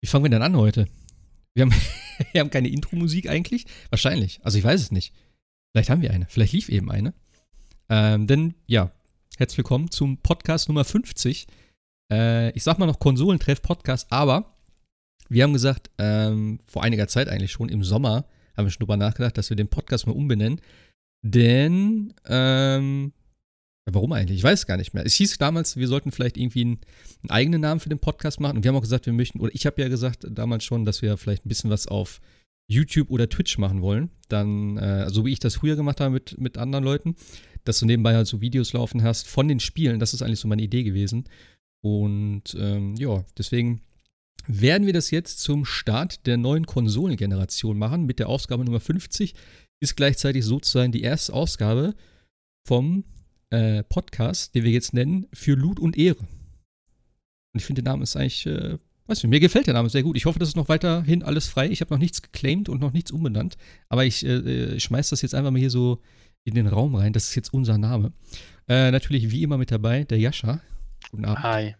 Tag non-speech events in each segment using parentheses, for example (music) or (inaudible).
Wie fangen wir denn an heute? Wir haben, (laughs) wir haben keine Intro-Musik eigentlich? Wahrscheinlich. Also ich weiß es nicht. Vielleicht haben wir eine. Vielleicht lief eben eine. Ähm, denn ja, herzlich willkommen zum Podcast Nummer 50. Äh, ich sag mal noch Konsolentreff-Podcast, aber wir haben gesagt, ähm, vor einiger Zeit eigentlich schon, im Sommer, haben wir schon drüber nachgedacht, dass wir den Podcast mal umbenennen. Denn ähm, Warum eigentlich? Ich weiß gar nicht mehr. Es hieß damals, wir sollten vielleicht irgendwie einen, einen, eigenen Namen für den Podcast machen. Und wir haben auch gesagt, wir möchten, oder ich habe ja gesagt damals schon, dass wir vielleicht ein bisschen was auf YouTube oder Twitch machen wollen. Dann, äh, so wie ich das früher gemacht habe mit, mit anderen Leuten, dass du nebenbei halt so Videos laufen hast von den Spielen. Das ist eigentlich so meine Idee gewesen. Und ähm, ja, deswegen werden wir das jetzt zum Start der neuen Konsolengeneration machen mit der Ausgabe Nummer 50. Ist gleichzeitig sozusagen die erste Ausgabe vom äh, Podcast, den wir jetzt nennen, für Loot und Ehre. Und ich finde, der Name ist eigentlich, äh, weiß nicht, mir gefällt der Name sehr gut. Ich hoffe, das ist noch weiterhin alles frei. Ich habe noch nichts geclaimed und noch nichts umbenannt. Aber ich äh, schmeiß das jetzt einfach mal hier so in den Raum rein. Das ist jetzt unser Name. Äh, natürlich wie immer mit dabei der Jascha. Guten Abend. Hi.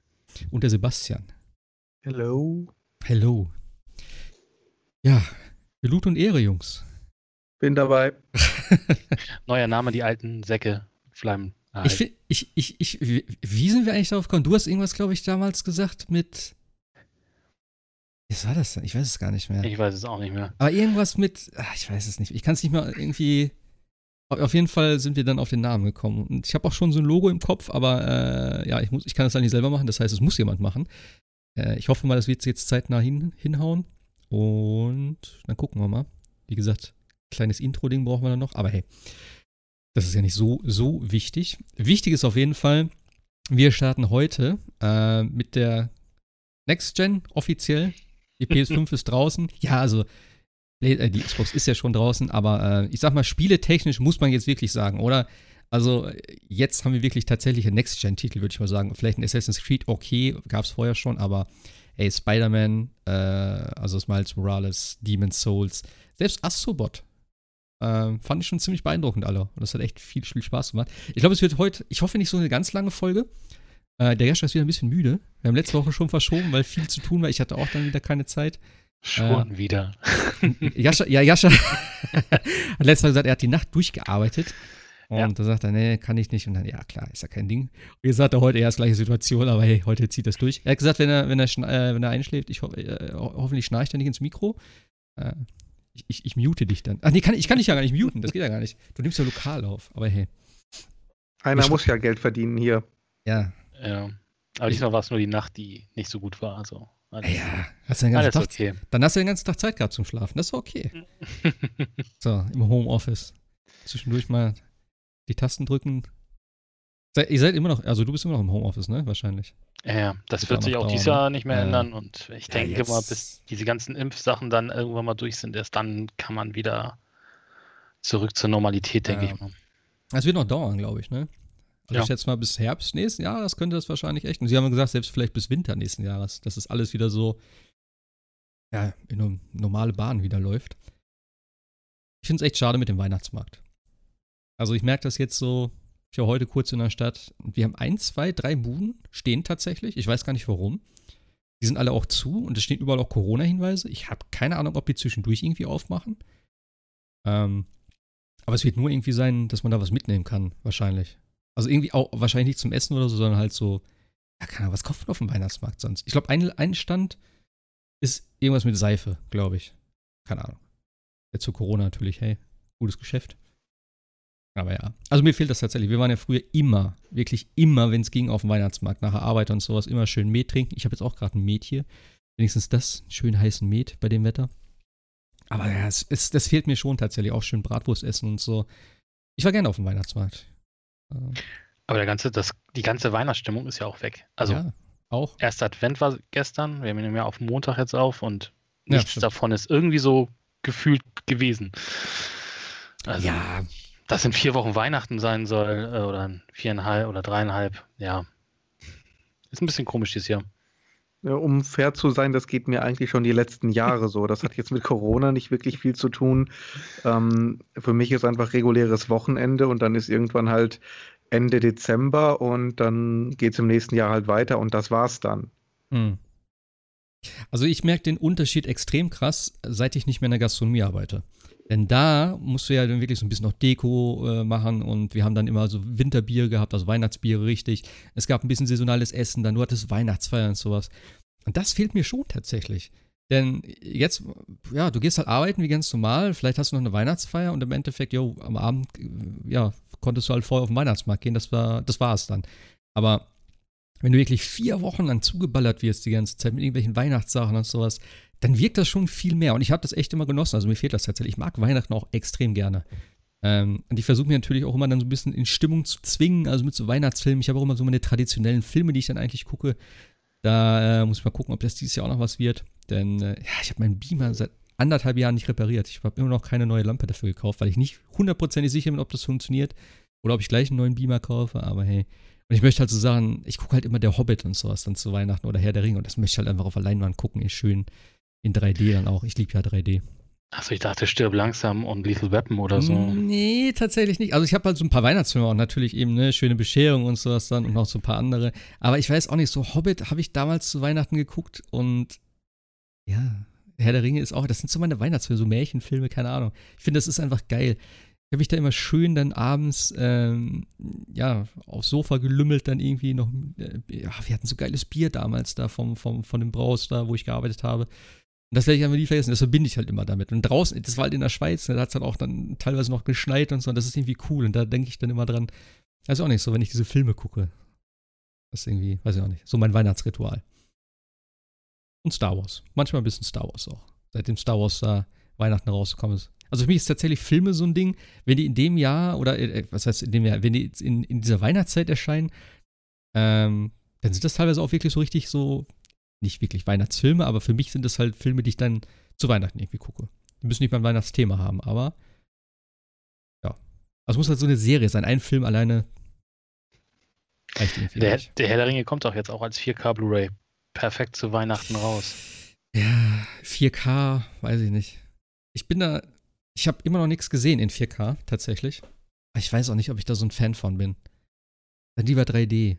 Und der Sebastian. Hello. Hello. Ja, für Loot und Ehre, Jungs. Bin dabei. (laughs) (laughs) Neuer Name, die alten Säcke Flammen. Ich, ich, ich, ich, wie sind wir eigentlich darauf gekommen? Du hast irgendwas, glaube ich, damals gesagt mit. Was war das denn? Ich weiß es gar nicht mehr. Ich weiß es auch nicht mehr. Aber irgendwas mit. Ach, ich weiß es nicht. Ich kann es nicht mal irgendwie. Auf jeden Fall sind wir dann auf den Namen gekommen. Und ich habe auch schon so ein Logo im Kopf, aber äh, ja, ich, muss, ich kann das dann nicht selber machen. Das heißt, es muss jemand machen. Äh, ich hoffe mal, das wird jetzt zeitnah hin, hinhauen. Und dann gucken wir mal. Wie gesagt, kleines Intro-Ding brauchen wir dann noch. Aber hey, das ist ja nicht so, so wichtig. Wichtig ist auf jeden Fall, wir starten heute äh, mit der Next Gen offiziell. Die PS5 (laughs) ist draußen. Ja, also äh, die Xbox ist ja schon draußen, aber äh, ich sag mal, spieletechnisch muss man jetzt wirklich sagen, oder? Also jetzt haben wir wirklich tatsächlich einen Next-Gen-Titel, würde ich mal sagen. Vielleicht ein Assassin's Creed, okay, gab es vorher schon, aber ey, Spider-Man, äh, also Miles Morales, Demon's Souls, selbst Astrobot ähm, fand ich schon ziemlich beeindruckend alle. Und das hat echt viel, viel Spaß gemacht. Ich glaube, es wird heute, ich hoffe nicht so eine ganz lange Folge. Äh, der Jascha ist wieder ein bisschen müde. Wir haben letzte Woche schon verschoben, weil viel zu tun war. Ich hatte auch dann wieder keine Zeit. Schon äh, wieder. (laughs) Jascha, ja, Jascha (laughs) hat letztes Mal gesagt, er hat die Nacht durchgearbeitet. Und ja. da sagt er, nee, kann ich nicht. Und dann, ja, klar, ist ja kein Ding. Und jetzt sagt er heute, er ist gleiche Situation, aber hey, heute zieht das durch. Er hat gesagt, wenn er, wenn er, äh, wenn er einschläft, ich ho äh, hoffentlich schnarcht er nicht ins Mikro. Äh, ich, ich, ich, mute dich dann. Ach nee, kann, ich kann dich ja gar nicht muten, das geht ja gar nicht. Du nimmst ja lokal auf, aber hey. Einer ich, muss ja Geld verdienen hier. Ja. Ja. Aber diesmal war es nur die Nacht, die nicht so gut war. Also alles, ja, hast du den ganzen Tag, okay. Dann hast du den ganzen Tag Zeit gehabt zum Schlafen. Das ist okay. (laughs) so, im Homeoffice. Zwischendurch mal die Tasten drücken. Ihr seid immer noch, also du bist immer noch im Homeoffice, ne? Wahrscheinlich. Ja, ja. das wird, sich auch dieses Jahr nicht mehr ja. ändern und ich denke ja, mal, bis diese ganzen Impfsachen dann irgendwann mal durch sind, erst dann kann man wieder zurück zur Normalität, denke ich mal. Es wird noch dauern, glaube ich, ne? Also ich schätze mal bis Herbst nächsten Jahres könnte das wahrscheinlich echt. Und sie haben gesagt, selbst vielleicht bis Winter nächsten Jahres, dass das alles wieder so ja, in eine normale Bahn wieder läuft. Ich finde es echt schade mit dem Weihnachtsmarkt. Also ich merke das jetzt so, ich war heute kurz in der Stadt. Wir haben ein, zwei, drei Buden stehen tatsächlich. Ich weiß gar nicht warum. Die sind alle auch zu und es stehen überall auch Corona-Hinweise. Ich habe keine Ahnung, ob die zwischendurch irgendwie aufmachen. Ähm, aber es wird nur irgendwie sein, dass man da was mitnehmen kann, wahrscheinlich. Also irgendwie auch wahrscheinlich nicht zum Essen oder so, sondern halt so, ja, keine Ahnung, was kauft man auf dem Weihnachtsmarkt sonst? Ich glaube, ein, ein Stand ist irgendwas mit Seife, glaube ich. Keine Ahnung. Jetzt zu Corona natürlich, hey, gutes Geschäft. Aber ja, also mir fehlt das tatsächlich. Wir waren ja früher immer, wirklich immer, wenn es ging, auf dem Weihnachtsmarkt, nach der Arbeit und sowas, immer schön Met trinken. Ich habe jetzt auch gerade ein Met hier. Wenigstens das, schön heißen Met bei dem Wetter. Aber ja, es, es, das fehlt mir schon tatsächlich, auch schön Bratwurst essen und so. Ich war gerne auf dem Weihnachtsmarkt. Ähm. Aber der ganze, das, die ganze Weihnachtsstimmung ist ja auch weg. Also ja, auch. Erster Advent war gestern, wir nehmen ja auf Montag jetzt auf und nichts ja, davon ist irgendwie so gefühlt gewesen. Also, ja, das in vier Wochen Weihnachten sein soll, äh, oder viereinhalb oder dreieinhalb, ja. Ist ein bisschen komisch dieses Jahr. Ja, um fair zu sein, das geht mir eigentlich schon die letzten Jahre so. Das hat jetzt mit Corona nicht wirklich viel zu tun. Ähm, für mich ist einfach reguläres Wochenende und dann ist irgendwann halt Ende Dezember und dann geht es im nächsten Jahr halt weiter und das war's dann. Hm. Also ich merke den Unterschied extrem krass, seit ich nicht mehr in der Gastronomie arbeite. Denn da musst du ja dann wirklich so ein bisschen noch Deko äh, machen und wir haben dann immer so Winterbier gehabt, also Weihnachtsbiere richtig. Es gab ein bisschen saisonales Essen, dann du hattest Weihnachtsfeiern und sowas. Und das fehlt mir schon tatsächlich. Denn jetzt, ja, du gehst halt arbeiten wie ganz normal, vielleicht hast du noch eine Weihnachtsfeier und im Endeffekt, jo, am Abend, äh, ja, konntest du halt vorher auf den Weihnachtsmarkt gehen, das war, das war es dann. Aber wenn du wirklich vier Wochen lang zugeballert wirst die ganze Zeit mit irgendwelchen Weihnachtssachen und sowas, dann wirkt das schon viel mehr. Und ich habe das echt immer genossen. Also mir fehlt das tatsächlich. Ich mag Weihnachten auch extrem gerne. Ähm, und ich versuche mir natürlich auch immer dann so ein bisschen in Stimmung zu zwingen, also mit so Weihnachtsfilmen. Ich habe auch immer so meine traditionellen Filme, die ich dann eigentlich gucke. Da äh, muss ich mal gucken, ob das dieses Jahr auch noch was wird. Denn äh, ja, ich habe meinen Beamer seit anderthalb Jahren nicht repariert. Ich habe immer noch keine neue Lampe dafür gekauft, weil ich nicht hundertprozentig sicher bin, ob das funktioniert. Oder ob ich gleich einen neuen Beamer kaufe. Aber hey, und ich möchte halt so sagen, ich gucke halt immer der Hobbit und sowas dann zu Weihnachten oder Herr der Ringe und das möchte ich halt einfach auf der Leinwand gucken, ist schön in 3D dann auch. Ich liebe ja 3D. Achso, ich dachte, stirb langsam und Lethal Weapon oder so. Nee, tatsächlich nicht. Also ich habe halt so ein paar Weihnachtsfilme auch natürlich eben, ne, schöne Bescherung und sowas dann und noch so ein paar andere. Aber ich weiß auch nicht, so Hobbit habe ich damals zu Weihnachten geguckt und ja, Herr der Ringe ist auch, das sind so meine Weihnachtsfilme, so Märchenfilme, keine Ahnung. Ich finde, das ist einfach geil. Ich habe mich da immer schön dann abends, ähm, ja, aufs Sofa gelümmelt, dann irgendwie noch, äh, ja, wir hatten so geiles Bier damals da vom, vom, von dem Braus da, wo ich gearbeitet habe. Und das werde ich einfach nie vergessen, das verbinde ich halt immer damit. Und draußen, das war halt in der Schweiz, ne, da hat es halt auch dann teilweise noch geschneit und so, und das ist irgendwie cool. Und da denke ich dann immer dran, also auch nicht so, wenn ich diese Filme gucke. Das ist irgendwie, weiß ich auch nicht, so mein Weihnachtsritual. Und Star Wars. Manchmal ein bisschen Star Wars auch. Seitdem Star Wars da Weihnachten rausgekommen ist. Also für mich ist tatsächlich Filme so ein Ding, wenn die in dem Jahr oder äh, was heißt in dem Jahr, wenn die in, in dieser Weihnachtszeit erscheinen, ähm, dann sind das teilweise auch wirklich so richtig so, nicht wirklich Weihnachtsfilme, aber für mich sind das halt Filme, die ich dann zu Weihnachten irgendwie gucke. Die müssen nicht mal ein Weihnachtsthema haben, aber ja. Also es muss halt so eine Serie sein. Ein Film alleine reicht irgendwie. Der, der Herr der Ringe kommt doch jetzt auch als 4K Blu-ray perfekt zu Weihnachten raus. Ja, 4K, weiß ich nicht. Ich bin da ich habe immer noch nichts gesehen in 4K, tatsächlich. Ich weiß auch nicht, ob ich da so ein Fan von bin. Dann lieber 3D.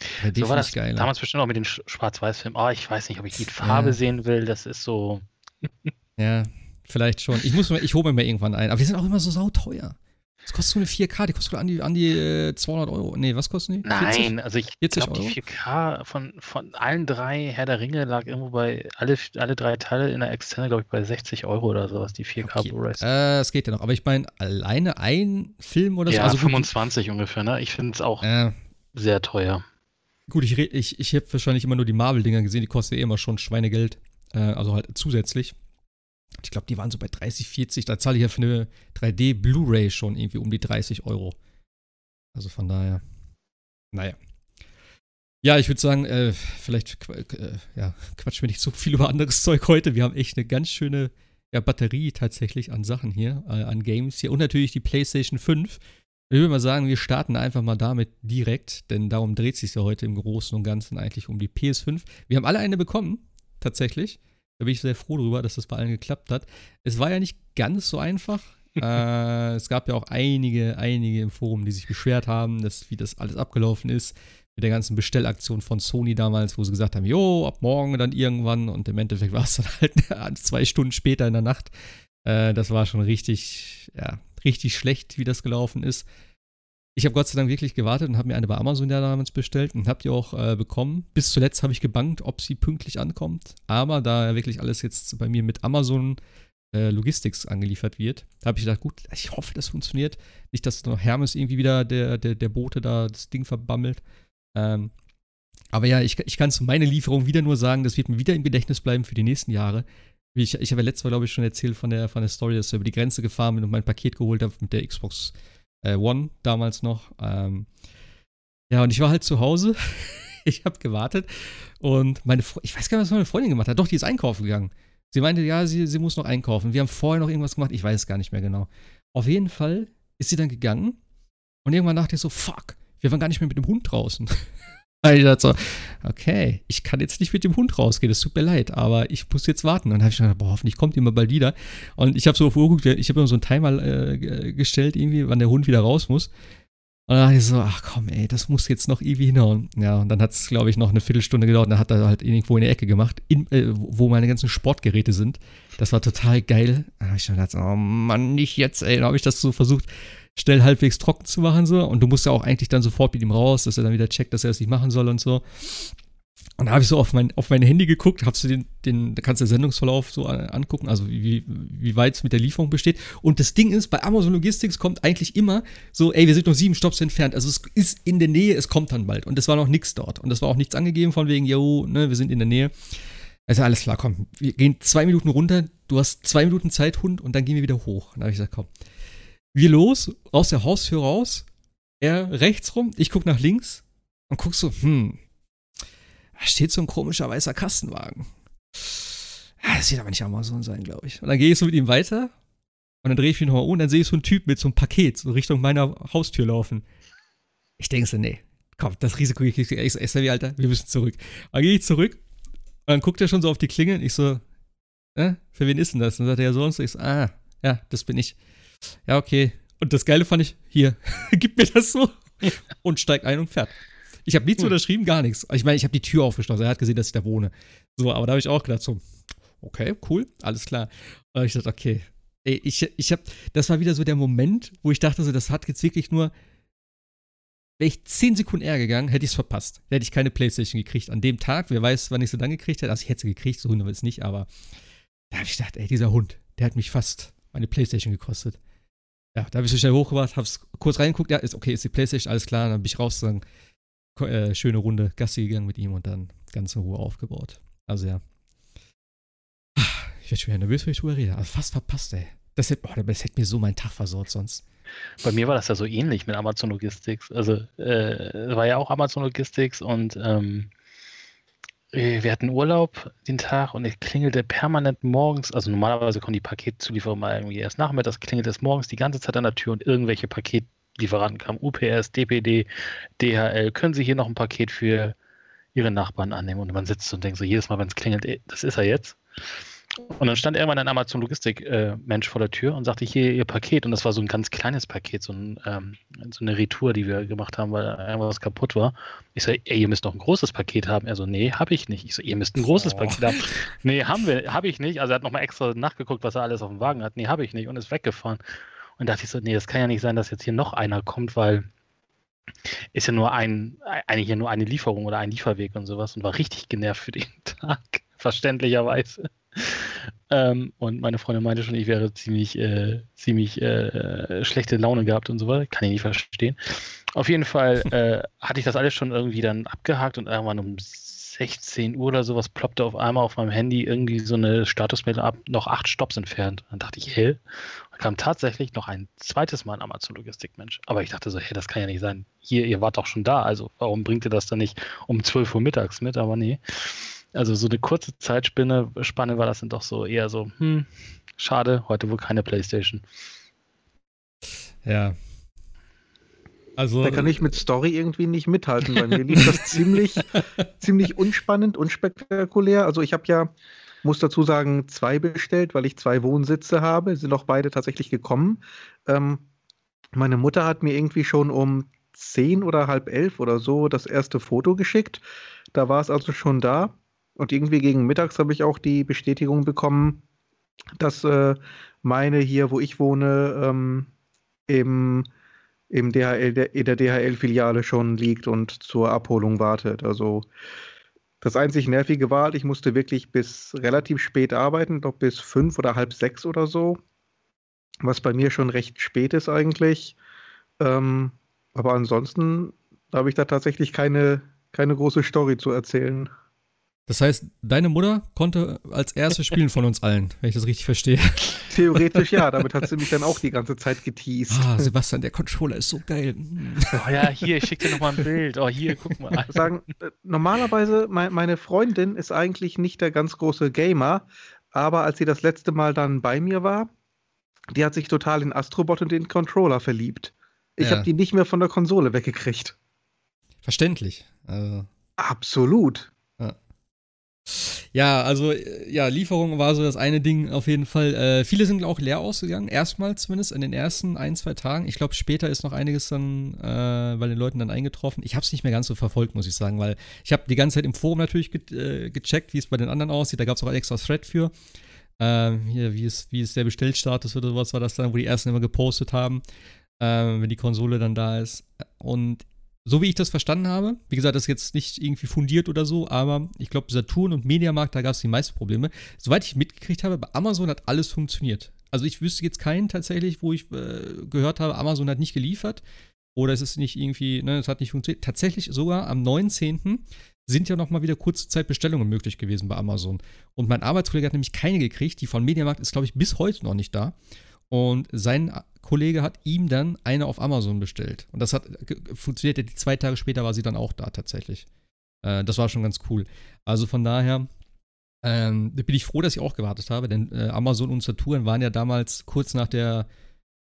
3D so war das geil. Damals bestimmt auch mit den Schwarz-Weiß-Filmen. Oh, ich weiß nicht, ob ich die Farbe ja. sehen will. Das ist so. (laughs) ja, vielleicht schon. Ich, muss, ich hole mir mal irgendwann ein. Aber die sind auch immer so sauteuer. Was kostet so eine 4K? Die kostet an die, an die äh, 200 Euro. Nee, was kostet die? Nein, also ich glaube, die 4K von, von allen drei Herr der Ringe lag irgendwo bei, alle, alle drei Teile in der Externe, glaube ich, bei 60 Euro oder sowas, die 4K okay. Blu-rays. Äh, es geht ja noch. Aber ich meine, alleine ein Film oder so? Ja, also 25 gut, ungefähr, ne? Ich finde es auch äh, sehr teuer. Gut, ich, ich, ich habe wahrscheinlich immer nur die Marvel-Dinger gesehen, die kosten ja immer schon Schweinegeld. Äh, also halt zusätzlich. Ich glaube, die waren so bei 30, 40. Da zahle ich ja für eine 3D Blu-ray schon irgendwie um die 30 Euro. Also von daher, naja. Ja, ich würde sagen, äh, vielleicht äh, ja, quatschen wir nicht so viel über anderes Zeug heute. Wir haben echt eine ganz schöne ja, Batterie tatsächlich an Sachen hier, äh, an Games hier und natürlich die PlayStation 5. Ich würde mal sagen, wir starten einfach mal damit direkt, denn darum dreht sich ja heute im Großen und Ganzen eigentlich um die PS5. Wir haben alle eine bekommen, tatsächlich. Da bin ich sehr froh darüber, dass das bei allen geklappt hat. Es war ja nicht ganz so einfach. (laughs) äh, es gab ja auch einige, einige im Forum, die sich beschwert haben, dass, wie das alles abgelaufen ist. Mit der ganzen Bestellaktion von Sony damals, wo sie gesagt haben, jo, ab morgen dann irgendwann. Und im Endeffekt (laughs) war es dann halt (laughs) zwei Stunden später in der Nacht. Äh, das war schon richtig, ja, richtig schlecht, wie das gelaufen ist. Ich habe Gott sei Dank wirklich gewartet und habe mir eine bei Amazon ja damals bestellt und habe die auch äh, bekommen. Bis zuletzt habe ich gebankt, ob sie pünktlich ankommt. Aber da wirklich alles jetzt bei mir mit Amazon äh, Logistics angeliefert wird, habe ich gedacht, gut, ich hoffe, das funktioniert. Nicht, dass noch Hermes irgendwie wieder der, der, der Bote da das Ding verbammelt. Ähm, aber ja, ich, ich kann zu meiner Lieferung wieder nur sagen, das wird mir wieder im Gedächtnis bleiben für die nächsten Jahre. Ich, ich habe ja letztes Mal, glaube ich, schon erzählt von der, von der Story, dass ich über die Grenze gefahren bin und mein Paket geholt habe mit der Xbox äh, One damals noch. Ähm, ja, und ich war halt zu Hause. (laughs) ich habe gewartet und meine, Fre ich weiß gar nicht, was meine Freundin gemacht hat. Doch, die ist einkaufen gegangen. Sie meinte, ja, sie, sie muss noch einkaufen. Wir haben vorher noch irgendwas gemacht, ich weiß es gar nicht mehr genau. Auf jeden Fall ist sie dann gegangen und irgendwann dachte ich so, fuck, wir waren gar nicht mehr mit dem Hund draußen. (laughs) ich dachte so, okay, ich kann jetzt nicht mit dem Hund rausgehen, es tut mir leid, aber ich muss jetzt warten. Und dann habe ich gedacht, boah, hoffentlich kommt immer bald wieder. Und ich habe so auf Uhr geguckt, ich habe immer so einen Timer äh, gestellt, irgendwie, wann der Hund wieder raus muss. Und dann dachte ich so, ach komm, ey, das muss jetzt noch irgendwie hinhauen. Ja, und dann hat es, glaube ich, noch eine Viertelstunde gedauert. Und dann hat er halt irgendwo in der Ecke gemacht, in, äh, wo meine ganzen Sportgeräte sind. Das war total geil. Da habe ich schon gedacht, oh Mann, nicht jetzt, ey. Dann habe ich das so versucht, schnell halbwegs trocken zu machen. so Und du musst ja auch eigentlich dann sofort mit ihm raus, dass er dann wieder checkt, dass er das nicht machen soll und so. Und da habe ich so auf mein, auf mein Handy geguckt, hast du den, den, da kannst du den Sendungsverlauf so angucken, also wie, wie weit es mit der Lieferung besteht. Und das Ding ist, bei Amazon Logistics kommt eigentlich immer so, ey, wir sind noch sieben Stops entfernt. Also es ist in der Nähe, es kommt dann bald. Und es war noch nichts dort. Und es war auch nichts angegeben von wegen, yo, ne, wir sind in der Nähe. Also alles klar, komm, wir gehen zwei Minuten runter, du hast zwei Minuten Zeit, Hund, und dann gehen wir wieder hoch. Und da habe ich gesagt, komm. Wir los, aus der Haustür raus, er rechts rum, ich guck nach links und guck so, hm, da steht so ein komischer weißer Kastenwagen. Das wird aber nicht Amazon sein, glaube ich. Und dann gehe ich so mit ihm weiter und dann drehe ich mich nochmal um und dann sehe ich so einen Typ mit so einem Paket so Richtung meiner Haustür laufen. Ich denke so, nee, komm, das Risiko, ich, ich, ich SRW, Alter, wir müssen zurück. Dann gehe ich zurück und dann guckt er schon so auf die Klingel und ich so, äh, für wen ist denn das? Und dann sagt er ja sonst, ich so, ah, ja, das bin ich. Ja, okay. Und das Geile fand ich, hier, (laughs) gib mir das so und steig ein und fährt. Ich habe nichts hm. unterschrieben, gar nichts. Ich meine, ich habe die Tür aufgeschlossen. Er hat gesehen, dass ich da wohne. So, aber da habe ich auch gedacht, so, okay, cool, alles klar. Und ich dachte, okay. Ey, ich, ich habe, das war wieder so der Moment, wo ich dachte, so, das hat jetzt wirklich nur, wäre ich 10 Sekunden eher gegangen, hätte ich es verpasst. Da hätte ich keine Playstation gekriegt an dem Tag. Wer weiß, wann ich sie dann gekriegt hätte. Also ich hätte sie gekriegt, so hundertprozentig nicht, aber da habe ich gedacht, ey, dieser Hund, der hat mich fast meine Playstation gekostet. Ja, da habe ich so schnell hochgebracht, habe es kurz reingeguckt, ja, ist okay, ist die Playstation, alles klar, dann bin ich raus, dann äh, schöne Runde Gassi gegangen mit ihm und dann ganz in Ruhe aufgebaut. Also ja. Ich werde schon wieder nervös, wenn ich drüber rede. Aber fast verpasst, ey. Das hätte, oh, das hätte mir so meinen Tag versorgt sonst. Bei mir war das ja so ähnlich mit Amazon Logistics. Also äh, war ja auch Amazon Logistics und ähm, äh, wir hatten Urlaub den Tag und es klingelte permanent morgens. Also normalerweise kommen die Paketzulieferer mal irgendwie erst nachmittags, klingelt es morgens die ganze Zeit an der Tür und irgendwelche Paket Lieferanten kamen, UPS, DPD, DHL, können Sie hier noch ein Paket für Ihre Nachbarn annehmen? Und man sitzt und denkt so jedes Mal, wenn es klingelt, das ist er jetzt. Und dann stand irgendwann ein Amazon Logistik äh, Mensch vor der Tür und sagte, hier Ihr Paket. Und das war so ein ganz kleines Paket, so, ein, ähm, so eine Retour, die wir gemacht haben, weil irgendwas kaputt war. Ich so, ey, ihr müsst noch ein großes Paket haben. Er so, nee, habe ich nicht. Ich so, ihr müsst ein großes oh. Paket haben. (laughs) Nee, haben wir, habe ich nicht. Also er hat nochmal extra nachgeguckt, was er alles auf dem Wagen hat. Nee, habe ich nicht und ist weggefahren. Und dachte ich so, nee, das kann ja nicht sein, dass jetzt hier noch einer kommt, weil ist ja nur ein, eigentlich ja nur eine Lieferung oder ein Lieferweg und sowas und war richtig genervt für den (laughs) Tag, verständlicherweise. Ähm, und meine Freundin meinte schon, ich wäre ziemlich, äh, ziemlich äh, schlechte Laune gehabt und sowas. Kann ich nicht verstehen. Auf jeden Fall (laughs) äh, hatte ich das alles schon irgendwie dann abgehakt und irgendwann um 16 Uhr oder sowas ploppte auf einmal auf meinem Handy irgendwie so eine Statusmeldung ab, noch acht Stops entfernt. Dann dachte ich, hä? Da kam tatsächlich noch ein zweites Mal ein Amazon-Logistik-Mensch. Aber ich dachte so, hey, das kann ja nicht sein. Hier, ihr wart doch schon da, also warum bringt ihr das dann nicht um 12 Uhr mittags mit? Aber nee. Also so eine kurze Zeitspanne Spanne war das dann doch so eher so, hm, schade, heute wohl keine Playstation. Ja, also, da kann ich mit Story irgendwie nicht mithalten. Bei mir lief das (laughs) ziemlich, ziemlich unspannend, unspektakulär. Also ich habe ja, muss dazu sagen, zwei bestellt, weil ich zwei Wohnsitze habe. Sind auch beide tatsächlich gekommen. Ähm, meine Mutter hat mir irgendwie schon um zehn oder halb elf oder so das erste Foto geschickt. Da war es also schon da. Und irgendwie gegen mittags habe ich auch die Bestätigung bekommen, dass äh, meine hier, wo ich wohne, ähm, im im DHL, in der DHL-Filiale schon liegt und zur Abholung wartet. Also das einzig Nervige war, halt, ich musste wirklich bis relativ spät arbeiten, doch bis fünf oder halb sechs oder so, was bei mir schon recht spät ist eigentlich. Ähm, aber ansonsten habe ich da tatsächlich keine, keine große Story zu erzählen. Das heißt, deine Mutter konnte als erste (laughs) spielen von uns allen, wenn ich das richtig verstehe. Theoretisch ja, damit hat sie mich dann auch die (laughs) ganze Zeit geteased. Ah, Sebastian, der Controller ist so geil. Oh ja, hier, ich schick dir nochmal ein Bild. Oh, hier, guck mal. (laughs) Sagen, äh, normalerweise, meine Freundin ist eigentlich nicht der ganz große Gamer, aber als sie das letzte Mal dann bei mir war, die hat sich total in Astrobot und den Controller verliebt. Ich ja. habe die nicht mehr von der Konsole weggekriegt. Verständlich. Also. Absolut. Ja, also ja, Lieferung war so das eine Ding auf jeden Fall. Äh, viele sind auch leer ausgegangen, erstmal zumindest in den ersten ein, zwei Tagen. Ich glaube, später ist noch einiges dann äh, bei den Leuten dann eingetroffen. Ich habe es nicht mehr ganz so verfolgt, muss ich sagen, weil ich habe die ganze Zeit im Forum natürlich ge äh, gecheckt, wie es bei den anderen aussieht. Da gab es auch extra Thread für. Ähm, hier, wie ist, wie ist der Bestellstatus oder sowas war das dann, wo die ersten immer gepostet haben, ähm, wenn die Konsole dann da ist. Und so wie ich das verstanden habe, wie gesagt, das ist jetzt nicht irgendwie fundiert oder so, aber ich glaube, Saturn und Mediamarkt, da gab es die meisten Probleme. Soweit ich mitgekriegt habe, bei Amazon hat alles funktioniert. Also ich wüsste jetzt keinen tatsächlich, wo ich äh, gehört habe, Amazon hat nicht geliefert oder es ist nicht irgendwie, ne, es hat nicht funktioniert. Tatsächlich sogar am 19. sind ja noch mal wieder kurze Zeit Bestellungen möglich gewesen bei Amazon. Und mein Arbeitskollege hat nämlich keine gekriegt. Die von Mediamarkt ist, glaube ich, bis heute noch nicht da. Und sein Kollege hat ihm dann eine auf Amazon bestellt. Und das hat funktioniert. Zwei Tage später war sie dann auch da tatsächlich. Äh, das war schon ganz cool. Also von daher ähm, bin ich froh, dass ich auch gewartet habe, denn äh, Amazon und Saturn waren ja damals kurz nach der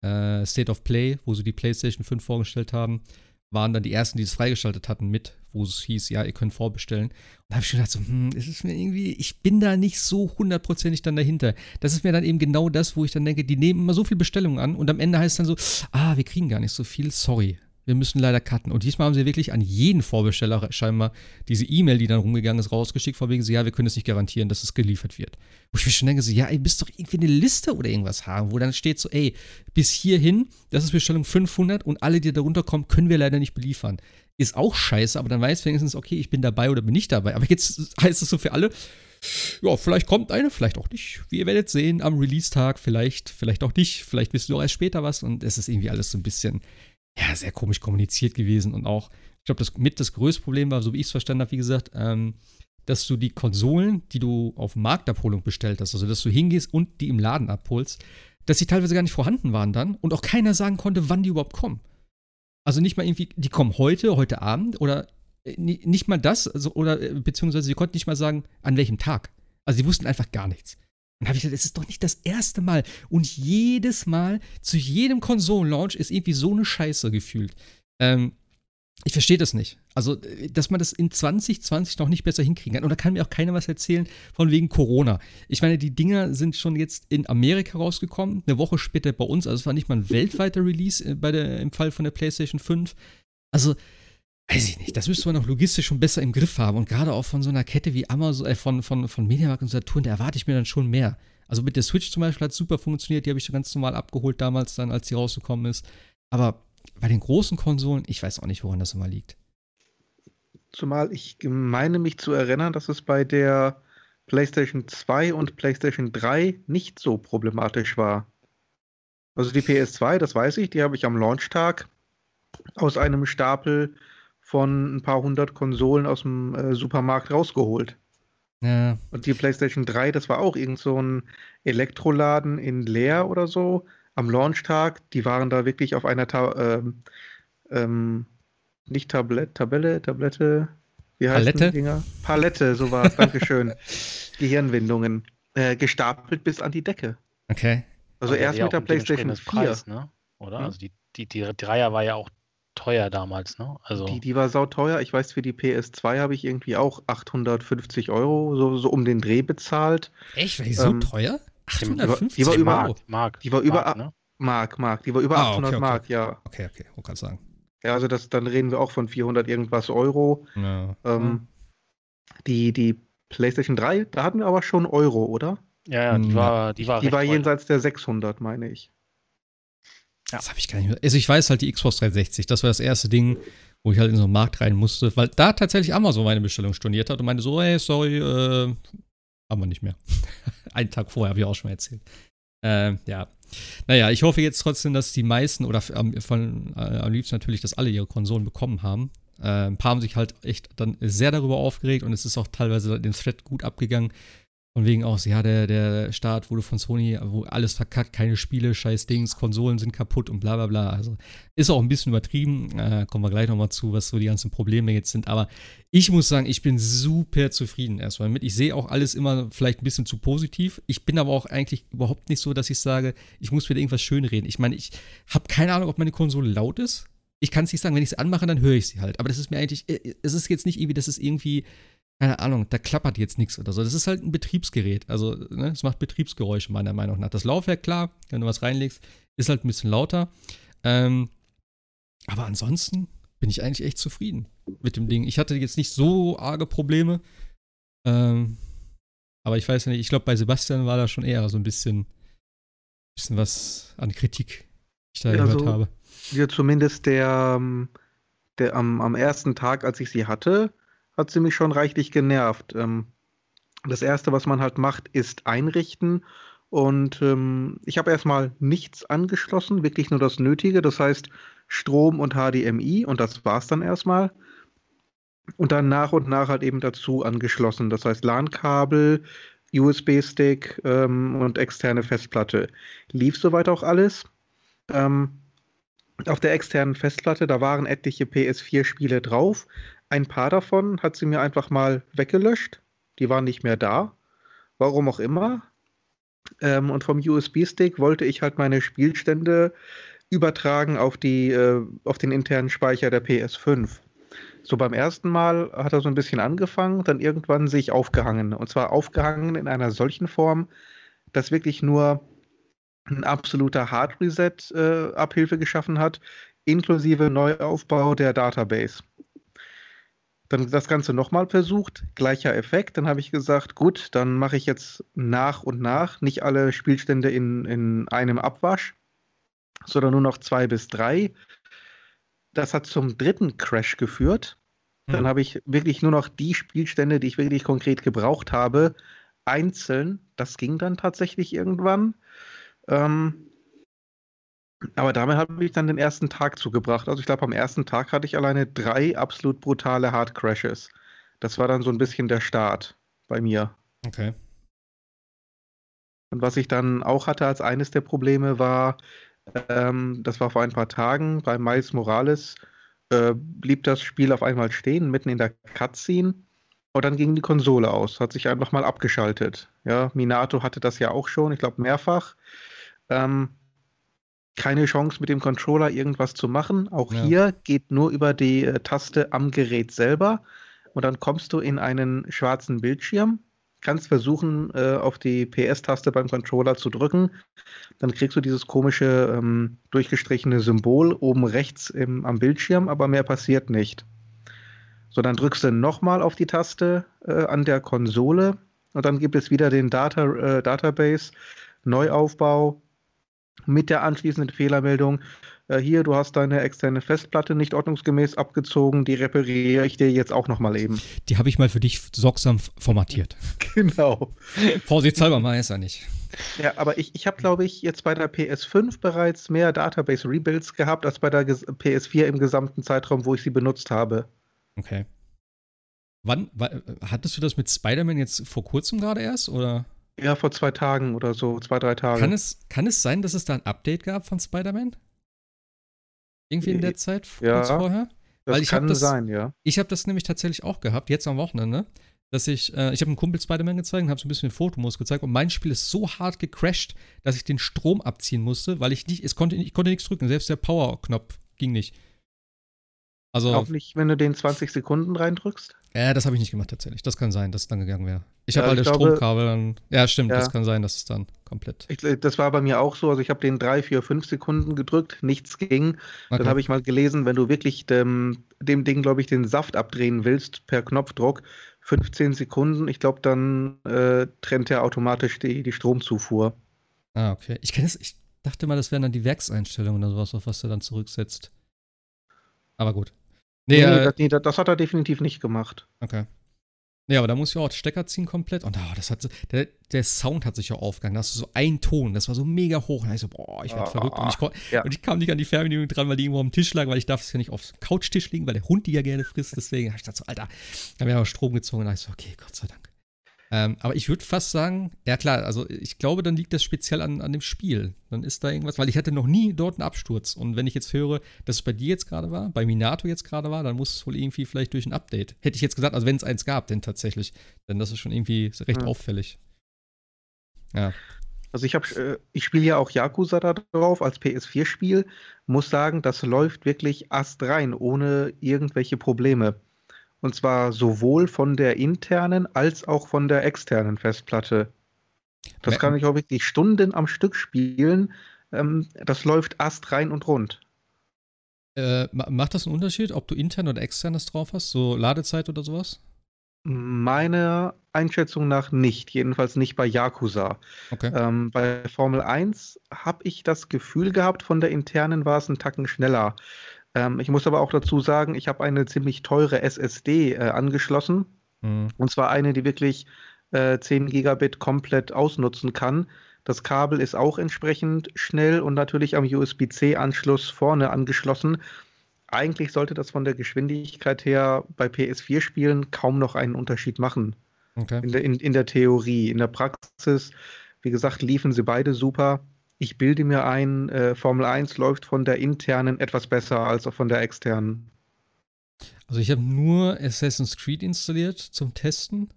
äh, State of Play, wo sie die PlayStation 5 vorgestellt haben, waren dann die ersten, die es freigeschaltet hatten mit, wo es hieß, ja, ihr könnt vorbestellen. Und da habe ich schon gedacht, so, hm, ist es mir irgendwie, ich bin da nicht so hundertprozentig dann dahinter. Das ist mir dann eben genau das, wo ich dann denke, die nehmen immer so viel Bestellungen an und am Ende heißt es dann so, ah, wir kriegen gar nicht so viel, sorry wir müssen leider cutten. Und diesmal haben sie wirklich an jeden Vorbesteller scheinbar diese E-Mail, die dann rumgegangen ist, rausgeschickt, von wegen, so, ja, wir können es nicht garantieren, dass es geliefert wird. Wo ich mir schon denke, so, ja, ihr müsst doch irgendwie eine Liste oder irgendwas haben, wo dann steht so, ey, bis hierhin, das ist Bestellung 500 und alle, die darunter kommen, können wir leider nicht beliefern. Ist auch scheiße, aber dann weiß wenigstens, okay, ich bin dabei oder bin nicht dabei. Aber jetzt heißt es so für alle, ja, vielleicht kommt eine, vielleicht auch nicht. Wie ihr werdet sehen am Release-Tag, vielleicht, vielleicht auch nicht. Vielleicht wisst du auch erst später was und es ist irgendwie alles so ein bisschen, ja, sehr komisch kommuniziert gewesen und auch, ich glaube, das mit das größte Problem war, so wie ich es verstanden habe, wie gesagt, ähm, dass du die Konsolen, die du auf Marktabholung bestellt hast, also dass du hingehst und die im Laden abholst, dass sie teilweise gar nicht vorhanden waren dann und auch keiner sagen konnte, wann die überhaupt kommen. Also nicht mal irgendwie, die kommen heute, heute Abend oder äh, nicht mal das, also, oder äh, beziehungsweise sie konnten nicht mal sagen, an welchem Tag. Also sie wussten einfach gar nichts. Und habe ich gedacht, es ist doch nicht das erste Mal. Und jedes Mal, zu jedem Konsolenlaunch ist irgendwie so eine Scheiße gefühlt. Ähm, ich verstehe das nicht. Also, dass man das in 2020 noch nicht besser hinkriegen kann. Und da kann mir auch keiner was erzählen von wegen Corona. Ich meine, die Dinger sind schon jetzt in Amerika rausgekommen, eine Woche später bei uns. Also, es war nicht mal ein weltweiter Release äh, bei der, im Fall von der PlayStation 5. Also, weiß ich nicht, das müsste man auch logistisch schon besser im Griff haben. Und gerade auch von so einer Kette wie Amazon, äh, von, von, von Mediamarkt und Saturn, da erwarte ich mir dann schon mehr. Also mit der Switch zum Beispiel hat es super funktioniert, die habe ich ganz normal abgeholt damals dann, als die rausgekommen ist. Aber bei den großen Konsolen, ich weiß auch nicht, woran das immer liegt. Zumal ich meine mich zu erinnern, dass es bei der PlayStation 2 und PlayStation 3 nicht so problematisch war. Also die PS2, das weiß ich, die habe ich am Launchtag aus einem Stapel von ein paar hundert Konsolen aus dem äh, Supermarkt rausgeholt. Ja. Und die PlayStation 3, das war auch irgend so ein Elektroladen in Leer oder so am Launchtag. Die waren da wirklich auf einer Ta ähm, ähm, nicht Tablette, Tabelle, Tablette, wie heißt Palette? die Dinger? Palette, so war es, Dankeschön. (laughs) Gehirnwindungen. Äh, gestapelt bis an die Decke. Okay. Also Aber erst mit der PlayStation 4. Preis, ne? Oder? Hm? Also die, die, die Dreier war ja auch teuer damals, ne? Also die, die war sauteuer. Ich weiß, für die PS2 habe ich irgendwie auch 850 Euro so, so um den Dreh bezahlt. Echt? War die so ähm, teuer? 850 die war, die war über, Mark, die war über Mark, ne? Mark, Mark, die war über ah, 800 okay, okay. Mark, ja. Okay, okay, wo kann sagen. Ja, also das, dann reden wir auch von 400 irgendwas Euro. Ja. Ähm, die, die PlayStation 3, da hatten wir aber schon Euro, oder? Ja, ja die war, die war, die war jenseits der 600, meine ich. Ja. Das habe ich gar nicht mehr. Also ich weiß halt die Xbox 360, das war das erste Ding, wo ich halt in so einen Markt rein musste, weil da tatsächlich Amazon meine Bestellung storniert hat und meinte so, hey, sorry, äh, haben wir nicht mehr. (laughs) Einen Tag vorher habe ich auch schon mal erzählt. Äh, ja. Naja, ich hoffe jetzt trotzdem, dass die meisten oder von, äh, am liebsten natürlich, dass alle ihre Konsolen bekommen haben. Äh, ein paar haben sich halt echt dann sehr darüber aufgeregt und es ist auch teilweise den Thread gut abgegangen, von wegen auch, ja, der, der Start wurde von Sony, wo alles verkackt, keine Spiele, scheiß Dings, Konsolen sind kaputt und bla bla bla. Also ist auch ein bisschen übertrieben. Äh, kommen wir gleich nochmal zu, was so die ganzen Probleme jetzt sind. Aber ich muss sagen, ich bin super zufrieden erstmal mit. Ich sehe auch alles immer vielleicht ein bisschen zu positiv. Ich bin aber auch eigentlich überhaupt nicht so, dass ich sage, ich muss wieder irgendwas schönreden. Ich meine, ich habe keine Ahnung, ob meine Konsole laut ist. Ich kann es nicht sagen, wenn ich sie anmache, dann höre ich sie halt. Aber das ist mir eigentlich, äh, es ist jetzt nicht irgendwie, dass es irgendwie keine Ahnung, da klappert jetzt nichts oder so. Das ist halt ein Betriebsgerät. Also, ne, es macht Betriebsgeräusche, meiner Meinung nach. Das Laufwerk, klar, wenn du was reinlegst, ist halt ein bisschen lauter. Ähm, aber ansonsten bin ich eigentlich echt zufrieden mit dem Ding. Ich hatte jetzt nicht so arge Probleme. Ähm, aber ich weiß nicht, ich glaube, bei Sebastian war da schon eher so ein bisschen, bisschen was an Kritik, die ich da ja, gehört so, habe. Ja, zumindest der, ähm, der am, am ersten Tag, als ich sie hatte, hat sie mich schon reichlich genervt. Ähm, das erste, was man halt macht, ist einrichten. Und ähm, ich habe erstmal nichts angeschlossen, wirklich nur das Nötige. Das heißt Strom und HDMI und das war es dann erstmal. Und dann nach und nach halt eben dazu angeschlossen. Das heißt LAN-Kabel, USB-Stick ähm, und externe Festplatte. Lief soweit auch alles. Ähm, auf der externen Festplatte, da waren etliche PS4-Spiele drauf. Ein paar davon hat sie mir einfach mal weggelöscht. Die waren nicht mehr da. Warum auch immer. Ähm, und vom USB-Stick wollte ich halt meine Spielstände übertragen auf, die, äh, auf den internen Speicher der PS5. So beim ersten Mal hat er so ein bisschen angefangen, dann irgendwann sich aufgehangen. Und zwar aufgehangen in einer solchen Form, dass wirklich nur ein absoluter Hard Reset äh, Abhilfe geschaffen hat, inklusive Neuaufbau der Database. Dann das Ganze nochmal versucht, gleicher Effekt. Dann habe ich gesagt, gut, dann mache ich jetzt nach und nach nicht alle Spielstände in, in einem Abwasch, sondern nur noch zwei bis drei. Das hat zum dritten Crash geführt. Dann hm. habe ich wirklich nur noch die Spielstände, die ich wirklich konkret gebraucht habe, einzeln. Das ging dann tatsächlich irgendwann. Ähm, aber damit habe ich dann den ersten Tag zugebracht. Also ich glaube, am ersten Tag hatte ich alleine drei absolut brutale Hard Crashes. Das war dann so ein bisschen der Start bei mir. Okay. Und was ich dann auch hatte als eines der Probleme war, ähm, das war vor ein paar Tagen bei Miles Morales, äh, blieb das Spiel auf einmal stehen, mitten in der Cutscene. Und dann ging die Konsole aus, hat sich einfach mal abgeschaltet. Ja, Minato hatte das ja auch schon, ich glaube mehrfach. Ähm, keine Chance mit dem Controller irgendwas zu machen. Auch ja. hier geht nur über die äh, Taste am Gerät selber. Und dann kommst du in einen schwarzen Bildschirm, kannst versuchen, äh, auf die PS-Taste beim Controller zu drücken. Dann kriegst du dieses komische ähm, durchgestrichene Symbol oben rechts im, am Bildschirm, aber mehr passiert nicht. So, dann drückst du nochmal auf die Taste äh, an der Konsole und dann gibt es wieder den Data, äh, Database, Neuaufbau, mit der anschließenden Fehlermeldung, äh, hier, du hast deine externe Festplatte nicht ordnungsgemäß abgezogen, die repariere ich dir jetzt auch nochmal eben. Die habe ich mal für dich sorgsam formatiert. (laughs) Genau. Vorsichtshalber mal ist er nicht. Ja, aber ich, ich habe, glaube ich, jetzt bei der PS5 bereits mehr Database-Rebuilds gehabt, als bei der PS4 im gesamten Zeitraum, wo ich sie benutzt habe. Okay. Wann, hattest du das mit Spider-Man jetzt vor kurzem gerade erst, oder? Ja, vor zwei Tagen oder so, zwei, drei Tagen. Kann es, kann es sein, dass es da ein Update gab von Spider-Man? Irgendwie in der Zeit, ja, kurz vorher? Das Weil ich kann das, sein, ja. Ich habe das nämlich tatsächlich auch gehabt, jetzt am Wochenende, dass ich, äh, ich habe einen Kumpel Spider-Man gezeigt und habe so ein bisschen Fotomodus gezeigt und mein Spiel ist so hart gecrashed, dass ich den Strom abziehen musste, weil ich nicht, es konnte, ich konnte nichts drücken, selbst der Power-Knopf ging nicht. Also, auch nicht, wenn du den 20 Sekunden reindrückst? Ja, das habe ich nicht gemacht tatsächlich. Das kann sein, dass es dann gegangen wäre. Ich habe halt das Stromkabel dann. Ja, stimmt, ja. das kann sein, dass es dann komplett. Ich, das war bei mir auch so. Also ich habe den 3, 4, 5 Sekunden gedrückt, nichts ging. Okay. Dann habe ich mal gelesen, wenn du wirklich dem, dem Ding, glaube ich, den Saft abdrehen willst per Knopfdruck, 15 Sekunden, ich glaube, dann äh, trennt er automatisch die, die Stromzufuhr. Ah, okay. Ich, es, ich dachte mal, das wären dann die Werkseinstellungen oder sowas, auf was er dann zurücksetzt. Aber gut. Nee, nee, äh, nee das, das, hat er definitiv nicht gemacht. Okay. Nee, aber da muss ich auch Stecker ziehen komplett. Und oh, das hat der, der Sound hat sich ja aufgegangen. Da hast du so einen Ton, das war so mega hoch. Und ich so, boah, ich werde ah, verrückt. Und ich, ja. und ich, kam nicht an die Fernbedienung dran, weil die irgendwo am Tisch lag, weil ich darf es ja nicht aufs Couchtisch liegen, weil der Hund die ja gerne frisst. Deswegen habe ich gedacht so, Alter, da habe ich aber Strom gezogen. Und da ich so, okay, Gott sei Dank. Ähm, aber ich würde fast sagen, ja klar, also ich glaube, dann liegt das speziell an, an dem Spiel. Dann ist da irgendwas, weil ich hatte noch nie dort einen Absturz. Und wenn ich jetzt höre, dass es bei dir jetzt gerade war, bei Minato jetzt gerade war, dann muss es wohl irgendwie vielleicht durch ein Update. Hätte ich jetzt gesagt, also wenn es eins gab, denn tatsächlich. Denn das ist schon irgendwie recht mhm. auffällig. Ja. Also ich habe, äh, ich spiele ja auch Yakuza da drauf als PS4-Spiel. Muss sagen, das läuft wirklich astrein, ohne irgendwelche Probleme. Und zwar sowohl von der internen als auch von der externen Festplatte. Das kann ich auch wirklich Stunden am Stück spielen. Ähm, das läuft ast rein und rund. Äh, macht das einen Unterschied, ob du intern oder externes drauf hast? So Ladezeit oder sowas? Meiner Einschätzung nach nicht, jedenfalls nicht bei Yakuza. Okay. Ähm, bei Formel 1 habe ich das Gefühl gehabt, von der internen war es einen Tacken schneller. Ähm, ich muss aber auch dazu sagen, ich habe eine ziemlich teure SSD äh, angeschlossen. Mhm. Und zwar eine, die wirklich äh, 10 Gigabit komplett ausnutzen kann. Das Kabel ist auch entsprechend schnell und natürlich am USB-C-Anschluss vorne angeschlossen. Eigentlich sollte das von der Geschwindigkeit her bei PS4-Spielen kaum noch einen Unterschied machen. Okay. In, der, in, in der Theorie. In der Praxis, wie gesagt, liefen sie beide super. Ich bilde mir ein, äh, Formel 1 läuft von der internen etwas besser als auch von der externen. Also ich habe nur Assassin's Creed installiert zum Testen,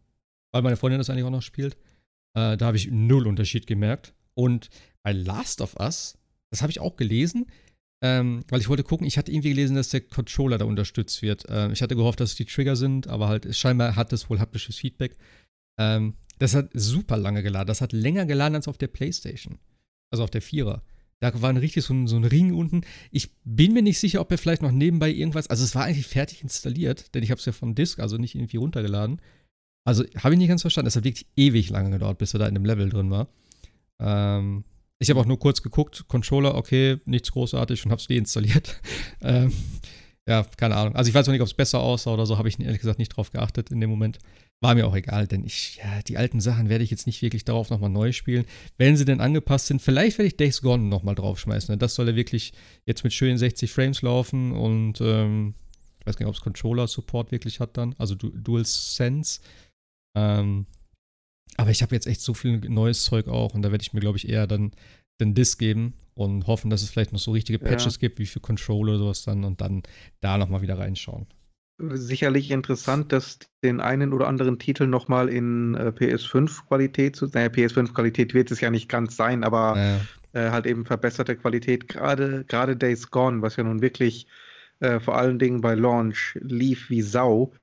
weil meine Freundin das eigentlich auch noch spielt. Äh, da habe ich null Unterschied gemerkt. Und bei Last of Us, das habe ich auch gelesen, ähm, weil ich wollte gucken, ich hatte irgendwie gelesen, dass der Controller da unterstützt wird. Ähm, ich hatte gehofft, dass es die Trigger sind, aber halt scheinbar hat es wohl haptisches Feedback. Ähm, das hat super lange geladen. Das hat länger geladen als auf der Playstation. Also auf der Vierer. Da war ein richtig so ein, so ein Ring unten. Ich bin mir nicht sicher, ob er vielleicht noch nebenbei irgendwas. Also es war eigentlich fertig installiert, denn ich habe es ja vom Disk, also nicht irgendwie runtergeladen. Also habe ich nicht ganz verstanden. Es hat wirklich ewig lange gedauert, bis er da in dem Level drin war. Ähm, ich habe auch nur kurz geguckt, Controller, okay, nichts großartig und habe es deinstalliert. (laughs) ähm, ja, keine Ahnung. Also ich weiß auch nicht, ob es besser aussah oder so, habe ich ehrlich gesagt nicht drauf geachtet in dem Moment. War mir auch egal, denn ich, ja, die alten Sachen werde ich jetzt nicht wirklich darauf nochmal neu spielen. Wenn sie denn angepasst sind, vielleicht werde ich Days Gone nochmal draufschmeißen. Das soll ja wirklich jetzt mit schönen 60 Frames laufen und ähm, ich weiß gar nicht, ob es Controller-Support wirklich hat dann, also du Dual Sense. Ähm, aber ich habe jetzt echt so viel neues Zeug auch und da werde ich mir, glaube ich, eher dann den Disk geben und hoffen, dass es vielleicht noch so richtige Patches ja. gibt, wie für Controller oder sowas dann und dann da nochmal wieder reinschauen. Sicherlich interessant, dass den einen oder anderen Titel nochmal in äh, PS5-Qualität zu, naja, PS5-Qualität wird es ja nicht ganz sein, aber ja. äh, halt eben verbesserte Qualität, gerade, gerade Days Gone, was ja nun wirklich äh, vor allen Dingen bei Launch lief wie Sau,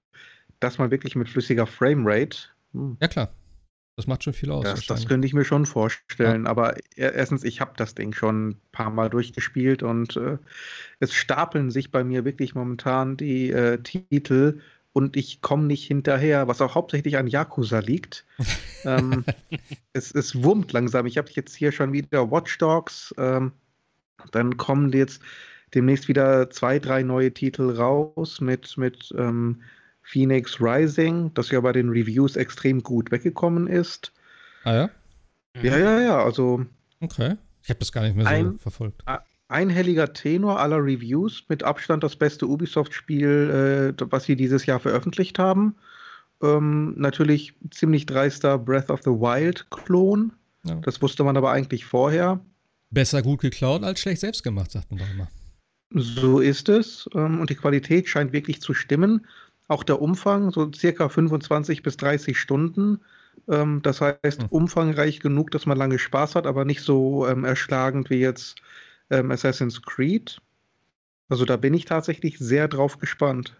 dass man wirklich mit flüssiger Framerate. Hm. Ja, klar. Das macht schon viel aus. Das, das könnte ich mir schon vorstellen. Ja. Aber erstens, ich habe das Ding schon ein paar Mal durchgespielt und äh, es stapeln sich bei mir wirklich momentan die äh, Titel und ich komme nicht hinterher, was auch hauptsächlich an Yakuza liegt. (laughs) ähm, es, es wurmt langsam. Ich habe jetzt hier schon wieder Watch Dogs. Ähm, dann kommen jetzt demnächst wieder zwei, drei neue Titel raus mit, mit ähm, Phoenix Rising, das ja bei den Reviews extrem gut weggekommen ist. Ah ja? Ja, ja, ja, also. Okay. Ich habe das gar nicht mehr so ein, verfolgt. Einhelliger Tenor aller Reviews, mit Abstand das beste Ubisoft-Spiel, äh, was sie dieses Jahr veröffentlicht haben. Ähm, natürlich ziemlich dreister Breath of the Wild-Klon. Ja. Das wusste man aber eigentlich vorher. Besser gut geklaut als schlecht selbst gemacht, sagt man doch immer. So ist es. Ähm, und die Qualität scheint wirklich zu stimmen. Auch der Umfang, so circa 25 bis 30 Stunden. Ähm, das heißt, mhm. umfangreich genug, dass man lange Spaß hat, aber nicht so ähm, erschlagend wie jetzt ähm, Assassin's Creed. Also da bin ich tatsächlich sehr drauf gespannt.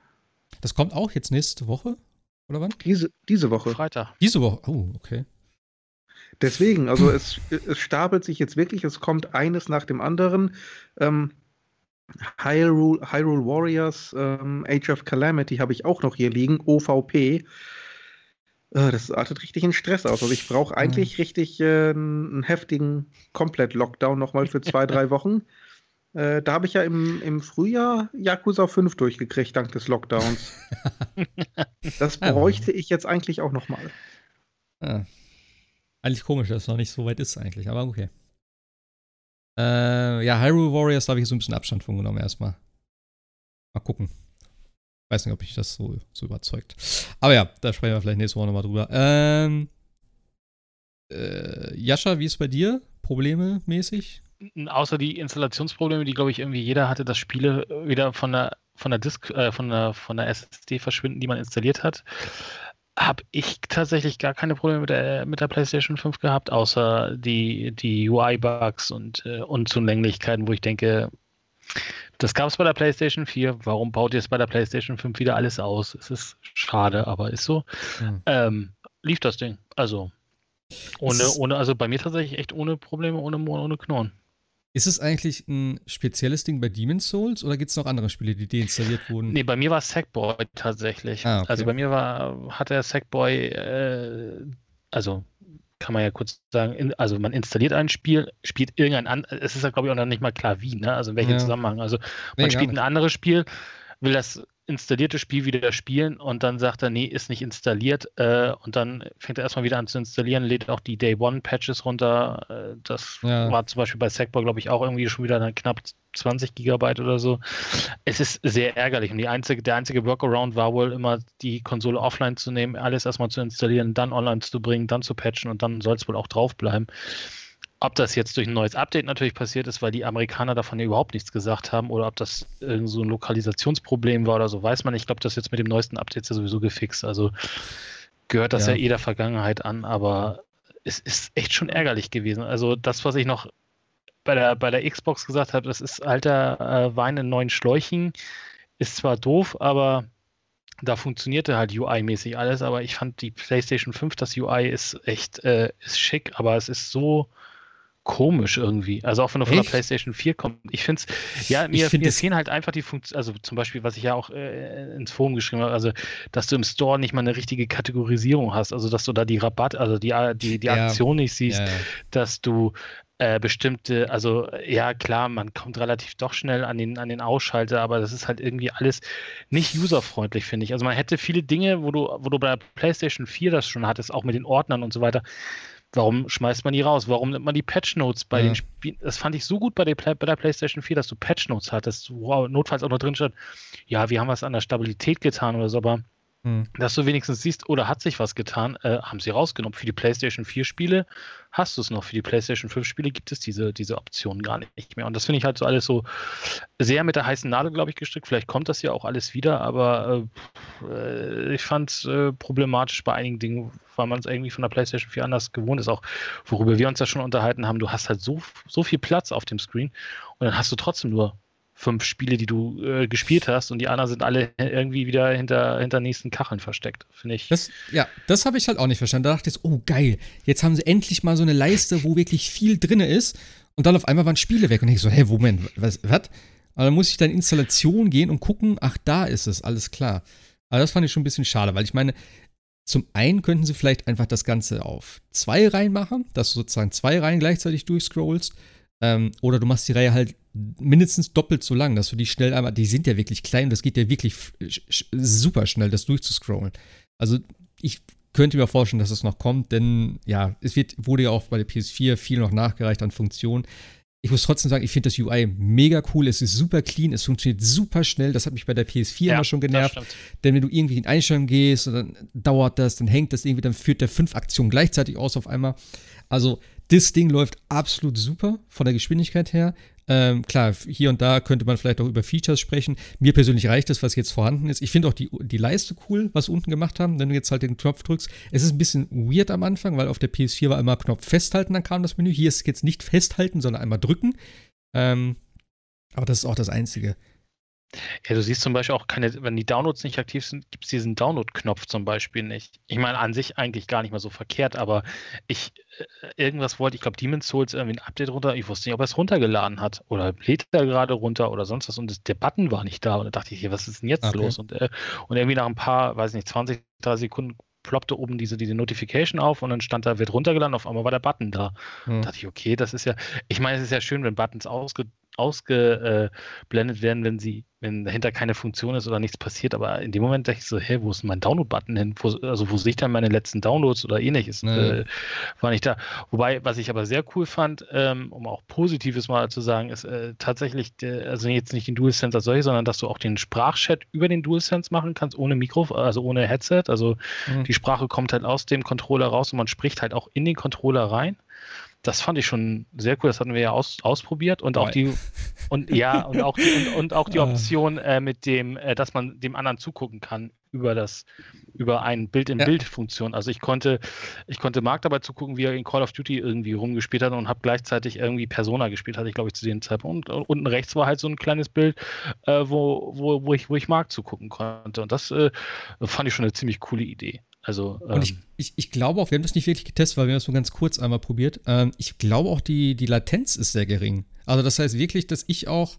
Das kommt auch jetzt nächste Woche? Oder wann? Diese, diese Woche. Freitag. Diese Woche. Oh, okay. Deswegen, also es, es stapelt sich jetzt wirklich, es kommt eines nach dem anderen. Ähm, Hyrule, Hyrule Warriors ähm, Age of Calamity habe ich auch noch hier liegen, OVP. Äh, das artet richtig in Stress aus. Also ich brauche eigentlich mhm. richtig äh, einen heftigen Komplett-Lockdown nochmal für zwei, (laughs) drei Wochen. Äh, da habe ich ja im, im Frühjahr Yakuza 5 durchgekriegt, dank des Lockdowns. (laughs) das bräuchte ich jetzt eigentlich auch nochmal. Ja. Eigentlich komisch, dass es noch nicht so weit ist eigentlich, aber okay. Äh, ja, Hyrule Warriors habe ich so ein bisschen Abstand von genommen erstmal. Mal gucken. Weiß nicht, ob ich das so, so überzeugt. Aber ja, da sprechen wir vielleicht nächste Woche nochmal drüber. Ähm, äh, Jascha, wie ist bei dir? Probleme mäßig? Außer die Installationsprobleme, die, glaube ich, irgendwie jeder hatte, dass Spiele wieder von der von der Disk, äh, von der von der SSD verschwinden, die man installiert hat habe ich tatsächlich gar keine Probleme mit der, mit der PlayStation 5 gehabt, außer die, die UI-Bugs und äh, Unzulänglichkeiten, wo ich denke, Das gab es bei der PlayStation 4. Warum baut ihr es bei der PlayStation 5 wieder alles aus? Es ist schade, aber ist so. Hm. Ähm, lief das Ding. Also ohne, ohne, also bei mir tatsächlich echt ohne Probleme, ohne ohne Knurren. Ist es eigentlich ein spezielles Ding bei Demon's Souls oder gibt es noch andere Spiele, die deinstalliert wurden? Nee, bei mir war Sackboy tatsächlich. Ah, okay. Also bei mir war, hat der Sackboy, äh, also kann man ja kurz sagen, in, also man installiert ein Spiel, spielt irgendein anderes, es ist ja glaube ich auch noch nicht mal klar wie, ne? also in welchem ja. Zusammenhang. Also man nee, spielt ein anderes Spiel, will das installierte Spiel wieder spielen und dann sagt er, nee, ist nicht installiert äh, und dann fängt er erstmal wieder an zu installieren, lädt auch die Day One Patches runter. Äh, das ja. war zum Beispiel bei Sackboy, glaube ich, auch irgendwie schon wieder knapp 20 Gigabyte oder so. Es ist sehr ärgerlich und die einzige, der einzige Workaround war wohl immer, die Konsole offline zu nehmen, alles erstmal zu installieren, dann online zu bringen, dann zu patchen und dann soll es wohl auch drauf bleiben. Ob das jetzt durch ein neues Update natürlich passiert ist, weil die Amerikaner davon ja überhaupt nichts gesagt haben, oder ob das irgend so ein Lokalisationsproblem war oder so, weiß man. Ich glaube, das ist jetzt mit dem neuesten Update ja sowieso gefixt. Also gehört das ja, ja eh der Vergangenheit an, aber es ist echt schon ärgerlich gewesen. Also das, was ich noch bei der, bei der Xbox gesagt habe, das ist alter äh, Wein in neuen Schläuchen. Ist zwar doof, aber da funktionierte halt UI-mäßig alles, aber ich fand die PlayStation 5, das UI ist echt äh, ist schick, aber es ist so komisch irgendwie. Also auch wenn du von Echt? der PlayStation 4 kommst. Ich finde es, ja, mir, find mir fehlen halt einfach die Funktionen, also zum Beispiel, was ich ja auch äh, ins Forum geschrieben habe, also dass du im Store nicht mal eine richtige Kategorisierung hast, also dass du da die Rabatt, also die, die, die ja. Aktion nicht siehst, ja, ja. dass du äh, bestimmte, also ja klar, man kommt relativ doch schnell an den, an den Ausschalter, aber das ist halt irgendwie alles nicht userfreundlich, finde ich. Also man hätte viele Dinge, wo du, wo du bei der PlayStation 4 das schon hattest, auch mit den Ordnern und so weiter, Warum schmeißt man die raus? Warum nimmt man die Patch Notes bei ja. den Spielen? Das fand ich so gut bei der, bei der, PlayStation 4, dass du Patch Notes hattest, wo notfalls auch noch drin stand, ja, wir haben was an der Stabilität getan oder so, aber hm. Dass du wenigstens siehst, oder hat sich was getan, äh, haben sie rausgenommen. Für die PlayStation 4 Spiele hast du es noch. Für die PlayStation 5 Spiele gibt es diese, diese Option gar nicht mehr. Und das finde ich halt so alles so sehr mit der heißen Nadel, glaube ich, gestrickt. Vielleicht kommt das ja auch alles wieder, aber äh, ich fand es äh, problematisch bei einigen Dingen, weil man es irgendwie von der PlayStation 4 anders gewohnt ist. Auch worüber wir uns ja schon unterhalten haben, du hast halt so, so viel Platz auf dem Screen und dann hast du trotzdem nur fünf Spiele, die du äh, gespielt hast und die anderen sind alle irgendwie wieder hinter, hinter nächsten Kacheln versteckt, finde ich. Das, ja, das habe ich halt auch nicht verstanden. Da dachte ich, oh geil, jetzt haben sie endlich mal so eine Leiste, wo wirklich viel drin ist und dann auf einmal waren Spiele weg und ich so, hä, Moment, was, was? Aber dann muss ich dann in Installation gehen und gucken, ach, da ist es, alles klar. Aber das fand ich schon ein bisschen schade, weil ich meine, zum einen könnten sie vielleicht einfach das Ganze auf zwei Reihen machen, dass du sozusagen zwei Reihen gleichzeitig durchscrollst. Ähm, oder du machst die Reihe halt mindestens doppelt so lang, dass du die schnell einmal, die sind ja wirklich klein, das geht ja wirklich super schnell, das durchzuscrollen. Also ich könnte mir vorstellen, dass es noch kommt, denn ja, es wird, wurde ja auch bei der PS4 viel noch nachgereicht an Funktionen. Ich muss trotzdem sagen, ich finde das UI mega cool. Es ist super clean, es funktioniert super schnell. Das hat mich bei der PS4 ja, immer schon genervt. Denn wenn du irgendwie in Einstellungen gehst, dann dauert das, dann hängt das irgendwie, dann führt der fünf Aktionen gleichzeitig aus auf einmal. Also, das Ding läuft absolut super von der Geschwindigkeit her. Ähm, klar, hier und da könnte man vielleicht auch über Features sprechen. Mir persönlich reicht das, was jetzt vorhanden ist. Ich finde auch die, die Leiste cool, was unten gemacht haben, wenn du jetzt halt den Knopf drückst. Es ist ein bisschen weird am Anfang, weil auf der PS4 war immer Knopf festhalten, dann kam das Menü. Hier ist jetzt nicht festhalten, sondern einmal drücken. Ähm, aber das ist auch das Einzige. Ja, du siehst zum Beispiel auch keine, wenn die Downloads nicht aktiv sind, gibt es diesen Download-Knopf zum Beispiel nicht. Ich meine, an sich eigentlich gar nicht mal so verkehrt, aber ich, äh, irgendwas wollte, ich glaube, Demon's Souls irgendwie ein Update runter, ich wusste nicht, ob er es runtergeladen hat oder lädt er gerade runter oder sonst was und das, der Button war nicht da und da dachte ich, hier, was ist denn jetzt okay. los? Und, äh, und irgendwie nach ein paar, weiß nicht, 20, 30 Sekunden ploppte oben diese, diese Notification auf und dann stand da, wird runtergeladen, auf einmal war der Button da. Hm. Da dachte ich, okay, das ist ja, ich meine, es ist ja schön, wenn Buttons ausge, ausgeblendet werden, wenn sie, wenn dahinter keine Funktion ist oder nichts passiert. Aber in dem Moment dachte ich so, hey, wo ist mein Download-Button hin? Wo, also wo sehe ich dann meine letzten Downloads oder ähnliches? Nee. Äh, war nicht da. Wobei, was ich aber sehr cool fand, ähm, um auch Positives mal zu sagen, ist äh, tatsächlich, der, also jetzt nicht den DualSense als solches, sondern dass du auch den Sprachchat über den DualSense machen kannst, ohne Mikro, also ohne Headset. Also mhm. die Sprache kommt halt aus dem Controller raus und man spricht halt auch in den Controller rein das fand ich schon sehr cool. Das hatten wir ja aus, ausprobiert und auch die und ja und auch die, und, und auch die ah. Option äh, mit dem, äh, dass man dem anderen zugucken kann über das über ein Bild-in-Bild-Funktion. Also ich konnte, ich konnte Marc dabei zugucken, wie er in Call of Duty irgendwie rumgespielt hat und habe gleichzeitig irgendwie Persona gespielt, hatte ich glaube ich zu dem Zeitpunkt. Und unten rechts war halt so ein kleines Bild, äh, wo, wo, wo, ich, wo ich Marc zugucken konnte. Und das äh, fand ich schon eine ziemlich coole Idee. Also, ähm, und ich, ähm, ich, ich, glaube auch, wir haben das nicht wirklich getestet, weil wir das nur ganz kurz einmal probiert. Ähm, ich glaube auch, die, die Latenz ist sehr gering. Also das heißt wirklich, dass ich auch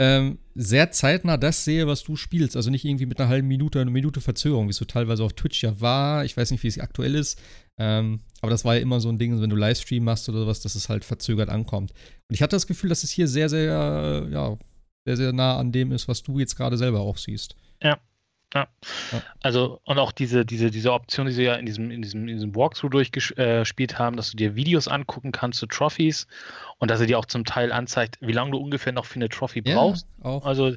ähm, sehr zeitnah das sehe, was du spielst. Also nicht irgendwie mit einer halben Minute, einer Minute Verzögerung, wie es so teilweise auf Twitch ja war. Ich weiß nicht, wie es aktuell ist. Ähm, aber das war ja immer so ein Ding, wenn du Livestream machst oder sowas, dass es halt verzögert ankommt. Und ich hatte das Gefühl, dass es hier sehr, sehr, ja, sehr, sehr nah an dem ist, was du jetzt gerade selber auch siehst. Ja, ja. Also, und auch diese, diese, diese Option, die sie ja in diesem, in diesem, in diesem Walkthrough durchgespielt äh, haben, dass du dir Videos angucken kannst zu Trophies und dass er dir auch zum Teil anzeigt, wie lange du ungefähr noch für eine Trophy brauchst. auch. Also,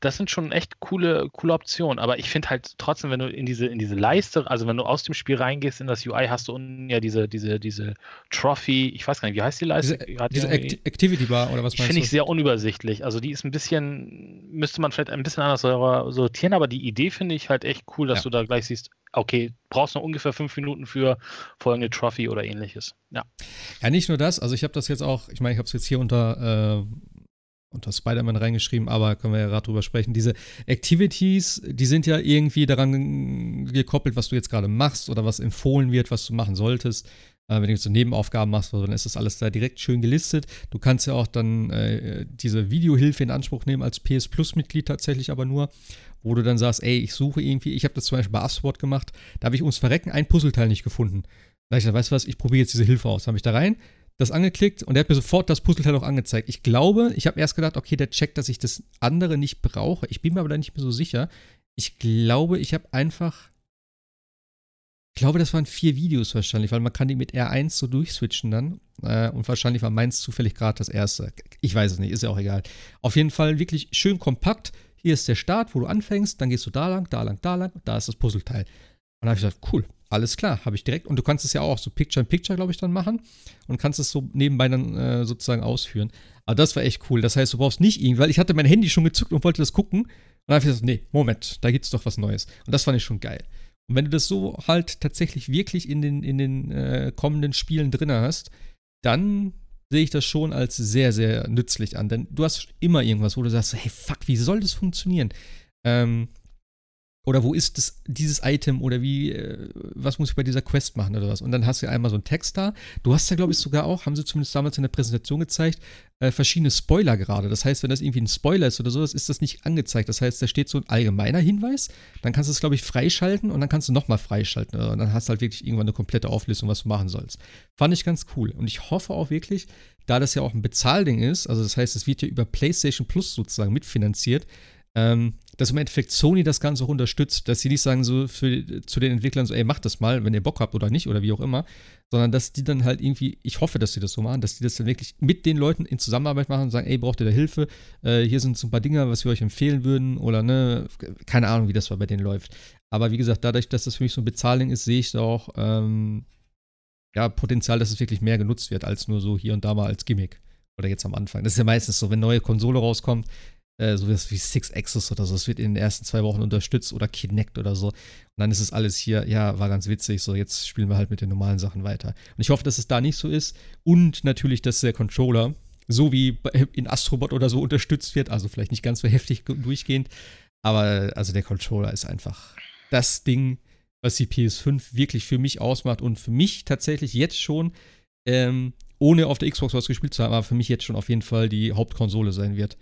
das sind schon echt coole, coole Optionen. Aber ich finde halt trotzdem, wenn du in diese, in diese Leiste, also wenn du aus dem Spiel reingehst in das UI, hast du unten ja diese, diese, diese Trophy, ich weiß gar nicht, wie heißt die Leiste? Diese, diese Act Activity Bar oder was meinst Finde ich sehr unübersichtlich. Also, die ist ein bisschen, müsste man vielleicht ein bisschen anders sortieren, aber die Idee finde ich halt echt cool, dass ja. du da gleich siehst, okay, brauchst noch ungefähr fünf Minuten für folgende Trophy oder ähnliches. Ja. Ja, nicht nur das. Also ich habe das jetzt auch, ich meine, ich habe es jetzt hier unter, äh, unter Spider-Man reingeschrieben, aber können wir ja gerade drüber sprechen. Diese Activities, die sind ja irgendwie daran gekoppelt, was du jetzt gerade machst oder was empfohlen wird, was du machen solltest. Äh, wenn du jetzt so Nebenaufgaben machst, dann ist das alles da direkt schön gelistet. Du kannst ja auch dann äh, diese Videohilfe in Anspruch nehmen als PS Plus-Mitglied tatsächlich aber nur wo du dann sagst, ey, ich suche irgendwie, ich habe das zum Beispiel bei Upsport gemacht, da habe ich ums Verrecken ein Puzzleteil nicht gefunden. Da ich gesagt, weißt du was, ich probiere jetzt diese Hilfe aus. Da habe ich da rein, das angeklickt und der hat mir sofort das Puzzleteil auch angezeigt. Ich glaube, ich habe erst gedacht, okay, der checkt, dass ich das andere nicht brauche. Ich bin mir aber da nicht mehr so sicher. Ich glaube, ich habe einfach. Ich glaube, das waren vier Videos wahrscheinlich, weil man kann die mit R1 so durchswitchen dann. Äh, und wahrscheinlich war meins zufällig gerade das erste. Ich weiß es nicht, ist ja auch egal. Auf jeden Fall wirklich schön kompakt hier ist der Start, wo du anfängst, dann gehst du da lang, da lang, da lang, da ist das Puzzleteil. Und dann habe ich gesagt, cool, alles klar, habe ich direkt. Und du kannst es ja auch so Picture-in-Picture, glaube ich, dann machen und kannst es so nebenbei dann äh, sozusagen ausführen. Aber das war echt cool. Das heißt, du brauchst nicht irgendwie, weil ich hatte mein Handy schon gezückt und wollte das gucken. Und dann habe ich gesagt, nee, Moment, da gibt es doch was Neues. Und das fand ich schon geil. Und wenn du das so halt tatsächlich wirklich in den, in den äh, kommenden Spielen drin hast, dann sehe ich das schon als sehr, sehr nützlich an. Denn du hast immer irgendwas, wo du sagst, hey, fuck, wie soll das funktionieren? Ähm, oder wo ist das, dieses Item oder wie, äh, was muss ich bei dieser Quest machen oder was? Und dann hast du einmal so einen Text da. Du hast ja, glaube ich, sogar auch, haben sie zumindest damals in der Präsentation gezeigt, äh, verschiedene Spoiler gerade. Das heißt, wenn das irgendwie ein Spoiler ist oder sowas, ist das nicht angezeigt. Das heißt, da steht so ein allgemeiner Hinweis. Dann kannst du es, glaube ich, freischalten und dann kannst du nochmal freischalten. Und dann hast du halt wirklich irgendwann eine komplette Auflistung, was du machen sollst. Fand ich ganz cool. Und ich hoffe auch wirklich, da das ja auch ein Bezahlding ist, also das heißt, es wird ja über PlayStation Plus sozusagen mitfinanziert, ähm, dass im Endeffekt Sony das Ganze auch unterstützt, dass sie nicht sagen so für, zu den Entwicklern so, ey, macht das mal, wenn ihr Bock habt oder nicht oder wie auch immer, sondern dass die dann halt irgendwie, ich hoffe, dass sie das so machen, dass die das dann wirklich mit den Leuten in Zusammenarbeit machen und sagen, ey, braucht ihr da Hilfe? Äh, hier sind so ein paar Dinge, was wir euch empfehlen würden oder ne, keine Ahnung, wie das bei denen läuft. Aber wie gesagt, dadurch, dass das für mich so ein Bezahling ist, sehe ich da auch ähm, ja, Potenzial, dass es wirklich mehr genutzt wird, als nur so hier und da mal als Gimmick. Oder jetzt am Anfang. Das ist ja meistens so, wenn neue Konsole rauskommt, äh, so wie Six Axis oder so. Es wird in den ersten zwei Wochen unterstützt oder Kinect oder so. Und dann ist es alles hier, ja, war ganz witzig. So, jetzt spielen wir halt mit den normalen Sachen weiter. Und ich hoffe, dass es da nicht so ist. Und natürlich, dass der Controller, so wie in Astrobot oder so, unterstützt wird. Also vielleicht nicht ganz so heftig durchgehend. Aber also der Controller ist einfach das Ding, was die PS5 wirklich für mich ausmacht und für mich tatsächlich jetzt schon, ähm, ohne auf der Xbox was gespielt zu haben, aber für mich jetzt schon auf jeden Fall die Hauptkonsole sein wird.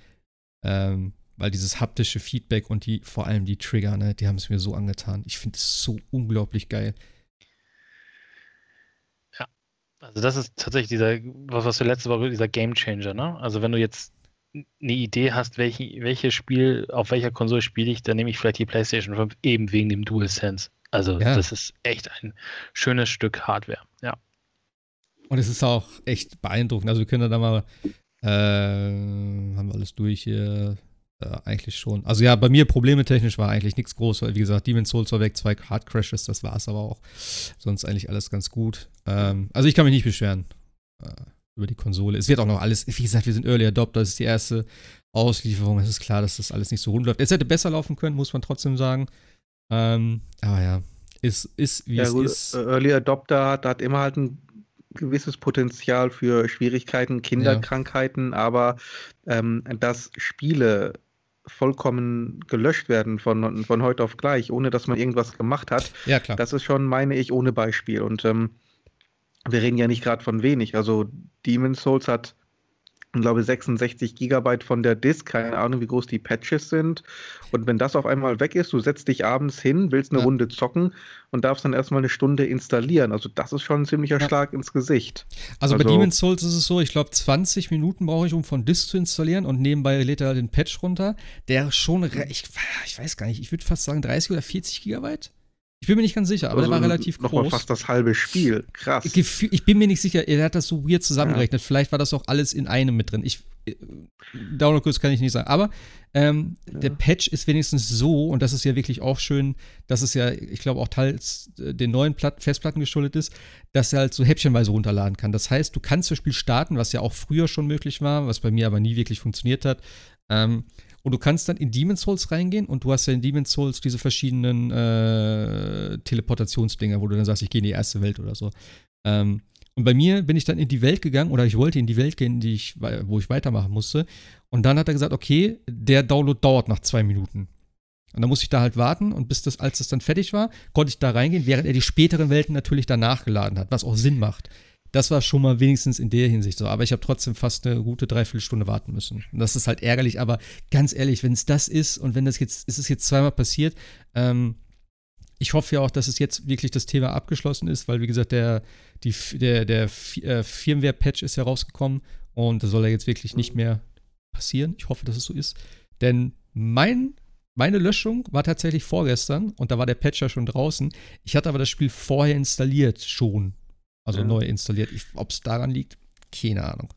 Ähm, weil dieses haptische Feedback und die, vor allem die Trigger, ne, die haben es mir so angetan. Ich finde es so unglaublich geil. Ja, also das ist tatsächlich dieser, was, was du letzte Woche, dieser Game Changer, ne? Also wenn du jetzt eine Idee hast, welche, welches Spiel, auf welcher Konsole spiele ich, dann nehme ich vielleicht die PlayStation 5 eben wegen dem DualSense. Also ja. das ist echt ein schönes Stück Hardware, ja. Und es ist auch echt beeindruckend. Also wir können da mal äh, haben wir alles durch hier. Äh, eigentlich schon. Also ja, bei mir Probleme technisch war eigentlich nichts groß, weil wie gesagt, Demon's Souls war weg, zwei Hard Crashes, das war es aber auch. Sonst eigentlich alles ganz gut. Ähm, also ich kann mich nicht beschweren äh, über die Konsole. Es wird auch noch alles, wie gesagt, wir sind Early Adopter, das ist die erste Auslieferung. Es ist klar, dass das alles nicht so rund läuft. Es hätte besser laufen können, muss man trotzdem sagen. Ähm, aber ja, ist, ist wie ja, es gut, ist. Early Adopter hat, hat immer halt ein gewisses Potenzial für Schwierigkeiten, Kinderkrankheiten, ja. aber ähm, dass Spiele vollkommen gelöscht werden von, von heute auf gleich, ohne dass man irgendwas gemacht hat, ja, klar. das ist schon, meine ich, ohne Beispiel. Und ähm, wir reden ja nicht gerade von wenig. Also Demon's Souls hat ich glaube 66 Gigabyte von der Disk, keine Ahnung, wie groß die Patches sind. Und wenn das auf einmal weg ist, du setzt dich abends hin, willst eine ja. Runde zocken und darfst dann erstmal eine Stunde installieren. Also das ist schon ein ziemlicher ja. Schlag ins Gesicht. Also, also, bei Demon's Souls ist es so, ich glaube 20 Minuten brauche ich, um von Disk zu installieren und nebenbei lädt er den Patch runter, der schon, ich, ich weiß gar nicht, ich würde fast sagen 30 oder 40 Gigabyte. Ich bin mir nicht ganz sicher, aber also der war relativ noch groß. Noch fast das halbe Spiel. Krass. Ich bin mir nicht sicher, er hat das so weird zusammengerechnet. Ja. Vielleicht war das auch alles in einem mit drin. Ich, äh, Download-Kurs kann ich nicht sagen. Aber ähm, ja. der Patch ist wenigstens so, und das ist ja wirklich auch schön, dass es ja, ich glaube, auch teils äh, den neuen Platt Festplatten geschuldet ist, dass er halt so häppchenweise runterladen kann. Das heißt, du kannst das Spiel starten, was ja auch früher schon möglich war, was bei mir aber nie wirklich funktioniert hat. Ähm, und du kannst dann in Demon's Souls reingehen und du hast ja in Demon's Souls diese verschiedenen äh, Teleportationsdinger, wo du dann sagst, ich gehe in die erste Welt oder so. Ähm, und bei mir bin ich dann in die Welt gegangen oder ich wollte in die Welt gehen, die ich, wo ich weitermachen musste. Und dann hat er gesagt, okay, der Download dauert nach zwei Minuten. Und dann musste ich da halt warten und bis das, als das dann fertig war, konnte ich da reingehen, während er die späteren Welten natürlich danach geladen hat, was auch Sinn macht das war schon mal wenigstens in der Hinsicht so. Aber ich habe trotzdem fast eine gute Dreiviertelstunde warten müssen. Und das ist halt ärgerlich, aber ganz ehrlich, wenn es das ist und wenn das jetzt, ist es jetzt zweimal passiert, ähm, ich hoffe ja auch, dass es jetzt wirklich das Thema abgeschlossen ist, weil wie gesagt, der, die, der, der äh, Firmware-Patch ist ja rausgekommen und da soll er jetzt wirklich nicht mehr passieren. Ich hoffe, dass es so ist. Denn mein, meine Löschung war tatsächlich vorgestern und da war der Patcher schon draußen. Ich hatte aber das Spiel vorher installiert schon also ja. neu installiert. Ob es daran liegt, keine Ahnung.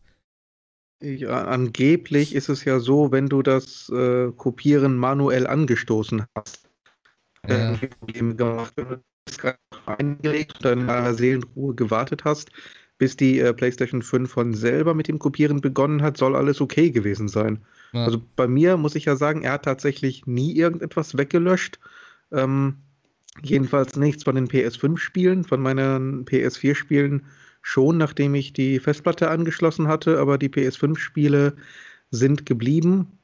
Ich, angeblich ist es ja so, wenn du das äh, Kopieren manuell angestoßen hast, ja. äh, Probleme gemacht, wenn du das gerade eingelegt und dann in einer Seelenruhe gewartet hast, bis die äh, PlayStation 5 von selber mit dem Kopieren begonnen hat, soll alles okay gewesen sein. Ja. Also bei mir muss ich ja sagen, er hat tatsächlich nie irgendetwas weggelöscht. Ähm, Jedenfalls nichts von den PS5-Spielen, von meinen PS4-Spielen schon, nachdem ich die Festplatte angeschlossen hatte, aber die PS5-Spiele sind geblieben.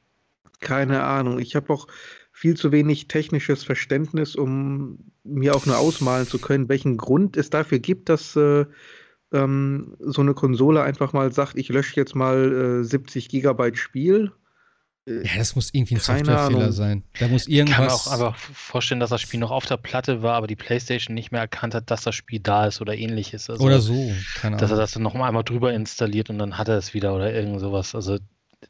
Keine Ahnung. Ich habe auch viel zu wenig technisches Verständnis, um mir auch nur ausmalen zu können, welchen Grund es dafür gibt, dass äh, ähm, so eine Konsole einfach mal sagt, ich lösche jetzt mal äh, 70 Gigabyte Spiel ja, das muss irgendwie ein Softwarefehler sein. Da muss irgendwas. Ich kann mir auch einfach vorstellen, dass das Spiel noch auf der Platte war, aber die PlayStation nicht mehr erkannt hat, dass das Spiel da ist oder ähnliches. Also, oder so, keine Ahnung. Dass er das dann noch einmal drüber installiert und dann hat er es wieder oder irgend sowas. Also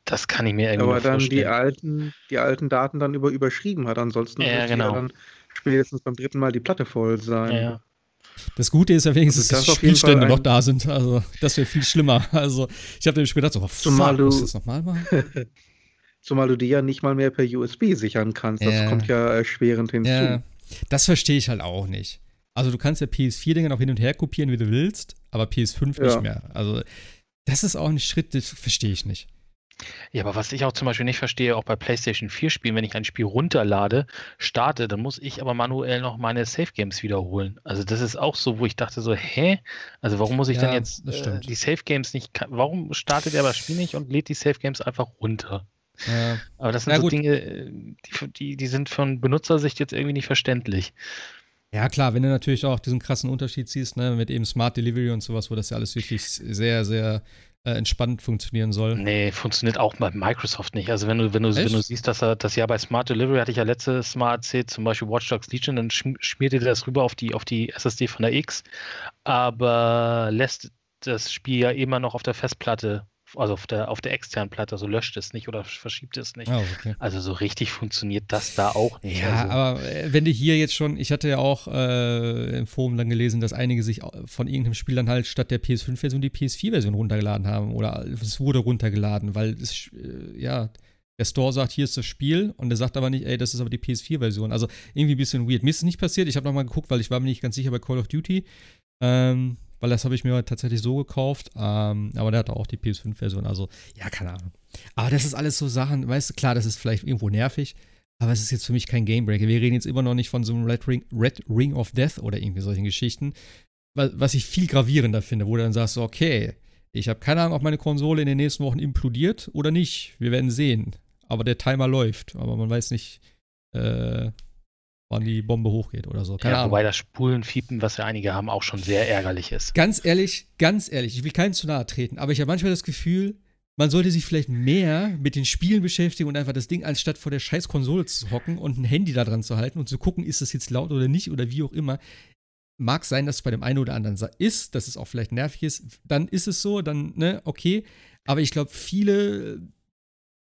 das kann ich mir irgendwie aber dann vorstellen. die alten, die alten Daten dann über überschrieben hat. Ansonsten ja, genau. dann spätestens beim dritten Mal die Platte voll sein. Ja, Das Gute ist ja wenigstens, also dass die Spielstände noch da sind. Also, das wäre viel schlimmer. Also, ich habe nämlich gedacht, so, oh, fuck, du, muss ich das nochmal machen? (laughs) Zumal du die ja nicht mal mehr per USB sichern kannst. Das ja. kommt ja erschwerend hinzu. Ja. Das verstehe ich halt auch nicht. Also du kannst ja PS4-Dinge noch hin und her kopieren, wie du willst, aber PS5 ja. nicht mehr. Also das ist auch ein Schritt, das verstehe ich nicht. Ja, aber was ich auch zum Beispiel nicht verstehe, auch bei PlayStation 4 Spielen, wenn ich ein Spiel runterlade, starte, dann muss ich aber manuell noch meine Safe Games wiederholen. Also das ist auch so, wo ich dachte so, hä? Also warum muss ich ja, dann jetzt äh, die Safe Games nicht, warum startet er das Spiel nicht und lädt die Safe Games einfach runter? Ja. Aber das sind Na so. Dinge, die, die, die sind von Benutzersicht jetzt irgendwie nicht verständlich. Ja, klar, wenn du natürlich auch diesen krassen Unterschied siehst, ne, mit eben Smart Delivery und sowas, wo das ja alles wirklich sehr, sehr äh, entspannt funktionieren soll. Nee, funktioniert auch bei Microsoft nicht. Also wenn du, wenn du, wenn du siehst, dass er das ja bei Smart Delivery hatte ich ja letztes Mal erzählt, zum Beispiel Watch Dogs Legion, dann schmiert ihr das rüber auf die, auf die SSD von der X, aber lässt das Spiel ja immer noch auf der Festplatte also auf der, auf der externen Platte, also löscht es nicht oder verschiebt es nicht. Oh, okay. Also so richtig funktioniert das da auch nicht. Ja, also. aber äh, wenn du hier jetzt schon, ich hatte ja auch äh, im Forum dann gelesen, dass einige sich von irgendeinem Spiel dann halt statt der PS5-Version die PS4-Version runtergeladen haben oder es wurde runtergeladen, weil es, äh, ja, der Store sagt, hier ist das Spiel und der sagt aber nicht, ey, das ist aber die PS4-Version. Also irgendwie ein bisschen weird. Mir ist es nicht passiert, ich habe nochmal geguckt, weil ich war mir nicht ganz sicher bei Call of Duty. Ähm, weil das habe ich mir tatsächlich so gekauft. Ähm, aber der hat auch die PS5-Version. Also, ja, keine Ahnung. Aber das ist alles so Sachen, weißt du, klar, das ist vielleicht irgendwo nervig. Aber es ist jetzt für mich kein Gamebreaker. Wir reden jetzt immer noch nicht von so einem Red Ring, Red Ring of Death oder irgendwie solchen Geschichten. Was ich viel gravierender finde, wo du dann sagst, okay, ich habe keine Ahnung, ob meine Konsole in den nächsten Wochen implodiert oder nicht. Wir werden sehen. Aber der Timer läuft. Aber man weiß nicht, äh, wann die Bombe hochgeht oder so. Keine ja, Ahnung. Wobei das Spulenfiepen, was ja einige haben, auch schon sehr ärgerlich ist. Ganz ehrlich, ganz ehrlich, ich will keinen zu nahe treten, aber ich habe manchmal das Gefühl, man sollte sich vielleicht mehr mit den Spielen beschäftigen und einfach das Ding, anstatt vor der scheiß Konsole zu hocken und ein Handy da dran zu halten und zu gucken, ist das jetzt laut oder nicht oder wie auch immer. Mag sein, dass es bei dem einen oder anderen ist, dass es auch vielleicht nervig ist. Dann ist es so, dann, ne, okay. Aber ich glaube, viele,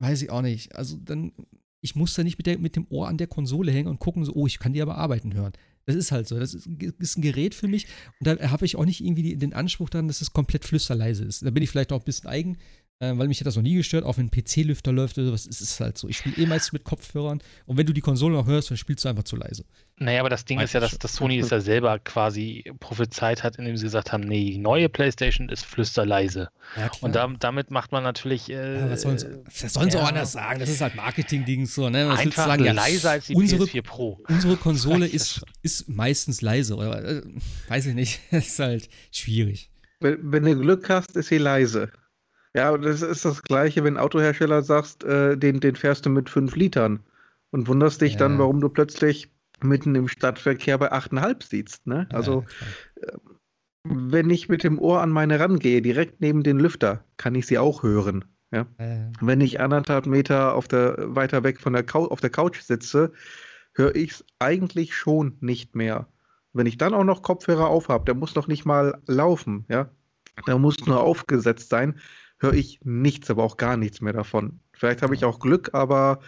weiß ich auch nicht. Also dann ich muss da nicht mit, der, mit dem Ohr an der Konsole hängen und gucken, so, oh, ich kann die aber arbeiten hören. Das ist halt so. Das ist, ist ein Gerät für mich. Und da habe ich auch nicht irgendwie den Anspruch daran, dass es komplett flüsterleise ist. Da bin ich vielleicht auch ein bisschen eigen, äh, weil mich hat das noch nie gestört, auch wenn ein PC-Lüfter läuft oder sowas, ist es halt so. Ich spiele eh meistens mit Kopfhörern und wenn du die Konsole noch hörst, dann spielst du einfach zu leise. Naja, aber das Ding ist ja, dass, dass Sony es ja selber quasi prophezeit hat, indem sie gesagt haben, nee, die neue PlayStation ist flüsterleise. Ja, und da, damit macht man natürlich. Äh, ja, was sollen sie, das sollen sie auch anders sagen. Das ist halt Marketing-Ding so. Ne? Was Einfach sagen, leiser als die unsere, PS4 Pro. Unsere Konsole ist, ist meistens leise. Oder, äh, weiß ich nicht. (laughs) das ist halt schwierig. Wenn, wenn du Glück hast, ist sie leise. Ja, das ist das Gleiche, wenn Autohersteller sagst, äh, den, den fährst du mit 5 Litern und wunderst dich ja. dann, warum du plötzlich mitten im Stadtverkehr bei 8,5 siehst. Ne? Also, ja, wenn ich mit dem Ohr an meine rangehe, direkt neben den Lüfter, kann ich sie auch hören. Ja? ja. Wenn ich anderthalb Meter auf der, weiter weg von der Couch, auf der Couch sitze, höre ich es eigentlich schon nicht mehr. Wenn ich dann auch noch Kopfhörer aufhabe, der muss noch nicht mal laufen, ja. Der muss nur aufgesetzt sein, höre ich nichts, aber auch gar nichts mehr davon. Vielleicht habe ich auch Glück, aber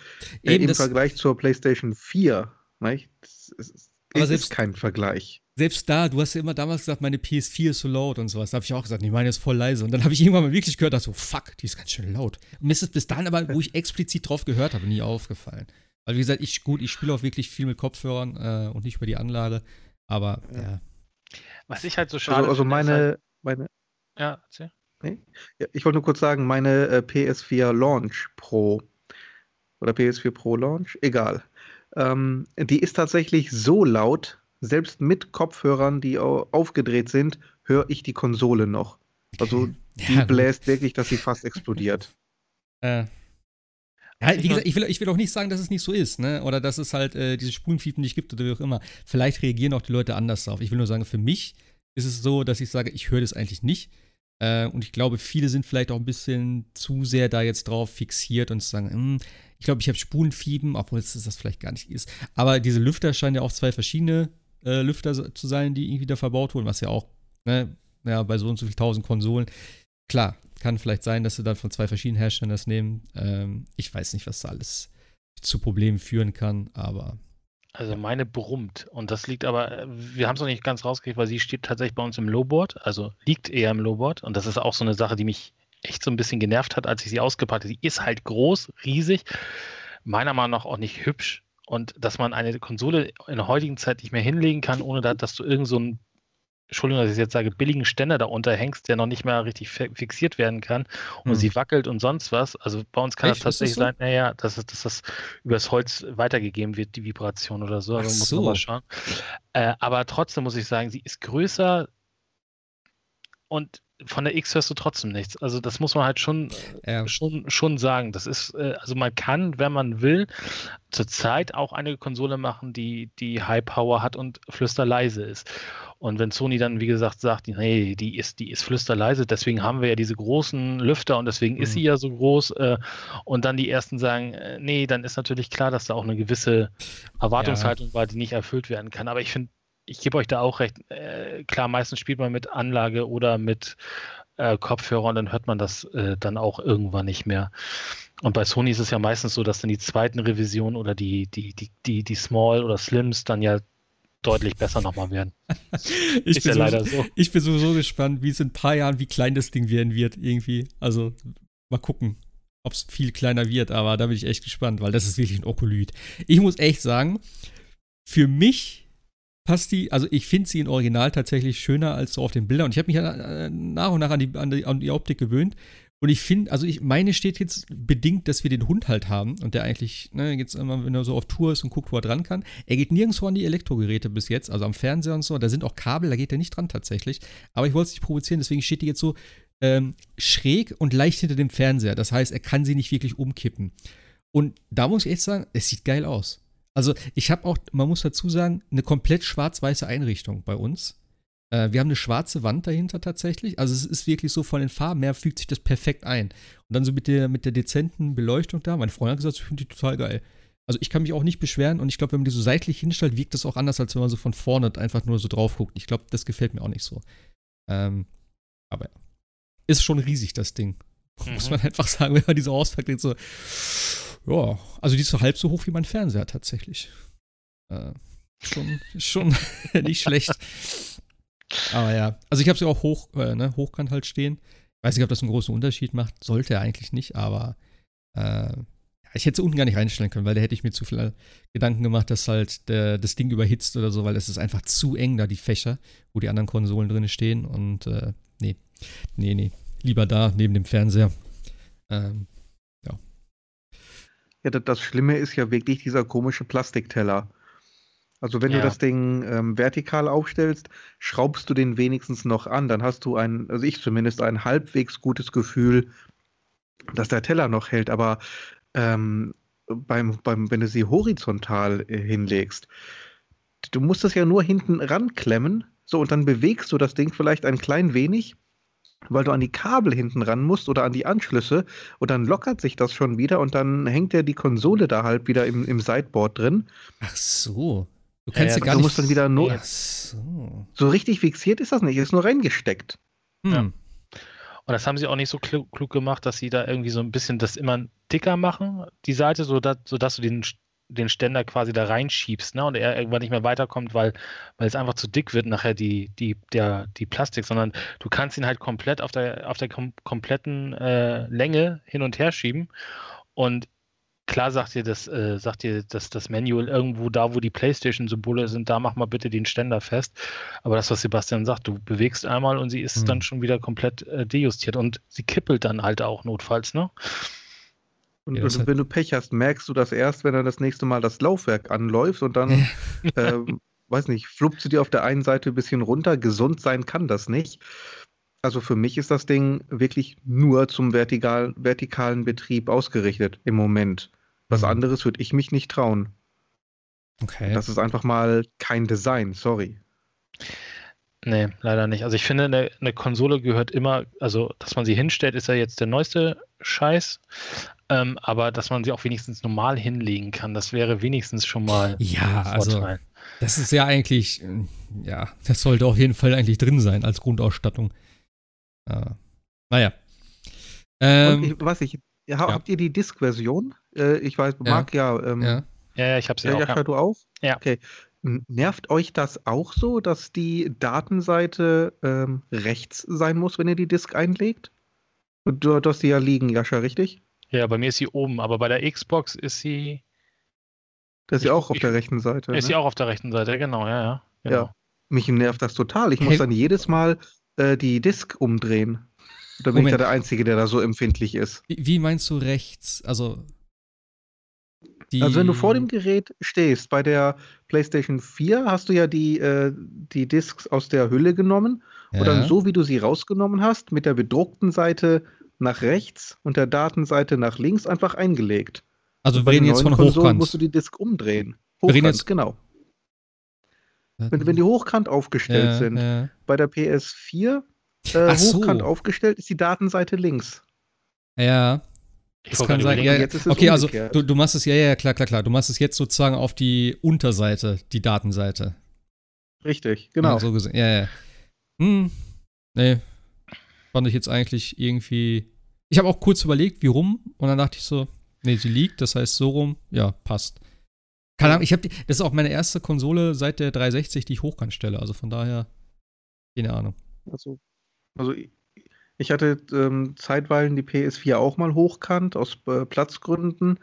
äh, im Vergleich zur PlayStation 4 Nicht? Das ist, aber selbst, kein Vergleich. Selbst da, du hast ja immer damals gesagt, meine PS4 ist so laut und sowas. Da habe ich auch gesagt, nee, meine ist voll leise. Und dann habe ich irgendwann mal wirklich gehört, dass so, fuck, die ist ganz schön laut. Und mir ist es bis dahin aber, wo ich (laughs) explizit drauf gehört habe, nie aufgefallen. Weil, wie gesagt, ich, gut, ich spiele auch wirklich viel mit Kopfhörern äh, und nicht über die Anlage. Aber, ja. ja. Was ich halt so schade Also, also meine, halt, meine. Ja, erzähl. Nee? Ja, ich wollte nur kurz sagen, meine äh, PS4 Launch Pro oder PS4 Pro Launch, egal. Ähm, die ist tatsächlich so laut, selbst mit Kopfhörern, die aufgedreht sind, höre ich die Konsole noch. Also (laughs) die ja, bläst wirklich, dass sie fast explodiert. Äh. Ja, wie gesagt, ich will, ich will auch nicht sagen, dass es nicht so ist, ne? Oder dass es halt äh, diese Spulenfiepen nicht gibt oder wie auch immer. Vielleicht reagieren auch die Leute anders darauf. Ich will nur sagen, für mich ist es so, dass ich sage, ich höre das eigentlich nicht. Äh, und ich glaube, viele sind vielleicht auch ein bisschen zu sehr da jetzt drauf fixiert und sagen, hm, ich glaube, ich habe Spulenfieben, obwohl es das vielleicht gar nicht ist. Aber diese Lüfter scheinen ja auch zwei verschiedene äh, Lüfter zu sein, die irgendwie da verbaut wurden, was ja auch, ne, ja, bei so und so viel tausend Konsolen. Klar, kann vielleicht sein, dass sie dann von zwei verschiedenen Herstellern das nehmen. Ähm, ich weiß nicht, was da alles zu Problemen führen kann, aber. Also meine brummt. Und das liegt aber, äh, wir haben es noch nicht ganz rausgekriegt, weil sie steht tatsächlich bei uns im Lowboard, also liegt eher im Lowboard. Und das ist auch so eine Sache, die mich echt so ein bisschen genervt hat, als ich sie ausgepackt habe. Sie ist halt groß, riesig, meiner Meinung nach auch nicht hübsch. Und dass man eine Konsole in der heutigen Zeit nicht mehr hinlegen kann, ohne dass du irgend so einen, Entschuldigung, dass ich jetzt sage, billigen Ständer da unterhängst, der noch nicht mehr richtig fixiert werden kann und hm. sie wackelt und sonst was. Also bei uns kann Echt? das tatsächlich das so? sein, naja, dass, dass das übers Holz weitergegeben wird, die Vibration oder so. Also muss so. man mal schauen. Äh, aber trotzdem muss ich sagen, sie ist größer und von der X hörst du trotzdem nichts. Also das muss man halt schon, ja. schon, schon sagen. Das ist, äh, also man kann, wenn man will, zurzeit auch eine Konsole machen, die, die High Power hat und flüsterleise ist. Und wenn Sony dann, wie gesagt, sagt, nee, die ist, die ist flüsterleise, deswegen haben wir ja diese großen Lüfter und deswegen mhm. ist sie ja so groß. Äh, und dann die ersten sagen, äh, nee, dann ist natürlich klar, dass da auch eine gewisse Erwartungshaltung ja. war, die nicht erfüllt werden kann. Aber ich finde, ich gebe euch da auch recht. Äh, klar, meistens spielt man mit Anlage oder mit äh, Kopfhörern, dann hört man das äh, dann auch irgendwann nicht mehr. Und bei Sony ist es ja meistens so, dass dann die zweiten Revisionen oder die, die, die, die, die Small oder Slims dann ja deutlich besser nochmal werden. (laughs) ich, ist bin ja leider so. ich bin sowieso gespannt, wie es in ein paar Jahren, wie klein das Ding werden wird, irgendwie. Also, mal gucken, ob es viel kleiner wird, aber da bin ich echt gespannt, weil das ist wirklich ein Okolyt. Ich muss echt sagen, für mich passt die, also ich finde sie in Original tatsächlich schöner als so auf den Bildern. Und ich habe mich ja nach und nach an die, an, die, an die Optik gewöhnt. Und ich finde, also ich meine steht jetzt bedingt, dass wir den Hund halt haben und der eigentlich, ne, jetzt immer, wenn er so auf Tour ist und guckt, wo er dran kann. Er geht nirgendwo an die Elektrogeräte bis jetzt, also am Fernseher und so. Da sind auch Kabel, da geht er nicht dran tatsächlich. Aber ich wollte es nicht provozieren, deswegen steht die jetzt so ähm, schräg und leicht hinter dem Fernseher. Das heißt, er kann sie nicht wirklich umkippen. Und da muss ich echt sagen, es sieht geil aus. Also ich habe auch, man muss dazu sagen, eine komplett schwarz-weiße Einrichtung bei uns. Äh, wir haben eine schwarze Wand dahinter tatsächlich. Also es ist wirklich so von den Farben her fügt sich das perfekt ein. Und dann so mit der, mit der dezenten Beleuchtung da. Mein Freund hat gesagt, ich finde die total geil. Also ich kann mich auch nicht beschweren und ich glaube, wenn man die so seitlich hinstellt, wirkt das auch anders, als wenn man so von vorne einfach nur so drauf guckt. Ich glaube, das gefällt mir auch nicht so. Ähm, aber ja. Ist schon riesig, das Ding. Mhm. Muss man einfach sagen, (laughs) wenn man diese auspackt, denkt so, ja, also die ist so halb so hoch wie mein Fernseher tatsächlich. Äh, schon, (laughs) schon (laughs) nicht schlecht. Aber ja, also ich habe sie auch hoch, äh, ne, hochkant halt stehen. Weiß nicht, ob das einen großen Unterschied macht. Sollte er eigentlich nicht, aber äh, ich hätte es unten gar nicht reinstellen können, weil da hätte ich mir zu viel Gedanken gemacht, dass halt der, das Ding überhitzt oder so, weil es ist einfach zu eng da, die Fächer, wo die anderen Konsolen drin stehen. Und äh, nee, nee, nee. Lieber da, neben dem Fernseher. Ähm, ja. Ja, das Schlimme ist ja wirklich dieser komische Plastikteller. Also wenn ja. du das Ding ähm, vertikal aufstellst, schraubst du den wenigstens noch an. Dann hast du ein, also ich zumindest, ein halbwegs gutes Gefühl, dass der Teller noch hält. Aber ähm, beim, beim, wenn du sie horizontal äh, hinlegst, du musst das ja nur hinten ranklemmen. So, und dann bewegst du das Ding vielleicht ein klein wenig, weil du an die Kabel hinten ran musst oder an die Anschlüsse. Und dann lockert sich das schon wieder und dann hängt ja die Konsole da halt wieder im, im Sideboard drin. Ach so. Du kannst ja, ja gar du nicht. musst dann wieder nur. So. so. richtig fixiert ist das nicht, ist nur reingesteckt. Hm. Ja. Und das haben sie auch nicht so klug, klug, gemacht, dass sie da irgendwie so ein bisschen das immer dicker machen, die Seite, sodass, sodass du den, den Ständer quasi da reinschiebst, ne? Und er irgendwann nicht mehr weiterkommt, weil, weil es einfach zu dick wird, nachher die, die, der, die Plastik, sondern du kannst ihn halt komplett auf der, auf der kom kompletten äh, Länge hin und her schieben. Und klar sagt ihr das, äh, sagt ihr das, das Manual irgendwo da, wo die PlayStation-Symbole sind, da mach mal bitte den Ständer fest. Aber das, was Sebastian sagt, du bewegst einmal und sie ist hm. dann schon wieder komplett äh, dejustiert und sie kippelt dann halt auch notfalls, ne? Und, ja, und wenn du Pech hast, merkst du das erst, wenn er das nächste Mal das Laufwerk anläuft und dann, (laughs) ähm, weiß nicht, fluppt sie dir auf der einen Seite ein bisschen runter. Gesund sein kann das nicht. Also für mich ist das Ding wirklich nur zum vertikal, vertikalen Betrieb ausgerichtet im Moment. Was mhm. anderes würde ich mich nicht trauen. Okay. Das ist einfach mal kein Design, sorry. Nee, leider nicht. Also ich finde, eine, eine, Konsole gehört immer, also dass man sie hinstellt, ist ja jetzt der neueste Scheiß. Ähm, aber dass man sie auch wenigstens normal hinlegen kann, das wäre wenigstens schon mal ja, ein Vorteil. Also, das ist ja eigentlich, ja, das sollte auf jeden Fall eigentlich drin sein als Grundausstattung. Ah. Naja. Ähm, ich, was ich, ja, habt ihr die Disk-Version? Äh, ich weiß, Marc, ja. Ja, ähm, ja. ja, ich habe sie ja, auch. Ja, du auch? Ja. Okay. Nervt euch das auch so, dass die Datenseite ähm, rechts sein muss, wenn ihr die Disk einlegt? Du, du hast sie ja liegen, Jascha, richtig? Ja, bei mir ist sie oben, aber bei der Xbox ist sie. Das ist sie auch auf ich, der rechten Seite. Ist ne? sie auch auf der rechten Seite, genau, ja, ja. Genau. Ja. Mich nervt das total. Ich muss dann jedes Mal äh, die Disk umdrehen. Da bin Moment. ich ja der Einzige, der da so empfindlich ist. Wie, wie meinst du rechts? Also. also wenn du vor dem Gerät stehst, bei der PlayStation 4 hast du ja die, äh, die Discs aus der Hülle genommen ja. und dann so wie du sie rausgenommen hast, mit der bedruckten Seite nach rechts und der Datenseite nach links einfach eingelegt. Also wir reden jetzt von Konsole Hochkant. musst du die Disk umdrehen. Hochkant, wir jetzt genau. Wenn, wenn die hochkant aufgestellt ja, sind. Ja. Bei der PS4 äh, hochkant so. aufgestellt ist die Datenseite links. Ja. Das kann sein. Ja, okay, also du, du machst es, ja, ja, klar, klar, klar. Du machst es jetzt sozusagen auf die Unterseite, die Datenseite. Richtig, genau. Ja, so gesehen. Ja, ja. Hm. Nee. Fand ich jetzt eigentlich irgendwie. Ich habe auch kurz überlegt, wie rum, und dann dachte ich so, nee, sie liegt, das heißt so rum, ja, passt. Keine Ahnung, ich habe das ist auch meine erste Konsole seit der 360, die ich hochkant stelle. Also von daher, keine Ahnung. Also, also ich hatte ähm, zeitweilen die PS4 auch mal hochkant aus äh, Platzgründen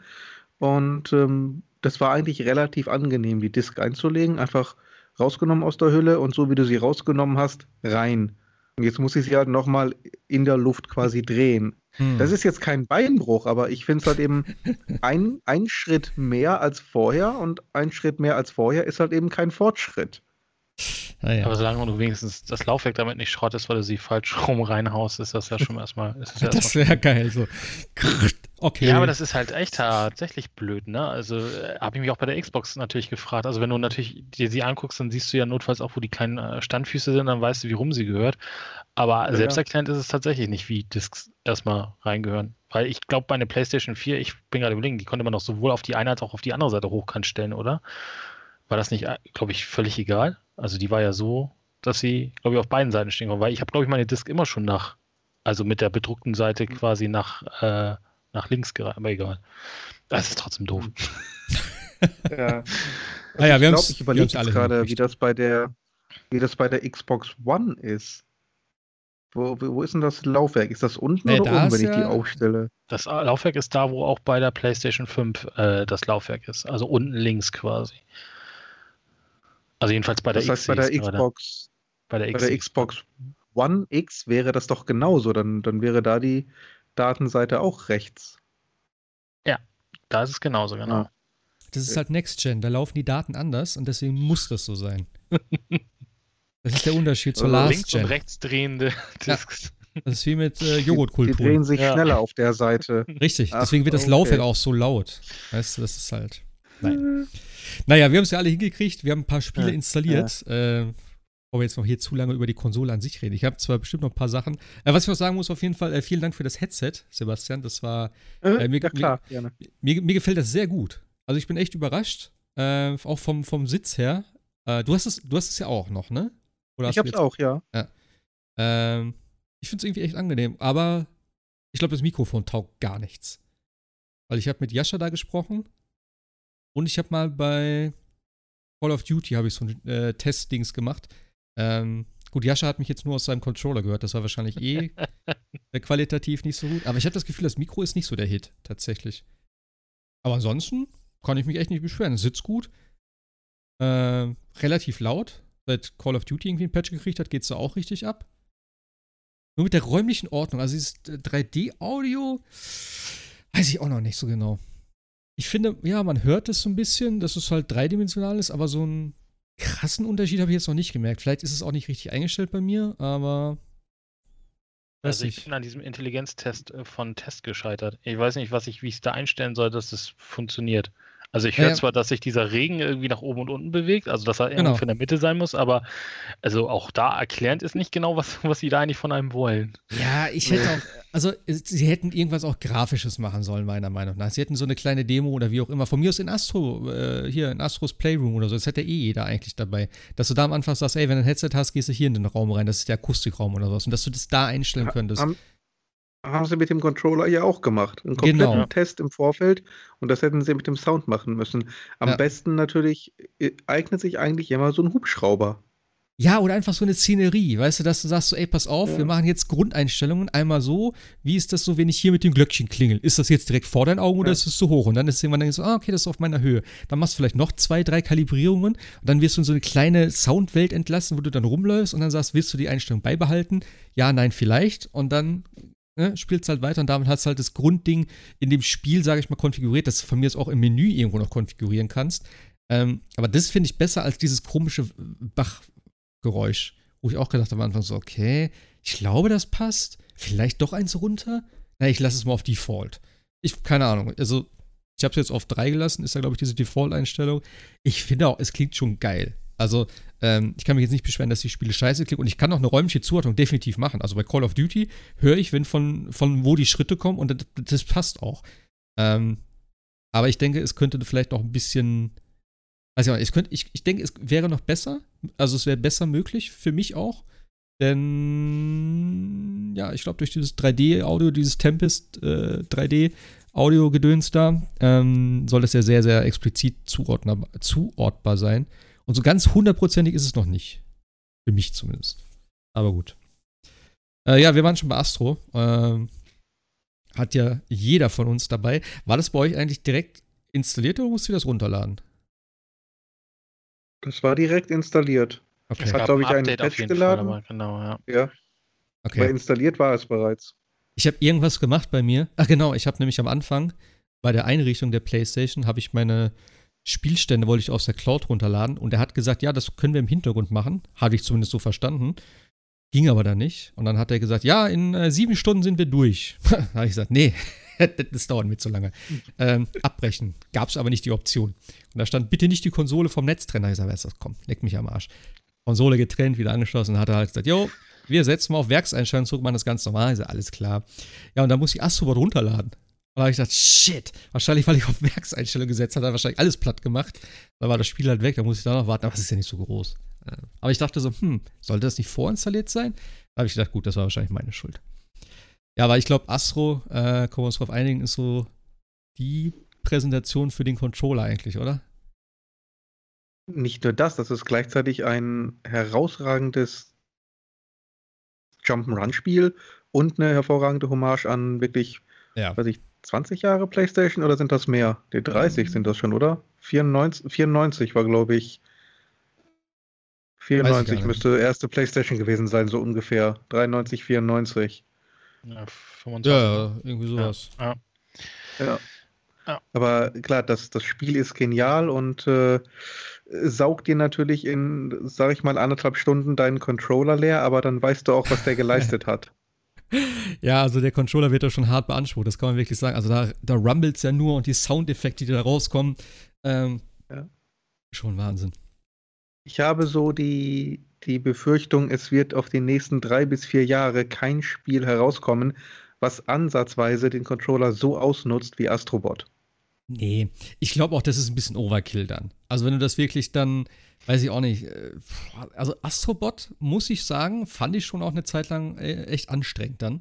und ähm, das war eigentlich relativ angenehm, die Disk einzulegen. Einfach rausgenommen aus der Hülle und so wie du sie rausgenommen hast, rein. Und jetzt muss ich sie halt nochmal in der Luft quasi drehen. Hm. Das ist jetzt kein Beinbruch, aber ich finde es halt eben (laughs) ein, ein Schritt mehr als vorher und ein Schritt mehr als vorher ist halt eben kein Fortschritt. Ah, ja. Aber solange du wenigstens das Laufwerk damit nicht schrottest, weil du sie falsch (laughs) rum reinhaust, ist das ja schon erstmal. Ja das wäre geil. So. (laughs) Okay. Ja, aber das ist halt echt tatsächlich blöd, ne? Also äh, habe ich mich auch bei der Xbox natürlich gefragt. Also wenn du natürlich dir sie anguckst, dann siehst du ja notfalls auch, wo die kleinen äh, Standfüße sind, dann weißt du, wie rum sie gehört. Aber ja, selbsterklärend ist es tatsächlich nicht, wie Discs erstmal reingehören. Weil ich glaube, bei einer PlayStation 4, ich bin gerade überlegen, die konnte man doch sowohl auf die eine als auch auf die andere Seite hochkant stellen, oder? War das nicht, äh, glaube ich, völlig egal? Also die war ja so, dass sie, glaube ich, auf beiden Seiten stehen konnte. Weil ich habe, glaube ich, meine Disk immer schon nach, also mit der bedruckten Seite mhm. quasi nach, äh, nach links gereicht, aber egal. Das ist trotzdem doof. (laughs) ja. Also ah ja, ich glaube, ich überlege jetzt gerade, wie das bei der, wie das bei der Xbox One ist. Wo, wo ist denn das Laufwerk? Ist das unten nee, oder oben, wenn ich die aufstelle? Das Laufwerk ist da, wo auch bei der PlayStation 5 äh, das Laufwerk ist. Also unten links quasi. Also jedenfalls bei der, das heißt, bei der Xbox. Bei der, bei der Xbox One X wäre das doch genauso. Dann, dann wäre da die Datenseite auch rechts. Ja, da ist es genauso, genau. Ja. Das ist halt Next Gen, da laufen die Daten anders und deswegen muss das so sein. (laughs) Das ist der Unterschied zur also Last links Gen. und rechts drehende Discs. Ja. Das ist wie mit äh, Joghurtkultur. Die, die drehen sich ja. schneller auf der Seite. (laughs) Richtig, Ach, deswegen wird das okay. Laufwerk auch so laut. Weißt du, das ist halt. Nein. Naja, wir haben es ja alle hingekriegt. Wir haben ein paar Spiele ja. installiert. Ja. Äh, bevor wir jetzt noch hier zu lange über die Konsole an sich reden. Ich habe zwar bestimmt noch ein paar Sachen. Äh, was ich noch sagen muss, auf jeden Fall, äh, vielen Dank für das Headset, Sebastian. Das war. Äh, mir, ja, klar, mir, mir, mir, gefällt das sehr gut. Also ich bin echt überrascht. Äh, auch vom, vom Sitz her. Äh, du, hast es, du hast es ja auch noch, ne? Oder ich hab's auch, ja. ja. Ähm, ich finde es irgendwie echt angenehm, aber ich glaube, das Mikrofon taugt gar nichts. Weil ich habe mit Jascha da gesprochen und ich habe mal bei Call of Duty habe ich so ein äh, Testdings gemacht. Ähm, gut, Jascha hat mich jetzt nur aus seinem Controller gehört. Das war wahrscheinlich eh (laughs) qualitativ nicht so gut. Aber ich habe das Gefühl, das Mikro ist nicht so der Hit, tatsächlich. Aber ansonsten kann ich mich echt nicht beschweren. Es sitzt gut. Äh, relativ laut seit Call of Duty irgendwie ein Patch gekriegt hat, geht es da auch richtig ab. Nur mit der räumlichen Ordnung, also dieses 3D-Audio, weiß ich auch noch nicht so genau. Ich finde, ja, man hört es so ein bisschen, dass es halt dreidimensional ist, aber so einen krassen Unterschied habe ich jetzt noch nicht gemerkt. Vielleicht ist es auch nicht richtig eingestellt bei mir, aber. Also ich bin an diesem Intelligenztest äh, von Test gescheitert. Ich weiß nicht, was ich, wie ich es da einstellen soll, dass es das funktioniert. Also ich höre ja, zwar, dass sich dieser Regen irgendwie nach oben und unten bewegt, also dass er genau. irgendwie in der Mitte sein muss, aber also auch da erklärend ist nicht genau, was, was sie da eigentlich von einem wollen. Ja, ich hätte auch, also sie hätten irgendwas auch Grafisches machen sollen, meiner Meinung nach. Sie hätten so eine kleine Demo oder wie auch immer. Von mir aus in Astro, äh, hier in Astros Playroom oder so, das hätte eh jeder eigentlich dabei. Dass du da am Anfang sagst, ey, wenn du ein Headset hast, gehst du hier in den Raum rein, das ist der Akustikraum oder sowas. Und dass du das da einstellen könntest. Haben, haben sie mit dem Controller ja auch gemacht. Einen kompletten genau. Test im Vorfeld und das hätten sie mit dem Sound machen müssen. Am ja. besten natürlich äh, eignet sich eigentlich immer so ein Hubschrauber. Ja, oder einfach so eine Szenerie, weißt du, dass du sagst so, ey, pass auf, ja. wir machen jetzt Grundeinstellungen einmal so, wie ist das so, wenn ich hier mit dem Glöckchen klingel? Ist das jetzt direkt vor deinen Augen ja. oder ist es zu hoch? Und dann ist irgendwann dann so, ah, okay, das ist auf meiner Höhe. Dann machst du vielleicht noch zwei, drei Kalibrierungen und dann wirst du in so eine kleine Soundwelt entlassen, wo du dann rumläufst und dann sagst, willst du die Einstellung beibehalten? Ja, nein, vielleicht. Und dann ne, spielst halt weiter und damit hast du halt das Grundding in dem Spiel, sage ich mal, konfiguriert, dass du von mir aus auch im Menü irgendwo noch konfigurieren kannst. Ähm, aber das finde ich besser als dieses komische Bachgeräusch, wo ich auch gedacht habe am Anfang so, okay, ich glaube, das passt. Vielleicht doch eins runter? Na, ich lasse es mal auf Default. Ich, keine Ahnung. Also, ich habe es jetzt auf 3 gelassen, ist ja, glaube ich, diese Default-Einstellung. Ich finde auch, es klingt schon geil. Also, ähm, ich kann mich jetzt nicht beschweren, dass die Spiele scheiße klicken und ich kann auch eine räumliche Zuordnung definitiv machen. Also bei Call of Duty höre ich, wenn von, von wo die Schritte kommen und das, das passt auch. Ähm, aber ich denke, es könnte vielleicht noch ein bisschen. Also ich, ich, ich denke, es wäre noch besser. Also es wäre besser möglich für mich auch. Denn ja, ich glaube, durch dieses 3D-Audio, dieses Tempest äh, 3D-Audio-Gedöns da, ähm, soll das ja sehr, sehr explizit zuordnbar sein. Und so ganz hundertprozentig ist es noch nicht. Für mich zumindest. Aber gut. Äh, ja, wir waren schon bei Astro. Ähm, hat ja jeder von uns dabei. War das bei euch eigentlich direkt installiert oder musst du das runterladen? Das war direkt installiert. Okay. Es hat, glaube ich, einen Patch geladen. Fall, genau, ja. ja. Okay. Aber installiert war es bereits. Ich habe irgendwas gemacht bei mir. Ach genau, ich habe nämlich am Anfang bei der Einrichtung der PlayStation habe ich meine Spielstände wollte ich aus der Cloud runterladen und er hat gesagt, ja, das können wir im Hintergrund machen. Habe ich zumindest so verstanden. Ging aber dann nicht. Und dann hat er gesagt, ja, in äh, sieben Stunden sind wir durch. (laughs) da habe ich gesagt, nee, (laughs) das dauert mir zu lange. Ähm, abbrechen. Gab es aber nicht die Option. Und da stand, bitte nicht die Konsole vom Netz habe ich gesagt, das, komm, leck mich am Arsch. Konsole getrennt, wieder angeschlossen. Dann hat er halt gesagt, jo, wir setzen mal auf Werkseinstellungen zurück, machen das ganz normal. Ich sage, alles klar. Ja, und dann muss ich Astrobot runterladen. Da habe ich gedacht, shit, wahrscheinlich, weil ich auf Werkseinstellung gesetzt habe, hat er wahrscheinlich alles platt gemacht. Dann war das Spiel halt weg, da muss ich da noch warten, aber es ist ja nicht so groß. Aber ich dachte so, hm, sollte das nicht vorinstalliert sein? Da habe ich gedacht, gut, das war wahrscheinlich meine Schuld. Ja, aber ich glaube, Astro, äh, können wir uns darauf einigen, ist so die Präsentation für den Controller eigentlich, oder? Nicht nur das, das ist gleichzeitig ein herausragendes Jump'n'Run-Spiel und eine hervorragende Hommage an wirklich ja. weiß ich, 20 Jahre PlayStation oder sind das mehr? Die 30 sind das schon, oder? 94, 94 war, glaube ich. 94 müsste erste PlayStation gewesen sein, so ungefähr. 93, 94. Ja, 25. ja irgendwie sowas. Ja. ja. ja. Aber klar, das, das Spiel ist genial und äh, saugt dir natürlich in, sag ich mal, anderthalb Stunden deinen Controller leer, aber dann weißt du auch, was der geleistet (laughs) hat. Ja, also der Controller wird da schon hart beansprucht, das kann man wirklich sagen. Also da, da rumbelt es ja nur und die Soundeffekte, die da rauskommen, ähm, ja. schon Wahnsinn. Ich habe so die, die Befürchtung, es wird auf die nächsten drei bis vier Jahre kein Spiel herauskommen, was ansatzweise den Controller so ausnutzt wie Astrobot. Nee, ich glaube auch, das ist ein bisschen Overkill dann. Also wenn du das wirklich dann weiß ich auch nicht. Äh, also Astrobot, muss ich sagen, fand ich schon auch eine Zeit lang äh, echt anstrengend dann.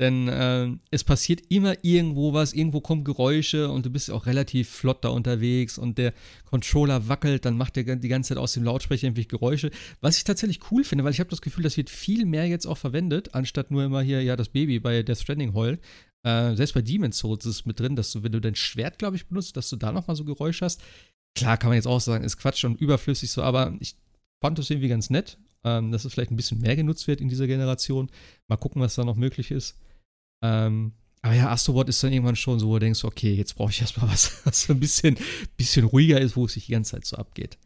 Denn äh, es passiert immer irgendwo was, irgendwo kommen Geräusche und du bist auch relativ flott da unterwegs und der Controller wackelt, dann macht der die ganze Zeit aus dem Lautsprecher irgendwie Geräusche. Was ich tatsächlich cool finde, weil ich habe das Gefühl, das wird viel mehr jetzt auch verwendet, anstatt nur immer hier, ja, das Baby bei Death Stranding heult. Äh, selbst bei Demon's Souls ist es mit drin, dass du, wenn du dein Schwert, glaube ich, benutzt, dass du da nochmal so Geräusche hast. Klar, kann man jetzt auch sagen, ist Quatsch und überflüssig so, aber ich fand das irgendwie ganz nett, ähm, dass es vielleicht ein bisschen mehr genutzt wird in dieser Generation. Mal gucken, was da noch möglich ist. Ähm, aber ja, Astrobot ist dann irgendwann schon so, wo du denkst, okay, jetzt brauche ich erstmal was, (laughs) was ein bisschen, bisschen ruhiger ist, wo es sich die ganze Zeit so abgeht.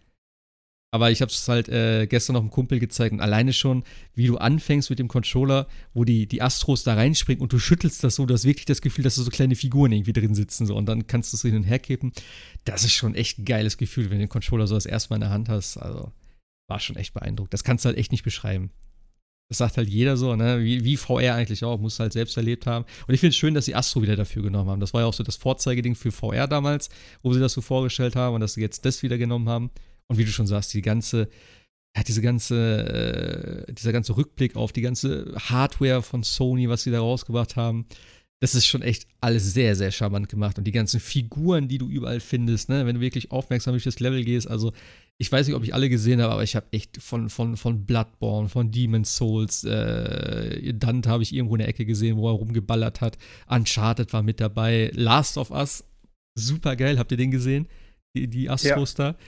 Aber ich habe es halt äh, gestern noch einem Kumpel gezeigt und alleine schon, wie du anfängst mit dem Controller, wo die, die Astros da reinspringen und du schüttelst das so, du hast wirklich das Gefühl, dass da so kleine Figuren irgendwie drin sitzen so und dann kannst du es hin und her kippen. Das ist schon echt ein geiles Gefühl, wenn du den Controller so das erste Mal in der Hand hast. Also war schon echt beeindruckt. Das kannst du halt echt nicht beschreiben. Das sagt halt jeder so, ne? Wie, wie VR eigentlich auch, muss halt selbst erlebt haben. Und ich finde es schön, dass sie Astro wieder dafür genommen haben. Das war ja auch so das Vorzeigeding für VR damals, wo sie das so vorgestellt haben und dass sie jetzt das wieder genommen haben. Und wie du schon sagst, die ganze, ja, diese ganze, äh, dieser ganze Rückblick auf die ganze Hardware von Sony, was sie da rausgebracht haben, das ist schon echt alles sehr, sehr charmant gemacht. Und die ganzen Figuren, die du überall findest, ne, wenn du wirklich aufmerksam durch das Level gehst, also ich weiß nicht, ob ich alle gesehen habe, aber ich habe echt von, von, von Bloodborne, von Demon's Souls, äh, Dante habe ich irgendwo in der Ecke gesehen, wo er rumgeballert hat. Uncharted war mit dabei. Last of Us, super geil, habt ihr den gesehen? Die, die Astros ja. da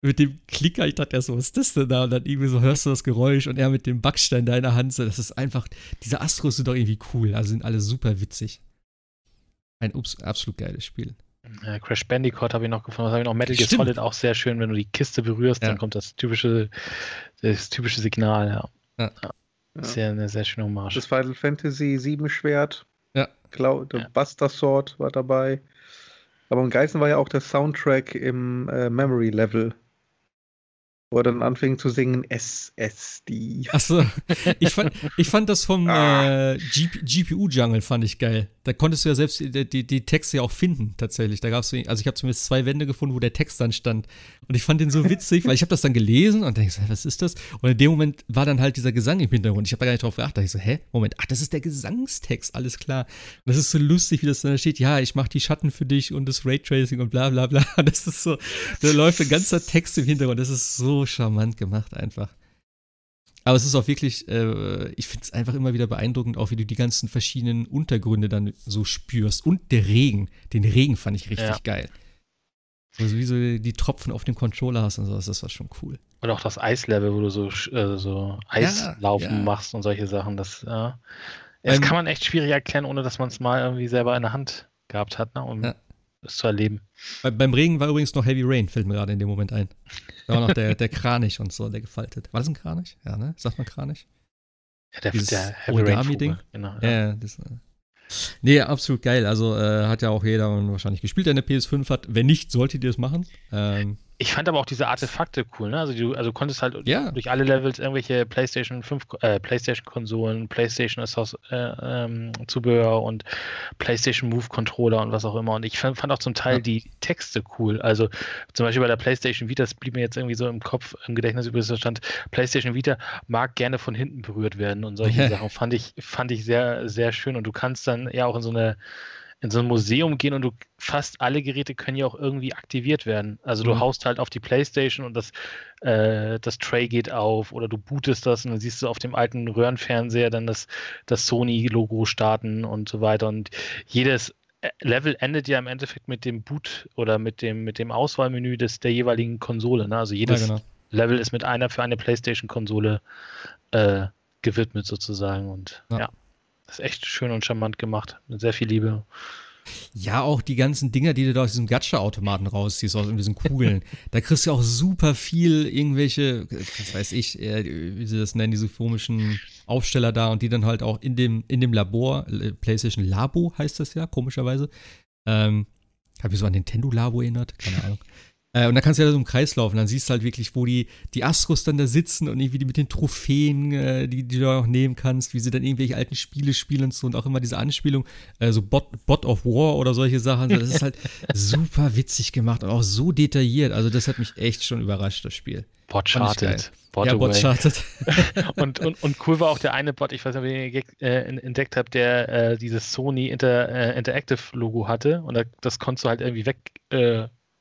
mit dem Klicker, ich dachte erst so, was ist das denn da? Und dann irgendwie so hörst du das Geräusch und er mit dem Backstein da in der Hand, so, das ist einfach, diese Astros sind doch irgendwie cool, also sind alle super witzig. Ein ups, absolut geiles Spiel. Ja, Crash Bandicoot habe ich noch gefunden, was habe ich noch? Metal Gear Solid auch sehr schön, wenn du die Kiste berührst, ja. dann kommt das typische, das typische Signal, ja. ja. ja. Sehr, eine sehr schöne Hommage. Das Final Fantasy 7 Schwert. Ja. Cloud, ja. Buster Sword war dabei. Aber im Geisten war ja auch der Soundtrack im äh, Memory Level wo er dann anfing zu singen SSD. Achso, ich fand, ich fand das vom ah. äh, GPU-Jungle fand ich geil. Da konntest du ja selbst die, die, die Texte ja auch finden, tatsächlich. Da gab's, also ich habe zumindest zwei Wände gefunden, wo der Text dann stand. Und ich fand den so witzig, weil ich habe das dann gelesen und denke was ist das? Und in dem Moment war dann halt dieser Gesang im Hintergrund. Ich habe da gar nicht drauf geachtet. Ich so, hä? Moment, ach, das ist der Gesangstext, alles klar. Und das ist so lustig, wie das dann steht. Ja, ich mache die Schatten für dich und das Raytracing und bla bla bla. (laughs) Das ist so, da läuft ein ganzer Text im Hintergrund. Das ist so charmant gemacht einfach. Aber es ist auch wirklich, äh, ich finde es einfach immer wieder beeindruckend, auch wie du die ganzen verschiedenen Untergründe dann so spürst. Und der Regen. Den Regen fand ich richtig ja. geil. Also wie so die Tropfen auf dem Controller hast und so, das war schon cool. Und auch das Eislevel, wo du so, äh, so Eislaufen ja, ja. machst und solche Sachen, das, äh, das ähm, kann man echt schwierig erklären, ohne dass man es mal irgendwie selber in der Hand gehabt hat, ne? um ja. Es zu erleben. Bei, beim Regen war übrigens noch Heavy Rain, fällt mir gerade in dem Moment ein. Da war noch der, der Kranich und so, der gefaltet. War das ein Kranich? Ja, ne? Sagt man Kranich? Ja, der, Dieses der Heavy Rain-Ding. Genau, ja, ja das, äh, Nee, absolut geil. Also äh, hat ja auch jeder wahrscheinlich gespielt, der eine PS5 hat. Wenn nicht, solltet ihr das machen. Ähm, ich fand aber auch diese Artefakte cool, ne? Also du also konntest halt ja. durch alle Levels irgendwelche PlayStation 5, äh, PlayStation Konsolen, PlayStation äh, ähm, Zubehör und PlayStation Move Controller und was auch immer. Und ich fand, fand auch zum Teil ja. die Texte cool. Also zum Beispiel bei der PlayStation Vita, das blieb mir jetzt irgendwie so im Kopf, im Gedächtnis über das stand, PlayStation Vita mag gerne von hinten berührt werden und solche. Sachen. Fand ich, fand ich sehr, sehr schön. Und du kannst dann ja auch in so eine in so ein Museum gehen und du fast alle Geräte können ja auch irgendwie aktiviert werden. Also du mhm. haust halt auf die Playstation und das, äh, das Tray geht auf oder du bootest das und dann siehst du auf dem alten Röhrenfernseher dann das, das Sony-Logo starten und so weiter. Und jedes äh, Level endet ja im Endeffekt mit dem Boot oder mit dem, mit dem Auswahlmenü des, der jeweiligen Konsole. Ne? Also jedes ja, genau. Level ist mit einer für eine PlayStation-Konsole äh, gewidmet sozusagen. Und ja. ja. Das ist echt schön und charmant gemacht. Mit sehr viel Liebe. Ja, auch die ganzen Dinger, die du da aus diesem Gacha-Automaten rausziehst, aus diesen Kugeln. (laughs) da kriegst du auch super viel irgendwelche, was weiß ich, wie sie das nennen, diese komischen Aufsteller da und die dann halt auch in dem, in dem Labor, äh, PlayStation Labo heißt das ja, komischerweise. Ähm, hab ich so an Nintendo Labo erinnert, keine Ahnung. (laughs) Äh, und dann kannst du ja so im Kreis laufen. Dann siehst du halt wirklich, wo die, die Astros dann da sitzen und irgendwie die mit den Trophäen, äh, die, die du auch nehmen kannst, wie sie dann irgendwelche alten Spiele spielen und so. Und auch immer diese Anspielung, äh, so Bot, Bot of War oder solche Sachen. Das ist halt (laughs) super witzig gemacht und auch so detailliert. Also, das hat mich echt schon überrascht, das Spiel. Bot charted. Bot ja, Bot charted. (laughs) und, und, und cool war auch der eine Bot, ich weiß nicht, ob ihr äh, entdeckt habt, der äh, dieses Sony Inter, Interactive Logo hatte. Und das konntest du halt irgendwie weg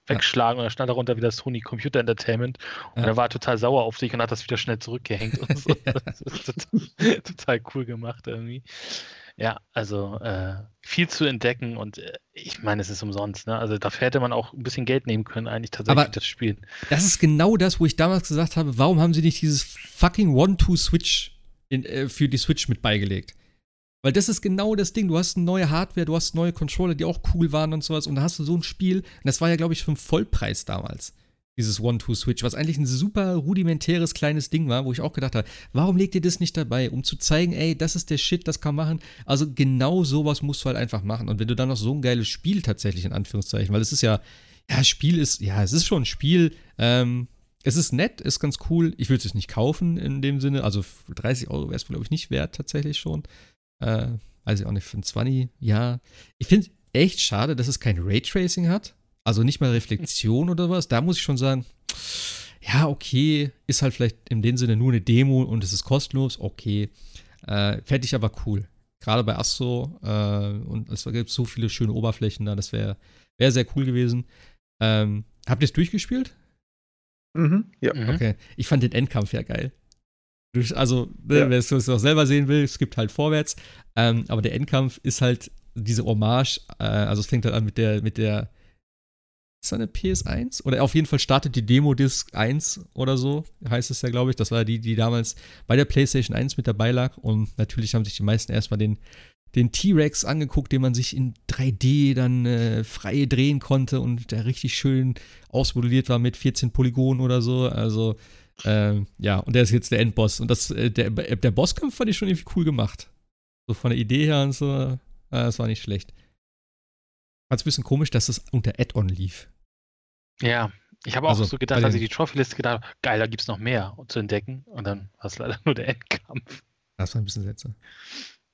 wegschlagen ja. und dann stand darunter wieder Sony Computer Entertainment und ja. er war total sauer auf sich und hat das wieder schnell zurückgehängt und so. (laughs) das ist total, total, cool gemacht irgendwie. Ja, also äh, viel zu entdecken und äh, ich meine, es ist umsonst. Ne? Also dafür hätte man auch ein bisschen Geld nehmen können, eigentlich tatsächlich Aber das Spiel. Das ist genau das, wo ich damals gesagt habe, warum haben sie nicht dieses fucking One-Two-Switch äh, für die Switch mit beigelegt? Weil das ist genau das Ding. Du hast eine neue Hardware, du hast neue Controller, die auch cool waren und sowas. Und da hast du so ein Spiel. Und das war ja, glaube ich, für einen Vollpreis damals. Dieses One-Two-Switch, was eigentlich ein super rudimentäres kleines Ding war, wo ich auch gedacht habe, warum legt ihr das nicht dabei, um zu zeigen, ey, das ist der Shit, das kann man machen. Also genau sowas musst du halt einfach machen. Und wenn du dann noch so ein geiles Spiel tatsächlich in Anführungszeichen, weil es ist ja, ja, Spiel ist, ja, es ist schon ein Spiel, ähm, es ist nett, ist ganz cool. Ich würde es nicht kaufen in dem Sinne. Also 30 Euro wäre es, glaube ich, nicht wert, tatsächlich schon. Äh, weiß ich auch nicht, für ein 20, ja. Ich finde echt schade, dass es kein Raytracing hat. Also nicht mal Reflexion oder was. Da muss ich schon sagen, ja, okay, ist halt vielleicht in dem Sinne nur eine Demo und es ist kostenlos, okay. Äh, Fände ich aber cool. Gerade bei Astro äh, und es gibt so viele schöne Oberflächen da, das wäre wär sehr cool gewesen. Ähm, habt ihr es durchgespielt? Mhm, ja. Okay. Ich fand den Endkampf ja geil. Also, ne, ja. wer es noch selber sehen will, es gibt halt vorwärts. Ähm, aber der Endkampf ist halt diese Hommage. Äh, also, es fängt halt an mit der, mit der. Ist das eine PS1? Oder auf jeden Fall startet die Demo-Disc 1 oder so, heißt es ja, glaube ich. Das war die, die damals bei der PlayStation 1 mit dabei lag. Und natürlich haben sich die meisten erstmal den, den T-Rex angeguckt, den man sich in 3D dann äh, frei drehen konnte und der richtig schön ausmodelliert war mit 14 Polygonen oder so. Also, ähm, ja, und der ist jetzt der Endboss. Und das, äh, der, der Bosskampf fand ich schon irgendwie cool gemacht. So von der Idee her und so, äh, das war nicht schlecht. Fand es ein bisschen komisch, dass das unter Add-on lief. Ja, ich habe auch also, so gedacht, als ich die Trophy-Liste gedacht habe, geil, da gibt es noch mehr zu entdecken. Und dann war es leider nur der Endkampf. Das war ein bisschen seltsam.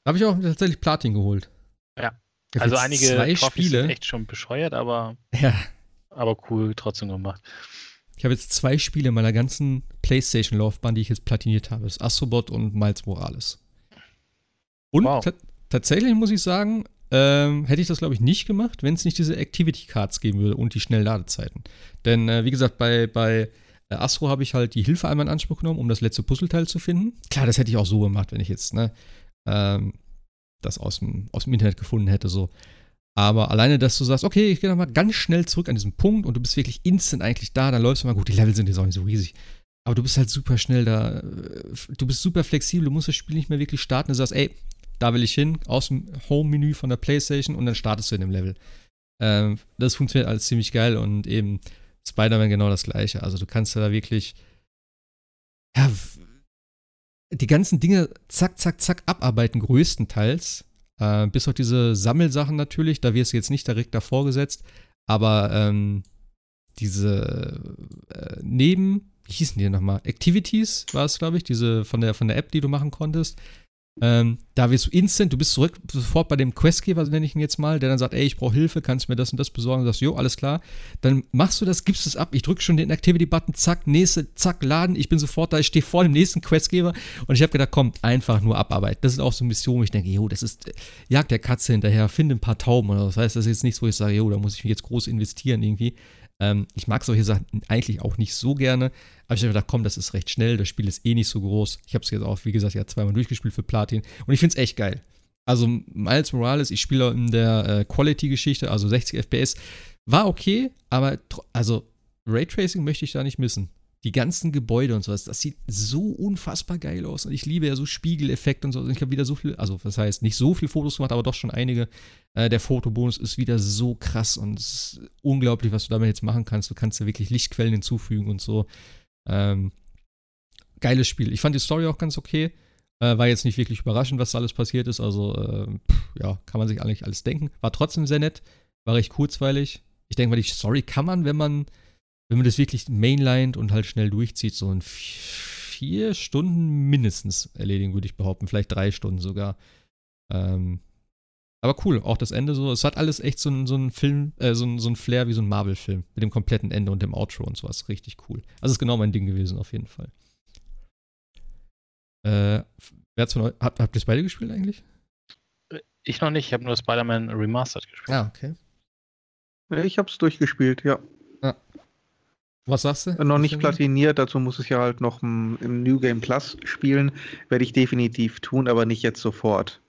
Da habe ich auch tatsächlich Platin geholt. Ja. Also einige zwei Trophys Spiele. sind echt schon bescheuert, aber, ja. aber cool trotzdem gemacht. Ich habe jetzt zwei Spiele in meiner ganzen PlayStation-Laufbahn, die ich jetzt platiniert habe. Das ist Astrobot und Miles Morales. Und wow. tatsächlich muss ich sagen, ähm, hätte ich das, glaube ich, nicht gemacht, wenn es nicht diese Activity Cards geben würde und die schnellen Ladezeiten. Denn, äh, wie gesagt, bei, bei äh, Astro habe ich halt die Hilfe einmal in Anspruch genommen, um das letzte Puzzleteil zu finden. Klar, das hätte ich auch so gemacht, wenn ich jetzt ne, ähm, das aus dem, aus dem Internet gefunden hätte. So. Aber alleine, dass du sagst, okay, ich gehe nochmal ganz schnell zurück an diesen Punkt und du bist wirklich instant eigentlich da, dann läufst du mal gut. Die Level sind jetzt auch nicht so riesig. Aber du bist halt super schnell da. Du bist super flexibel, du musst das Spiel nicht mehr wirklich starten. Du sagst, ey, da will ich hin, aus dem Home-Menü von der Playstation und dann startest du in dem Level. Ähm, das funktioniert alles ziemlich geil und eben Spider-Man genau das gleiche. Also du kannst da wirklich ja, die ganzen Dinge zack, zack, zack abarbeiten, größtenteils. Äh, bis auf diese Sammelsachen natürlich, da wirst du jetzt nicht direkt davor gesetzt, aber ähm, diese äh, Neben, wie hießen die nochmal? Activities war es, glaube ich, diese von der, von der App, die du machen konntest. Ähm, da wirst du instant, du bist zurück sofort bei dem Questgeber, nenne ich ihn jetzt mal, der dann sagt, ey, ich brauche Hilfe, kannst du mir das und das besorgen? Und sagst, jo, alles klar. Dann machst du das, gibst es ab, ich drücke schon den Activity-Button, zack, nächste, zack, laden, ich bin sofort da, ich stehe vor dem nächsten Questgeber und ich habe gedacht, komm, einfach nur abarbeiten. Das ist auch so eine Mission, wo ich denke, jo, das ist, äh, jag der Katze hinterher, finde ein paar Tauben oder was. Das heißt, das ist jetzt nichts, wo ich sage, jo, da muss ich mich jetzt groß investieren irgendwie. Ähm, ich mag solche Sachen eigentlich auch nicht so gerne, aber ich habe gedacht, komm, das ist recht schnell, das Spiel ist eh nicht so groß. Ich habe es jetzt auch, wie gesagt, ja zweimal durchgespielt für Platin und ich finde es echt geil. Also Miles Morales, ich spiele in der äh, Quality-Geschichte, also 60 FPS, war okay, aber also Raytracing möchte ich da nicht missen die ganzen Gebäude und sowas, das sieht so unfassbar geil aus. Und ich liebe ja so Spiegeleffekte und so. Ich habe wieder so viel, also das heißt, nicht so viel Fotos gemacht, aber doch schon einige. Äh, der Fotobonus ist wieder so krass und es ist unglaublich, was du damit jetzt machen kannst. Du kannst da wirklich Lichtquellen hinzufügen und so. Ähm, geiles Spiel. Ich fand die Story auch ganz okay. Äh, war jetzt nicht wirklich überraschend, was da alles passiert ist. Also, äh, pff, ja, kann man sich eigentlich alles denken. War trotzdem sehr nett. War recht kurzweilig. Ich denke mal, die Story kann man, wenn man wenn man das wirklich mainlined und halt schnell durchzieht, so in vier Stunden mindestens erledigen, würde ich behaupten. Vielleicht drei Stunden sogar. Ähm, aber cool, auch das Ende so. Es hat alles echt so ein, so Film, äh, so ein, so Flair wie so ein Marvel-Film. Mit dem kompletten Ende und dem Outro und sowas. Richtig cool. Also ist genau mein Ding gewesen, auf jeden Fall. Äh, wer hat's von euch, habt, habt ihr es beide gespielt eigentlich? Ich noch nicht, ich habe nur Spider-Man Remastered gespielt. Ah, okay. Ich habe es durchgespielt, ja. Ja. Was sagst du? Äh, noch nicht platiniert, dazu muss ich ja halt noch im New Game Plus spielen. Werde ich definitiv tun, aber nicht jetzt sofort.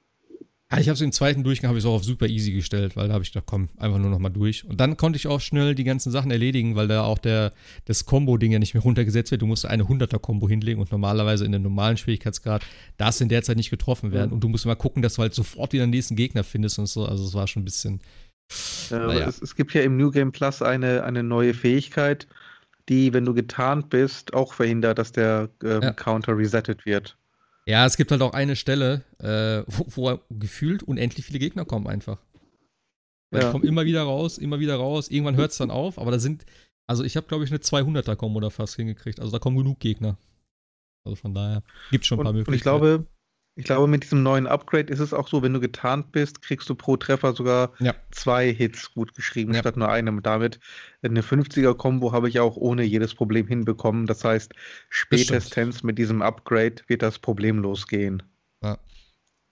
Ja, ich habe es im zweiten Durchgang habe ich es auch auf super easy gestellt, weil da habe ich gedacht, komm, einfach nur noch mal durch. Und dann konnte ich auch schnell die ganzen Sachen erledigen, weil da auch der, das Combo-Ding ja nicht mehr runtergesetzt wird. Du musst eine 100er-Kombo hinlegen und normalerweise in dem normalen Schwierigkeitsgrad darfst du in der Zeit nicht getroffen werden. Mhm. Und du musst immer gucken, dass du halt sofort wieder den nächsten Gegner findest und so. Also es war schon ein bisschen. Ja, naja. es, es, gibt ja im New Game Plus eine, eine neue Fähigkeit, die, wenn du getarnt bist, auch verhindert, dass der ähm, ja. Counter resettet wird. Ja, es gibt halt auch eine Stelle, äh, wo, wo, gefühlt unendlich viele Gegner kommen einfach. Weil ja. die kommen immer wieder raus, immer wieder raus. Irgendwann hört es dann auf, aber da sind, also ich habe glaube ich eine 200er-Kombo da fast hingekriegt. Also da kommen genug Gegner. Also von daher gibt es schon ein paar und, Möglichkeiten. Und ich glaube, ich glaube, mit diesem neuen Upgrade ist es auch so, wenn du getarnt bist, kriegst du pro Treffer sogar ja. zwei Hits gut geschrieben, ja. statt nur einem. Damit eine 50er-Kombo habe ich auch ohne jedes Problem hinbekommen. Das heißt, spätestens mit diesem Upgrade wird das problemlos gehen. Ja.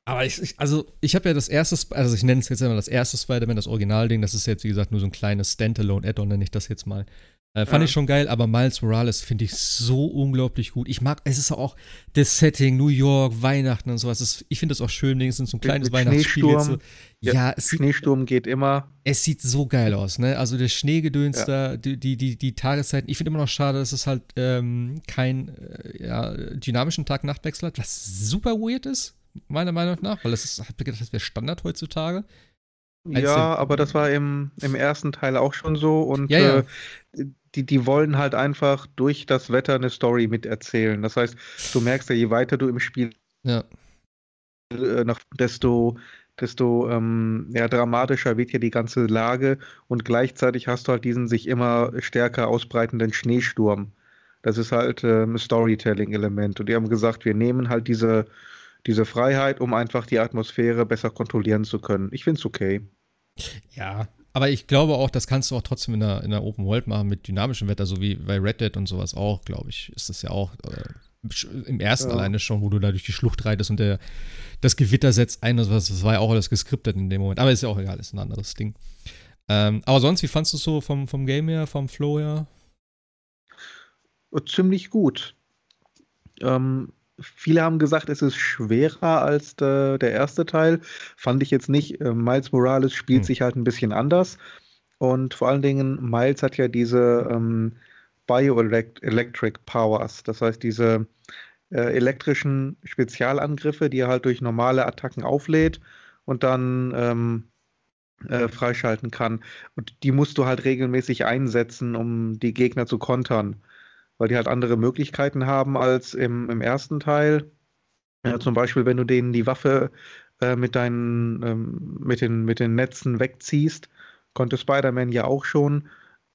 Aber ich, ich also ich habe ja das erste, also ich nenne es jetzt immer das erste Spider-Man, das Originalding, das ist jetzt wie gesagt nur so ein kleines Standalone-Add-on, nenne ich das jetzt mal. Äh, fand ja. ich schon geil, aber Miles Morales finde ich so unglaublich gut. Ich mag, es ist auch das Setting, New York, Weihnachten und sowas. Das, ich finde das auch schön, wenigstens so ein kleines mit, mit Weihnachtsspiel. So. Ja, ja es Schneesturm sieht, geht immer. Es sieht so geil aus, ne? Also der Schneegedöns ja. da, die, die, die, die Tageszeiten. Ich finde immer noch schade, dass es halt ähm, kein äh, ja, dynamischen Tag-Nacht-Wechsel hat, was super weird ist, meiner Meinung nach, weil das ist, gedacht, das wäre Standard heutzutage. Ja, aber das war im, im ersten Teil auch schon so und ja, ja. Äh, die, die wollen halt einfach durch das Wetter eine Story miterzählen. Das heißt, du merkst ja, je weiter du im Spiel ja. äh, noch, desto, desto ähm, ja, dramatischer wird hier die ganze Lage und gleichzeitig hast du halt diesen sich immer stärker ausbreitenden Schneesturm. Das ist halt äh, ein Storytelling-Element. Und die haben gesagt, wir nehmen halt diese, diese Freiheit, um einfach die Atmosphäre besser kontrollieren zu können. Ich finde es okay. Ja, aber ich glaube auch, das kannst du auch trotzdem in der, in der Open World machen mit dynamischem Wetter, so wie bei Red Dead und sowas auch, glaube ich. Ist das ja auch äh, im ersten ja. alleine schon, wo du da durch die Schlucht reitest und der, das Gewitter setzt ein. Das, das war ja auch alles geskriptet in dem Moment. Aber ist ja auch egal, ist ein anderes Ding. Ähm, aber sonst, wie fandest du es so vom, vom Game her, vom Flow her? Ziemlich gut. Ähm, viele haben gesagt, es ist schwerer als der, der erste Teil. Fand ich jetzt nicht. Äh, Miles Morales spielt hm. sich halt ein bisschen anders. Und vor allen Dingen, Miles hat ja diese ähm, Bioelectric Powers. Das heißt, diese äh, elektrischen Spezialangriffe, die er halt durch normale Attacken auflädt und dann ähm, äh, freischalten kann. Und die musst du halt regelmäßig einsetzen, um die Gegner zu kontern weil die halt andere Möglichkeiten haben als im, im ersten Teil. Ja, zum Beispiel, wenn du denen die Waffe äh, mit deinen, ähm, mit, den, mit den Netzen wegziehst, konnte Spider-Man ja auch schon,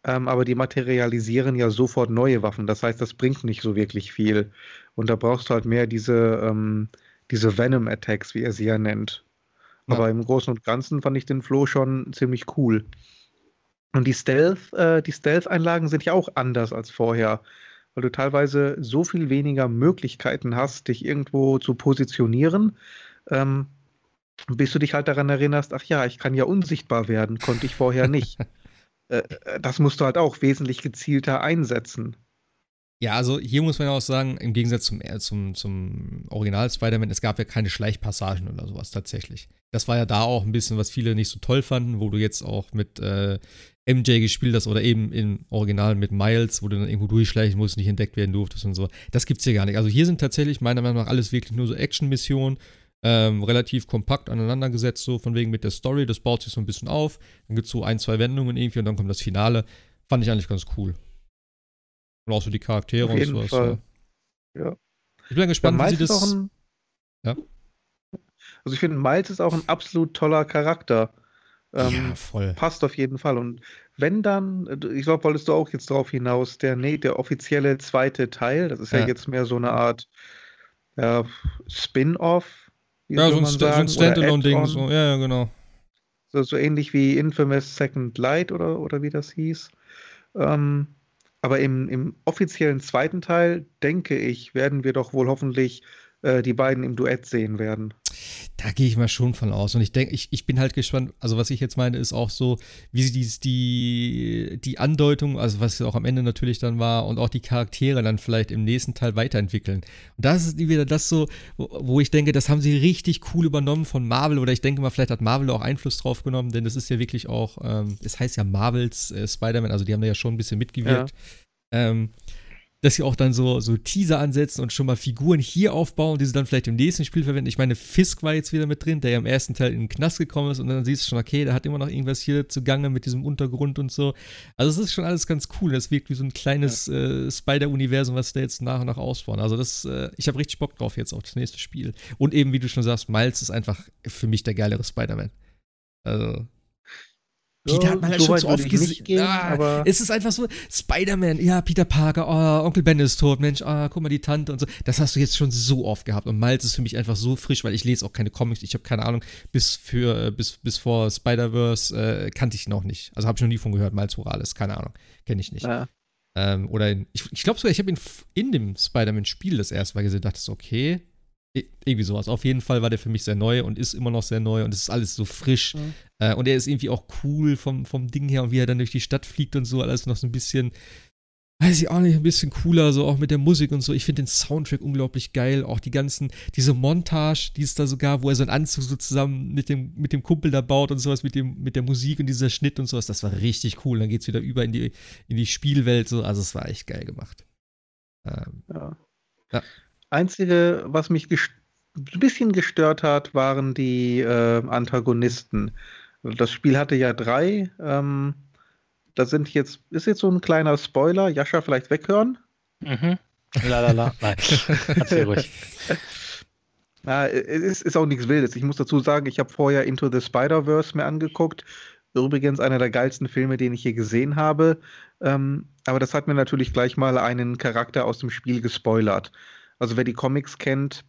ähm, aber die materialisieren ja sofort neue Waffen. Das heißt, das bringt nicht so wirklich viel. Und da brauchst du halt mehr diese, ähm, diese Venom-Attacks, wie er sie ja nennt. Ja. Aber im Großen und Ganzen fand ich den Flow schon ziemlich cool. Und die Stealth, äh, die Stealth-Einlagen sind ja auch anders als vorher weil du teilweise so viel weniger Möglichkeiten hast, dich irgendwo zu positionieren, ähm, bis du dich halt daran erinnerst, ach ja, ich kann ja unsichtbar werden, konnte ich vorher nicht. (laughs) Äh, äh, das musst du halt auch wesentlich gezielter einsetzen. Ja, also hier muss man ja auch sagen, im Gegensatz zum, äh, zum, zum Original Spider-Man, es gab ja keine Schleichpassagen oder sowas tatsächlich. Das war ja da auch ein bisschen, was viele nicht so toll fanden, wo du jetzt auch mit äh, MJ gespielt hast oder eben im Original mit Miles, wo du dann irgendwo durchschleichen musst, nicht entdeckt werden durftest und so. Das gibt's hier gar nicht. Also hier sind tatsächlich meiner Meinung nach alles wirklich nur so Action-Missionen, ähm, relativ kompakt aneinandergesetzt, so von wegen mit der Story. Das baut sich so ein bisschen auf. Dann gibt's so ein, zwei Wendungen irgendwie und dann kommt das Finale. Fand ich eigentlich ganz cool. Und auch so die Charaktere und sowas. Fall. Ja. ja. Ich bin gespannt, wie sie das. Ein, ja. Also ich finde, Miles ist auch ein absolut toller Charakter. Ähm, ja, voll. Passt auf jeden Fall. Und wenn dann, ich glaube, wolltest du auch jetzt darauf hinaus, der, nee, der offizielle zweite Teil, das ist ja, ja jetzt mehr so eine Art ja, Spin-off. Ja, so ein, so ein Standalone-Ding. So. Ja, ja, genau. So, so, ähnlich wie Infamous Second Light oder, oder wie das hieß. Ähm, aber im, im offiziellen zweiten Teil, denke ich, werden wir doch wohl hoffentlich äh, die beiden im Duett sehen werden. Da gehe ich mal schon von aus. Und ich denke, ich, ich bin halt gespannt, also was ich jetzt meine, ist auch so, wie sie dies, die, die Andeutung, also was auch am Ende natürlich dann war, und auch die Charaktere dann vielleicht im nächsten Teil weiterentwickeln. Und das ist wieder das so, wo, wo ich denke, das haben sie richtig cool übernommen von Marvel, oder ich denke mal, vielleicht hat Marvel auch Einfluss drauf genommen, denn das ist ja wirklich auch, ähm, es heißt ja Marvels äh, Spider-Man, also die haben da ja schon ein bisschen mitgewirkt. Ja. Ähm, dass sie auch dann so, so Teaser ansetzen und schon mal Figuren hier aufbauen, die sie dann vielleicht im nächsten Spiel verwenden. Ich meine, Fisk war jetzt wieder mit drin, der ja im ersten Teil in den Knast gekommen ist und dann siehst du schon, okay, der hat immer noch irgendwas hier zugange mit diesem Untergrund und so. Also es ist schon alles ganz cool. Das wirkt wie so ein kleines ja. äh, Spider-Universum, was da jetzt nach und nach ausbauen. Also das, äh, ich habe richtig Bock drauf jetzt auf das nächste Spiel. Und eben, wie du schon sagst, Miles ist einfach für mich der geilere Spider-Man. Also Peter hat man halt so schon so oft gesehen. Ah, es ist einfach so, Spider-Man, ja, Peter Parker, oh, Onkel Ben ist tot, Mensch, oh, guck mal, die Tante und so. Das hast du jetzt schon so oft gehabt. Und Miles ist für mich einfach so frisch, weil ich lese auch keine Comics. Ich habe keine Ahnung, bis für, bis, bis vor Spider-Verse äh, kannte ich ihn noch nicht. Also habe ich noch nie von gehört, Miles Morales, keine Ahnung. Kenne ich nicht. Ja. Ähm, oder in, ich, ich glaube sogar, ich habe ihn in dem Spider-Man-Spiel das erste Mal gesehen, dachte so, okay, irgendwie sowas. Auf jeden Fall war der für mich sehr neu und ist immer noch sehr neu und es ist alles so frisch. Mhm. Äh, und er ist irgendwie auch cool vom, vom Ding her und wie er dann durch die Stadt fliegt und so, alles noch so ein bisschen, weiß ich auch nicht, ein bisschen cooler, so auch mit der Musik und so. Ich finde den Soundtrack unglaublich geil. Auch die ganzen, diese Montage, die es da sogar, wo er so einen Anzug so zusammen mit dem, mit dem Kumpel da baut und sowas, mit, dem, mit der Musik und dieser Schnitt und sowas, das war richtig cool. Dann geht es wieder über in die, in die Spielwelt, so. Also es war echt geil gemacht. Ähm, ja. ja. Einzige, was mich ein bisschen gestört hat, waren die äh, Antagonisten. Das Spiel hatte ja drei. Ähm, das sind jetzt, ist jetzt so ein kleiner Spoiler. Jascha, vielleicht weghören? Mhm. Lalala. Nein, (laughs) erzähl ruhig. Na, es ist, ist auch nichts Wildes. Ich muss dazu sagen, ich habe vorher Into the Spider-Verse mir angeguckt. Übrigens einer der geilsten Filme, den ich je gesehen habe. Ähm, aber das hat mir natürlich gleich mal einen Charakter aus dem Spiel gespoilert. Also wer die Comics kennt,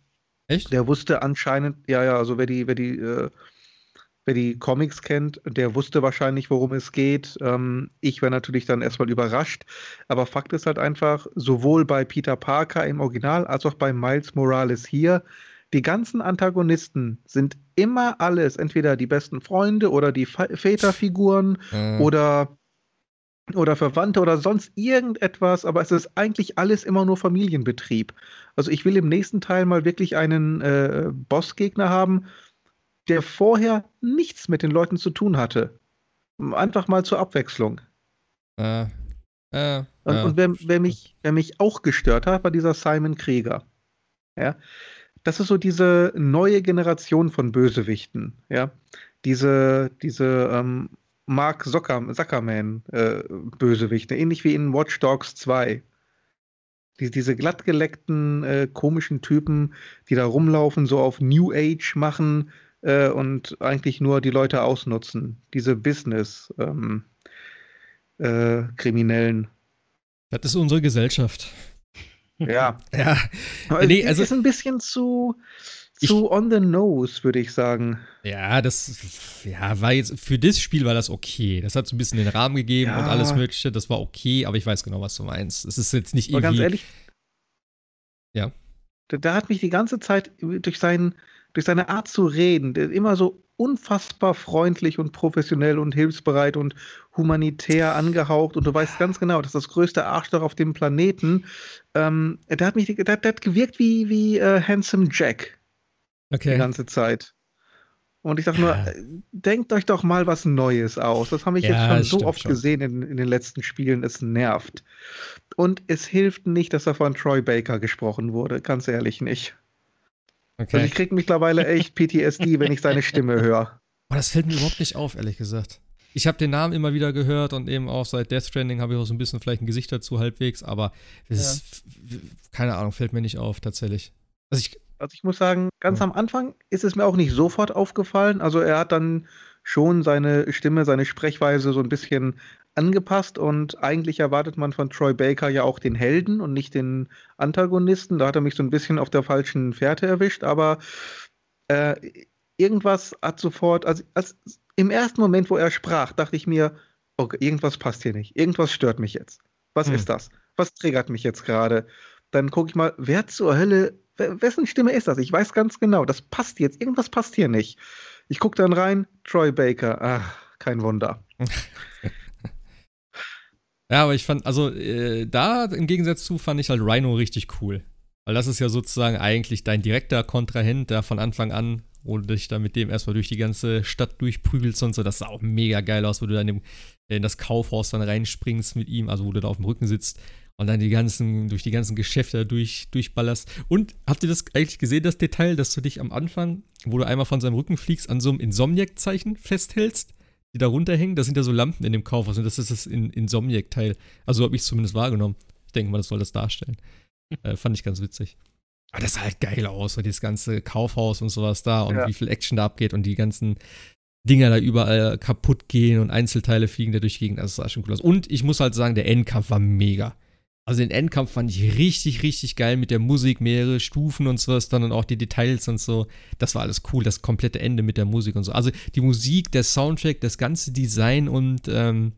Echt? der wusste anscheinend, ja, ja, also wer die, wer die, äh, wer die Comics kennt, der wusste wahrscheinlich, worum es geht. Ähm, ich war natürlich dann erstmal überrascht. Aber Fakt ist halt einfach, sowohl bei Peter Parker im Original als auch bei Miles Morales hier, die ganzen Antagonisten sind immer alles, entweder die besten Freunde oder die Väterfiguren äh. oder oder Verwandte oder sonst irgendetwas, aber es ist eigentlich alles immer nur Familienbetrieb. Also ich will im nächsten Teil mal wirklich einen äh, Bossgegner haben, der vorher nichts mit den Leuten zu tun hatte. Einfach mal zur Abwechslung. Äh, äh, und, und wer, wer, mich, wer mich auch gestört hat, war dieser Simon Krieger. Ja. Das ist so diese neue Generation von Bösewichten, ja. Diese, diese ähm, Mark Zucker, Zuckerman äh, Bösewichte, ähnlich wie in Watch Dogs 2. Die, diese glattgeleckten, äh, komischen Typen, die da rumlaufen, so auf New Age machen äh, und eigentlich nur die Leute ausnutzen. Diese Business ähm, äh, Kriminellen. Das ist unsere Gesellschaft. Ja. ja. Nee, also ist ein bisschen zu, zu ich, on the nose, würde ich sagen. Ja, das ja, war jetzt für das Spiel war das okay. Das hat so ein bisschen den Rahmen gegeben ja. und alles Mögliche. Das war okay, aber ich weiß genau, was du meinst. Es ist jetzt nicht irgendwie. Aber ganz ehrlich. Ja. Da, da hat mich die ganze Zeit durch, sein, durch seine Art zu reden, der immer so unfassbar freundlich und professionell und hilfsbereit und humanitär angehaucht und du weißt ganz genau, dass das größte Arschloch auf dem Planeten, ähm, der hat mich, der, der hat gewirkt wie, wie äh, Handsome Jack. Okay. Die ganze Zeit. Und ich sag nur, ja. denkt euch doch mal was Neues aus. Das habe ich ja, jetzt schon so oft schon. gesehen in, in, den letzten Spielen. Es nervt. Und es hilft nicht, dass er von Troy Baker gesprochen wurde. Ganz ehrlich nicht. Okay. Also ich kriege mittlerweile echt PTSD, wenn ich seine Stimme höre. Aber das fällt mir überhaupt nicht auf, ehrlich gesagt. Ich habe den Namen immer wieder gehört und eben auch seit Death Stranding habe ich auch so ein bisschen vielleicht ein Gesicht dazu halbwegs, aber ja. ist, keine Ahnung, fällt mir nicht auf tatsächlich. Also ich, also ich muss sagen, ganz am Anfang ist es mir auch nicht sofort aufgefallen. Also er hat dann schon seine Stimme, seine Sprechweise so ein bisschen angepasst und eigentlich erwartet man von Troy Baker ja auch den Helden und nicht den Antagonisten. Da hat er mich so ein bisschen auf der falschen Fährte erwischt, aber äh, irgendwas hat sofort, also als, im ersten Moment, wo er sprach, dachte ich mir, okay, irgendwas passt hier nicht, irgendwas stört mich jetzt. Was hm. ist das? Was triggert mich jetzt gerade? Dann gucke ich mal, wer zur Hölle, wessen Stimme ist das? Ich weiß ganz genau, das passt jetzt, irgendwas passt hier nicht. Ich gucke dann rein, Troy Baker, ach, kein Wunder. (laughs) Ja, aber ich fand, also äh, da im Gegensatz zu fand ich halt Rhino richtig cool. Weil das ist ja sozusagen eigentlich dein direkter Kontrahent, der von Anfang an, wo du dich da mit dem erstmal durch die ganze Stadt durchprügelst und so. Das sah auch mega geil aus, wo du dann in, in das Kaufhaus dann reinspringst mit ihm, also wo du da auf dem Rücken sitzt und dann die ganzen, durch die ganzen Geschäfte durch, durchballerst. Und habt ihr das eigentlich gesehen, das Detail, dass du dich am Anfang, wo du einmal von seinem Rücken fliegst, an so einem Insomniac-Zeichen festhältst? die da runterhängen, das sind ja so Lampen in dem Kaufhaus und das ist das in Insomniac-Teil. Also habe ich es zumindest wahrgenommen. Ich denke mal, das soll das darstellen. (laughs) Äh, fand ich ganz witzig. Aber das sah halt geil aus, so dieses ganze Kaufhaus und sowas da und ja. wie viel Action da abgeht und die ganzen Dinger da überall kaputt gehen und Einzelteile fliegen da durch die Gegend. Das sah schon cool aus. Und ich muss halt sagen, der Endkampf war mega. Also den Endkampf fand ich richtig, richtig geil mit der Musik, mehrere Stufen und sowas, dann und auch die Details und so. Das war alles cool, das komplette Ende mit der Musik und so. Also die Musik, der Soundtrack, das ganze Design und, ähm,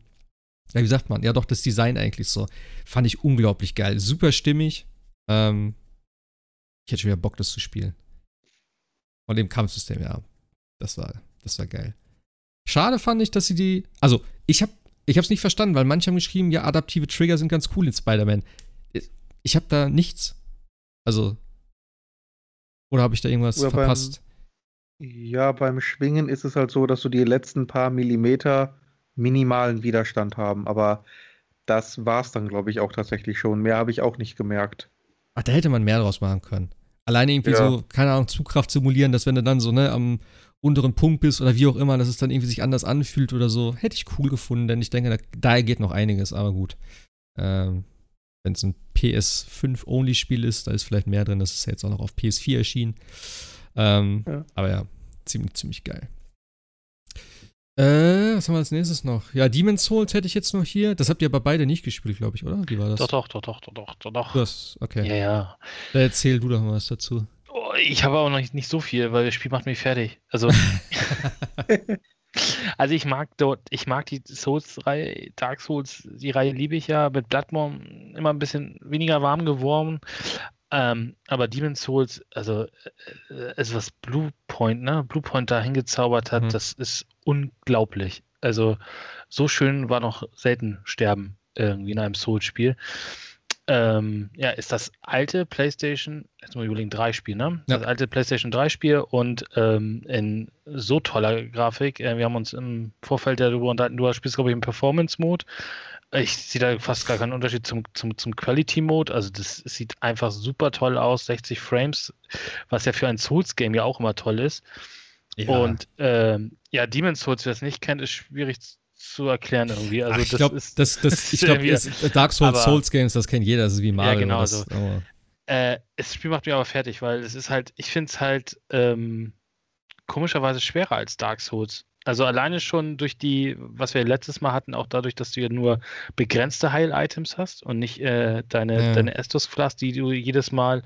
ja, wie sagt man? Ja, doch, das Design eigentlich so. Fand ich unglaublich geil. Super stimmig. Ähm, ich hätte schon wieder Bock, das zu spielen. Und dem Kampfsystem, ja. Das war, das war geil. Schade fand ich, dass sie die. Also, ich habe ich habe es nicht verstanden, weil manche haben geschrieben, ja, adaptive Trigger sind ganz cool in Spider-Man. Ich habe da nichts. Also. Oder habe ich da irgendwas oder verpasst? Beim, ja, beim Schwingen ist es halt so, dass du die letzten paar Millimeter minimalen Widerstand haben. Aber das war es dann, glaube ich, auch tatsächlich schon. Mehr habe ich auch nicht gemerkt. Ach, da hätte man mehr draus machen können. Alleine irgendwie ja. so, keine Ahnung, Zugkraft simulieren, dass wenn du dann so, ne, am unteren Punkt bist oder wie auch immer, dass es dann irgendwie sich anders anfühlt oder so. Hätte ich cool gefunden, denn ich denke, da, da geht noch einiges, aber gut. Ähm, Wenn es ein PS5-Only-Spiel ist, da ist vielleicht mehr drin, das ist ja jetzt auch noch auf PS4 erschienen. Ähm, ja. Aber ja, ziemlich, ziemlich geil. Äh, was haben wir als nächstes noch? Ja, Demon's Souls hätte ich jetzt noch hier. Das habt ihr aber beide nicht gespielt, glaube ich, oder? Wie war das? Doch, doch, doch, doch, doch, doch, doch. Das, okay. Ja, ja. Da erzähl du doch mal was dazu. Oh, ich habe auch noch nicht, nicht so viel, weil das Spiel macht mich fertig. Also, (laughs) (laughs) also ich mag dort, ich mag die Souls-Reihe, Dark Souls, die Reihe liebe ich ja, mit Bloodborne immer ein bisschen weniger warm geworden. Ähm, aber Demon's Souls, also äh, es was Bluepoint, ne? Bluepoint da hingezaubert hat, mhm. das ist unglaublich. Also so schön war noch selten sterben irgendwie in einem Souls-Spiel. Ähm, ja, ist das alte PlayStation, jetzt mal überlegen, 3 Spiel, ne? Ja. Das alte PlayStation 3 Spiel und ähm, in so toller Grafik. Äh, wir haben uns im Vorfeld darüber unterhalten, du spielst, glaube ich, im Performance-Mode. Ich sehe da fast gar keinen Unterschied zum, zum, zum Quality-Mode. Also das sieht einfach super toll aus, 60 Frames, was ja für ein Souls-Game ja auch immer toll ist. Ja. Und ähm, ja, Demon's Souls, wer es nicht kennt, ist schwierig zu erklären irgendwie. Also Ach, ich glaube, das, das, (laughs) das, ich glaub, Dark Souls, aber, Souls Games, das kennt jeder, das ist wie Mario. Ja, genau. Das, also, äh, das Spiel macht mich aber fertig, weil es ist halt, ich finde es halt ähm, komischerweise schwerer als Dark Souls. Also alleine schon durch die, was wir letztes Mal hatten, auch dadurch, dass du ja nur begrenzte Heil-Items hast und nicht äh, deine, ja. deine Estus-Flask, die du jedes Mal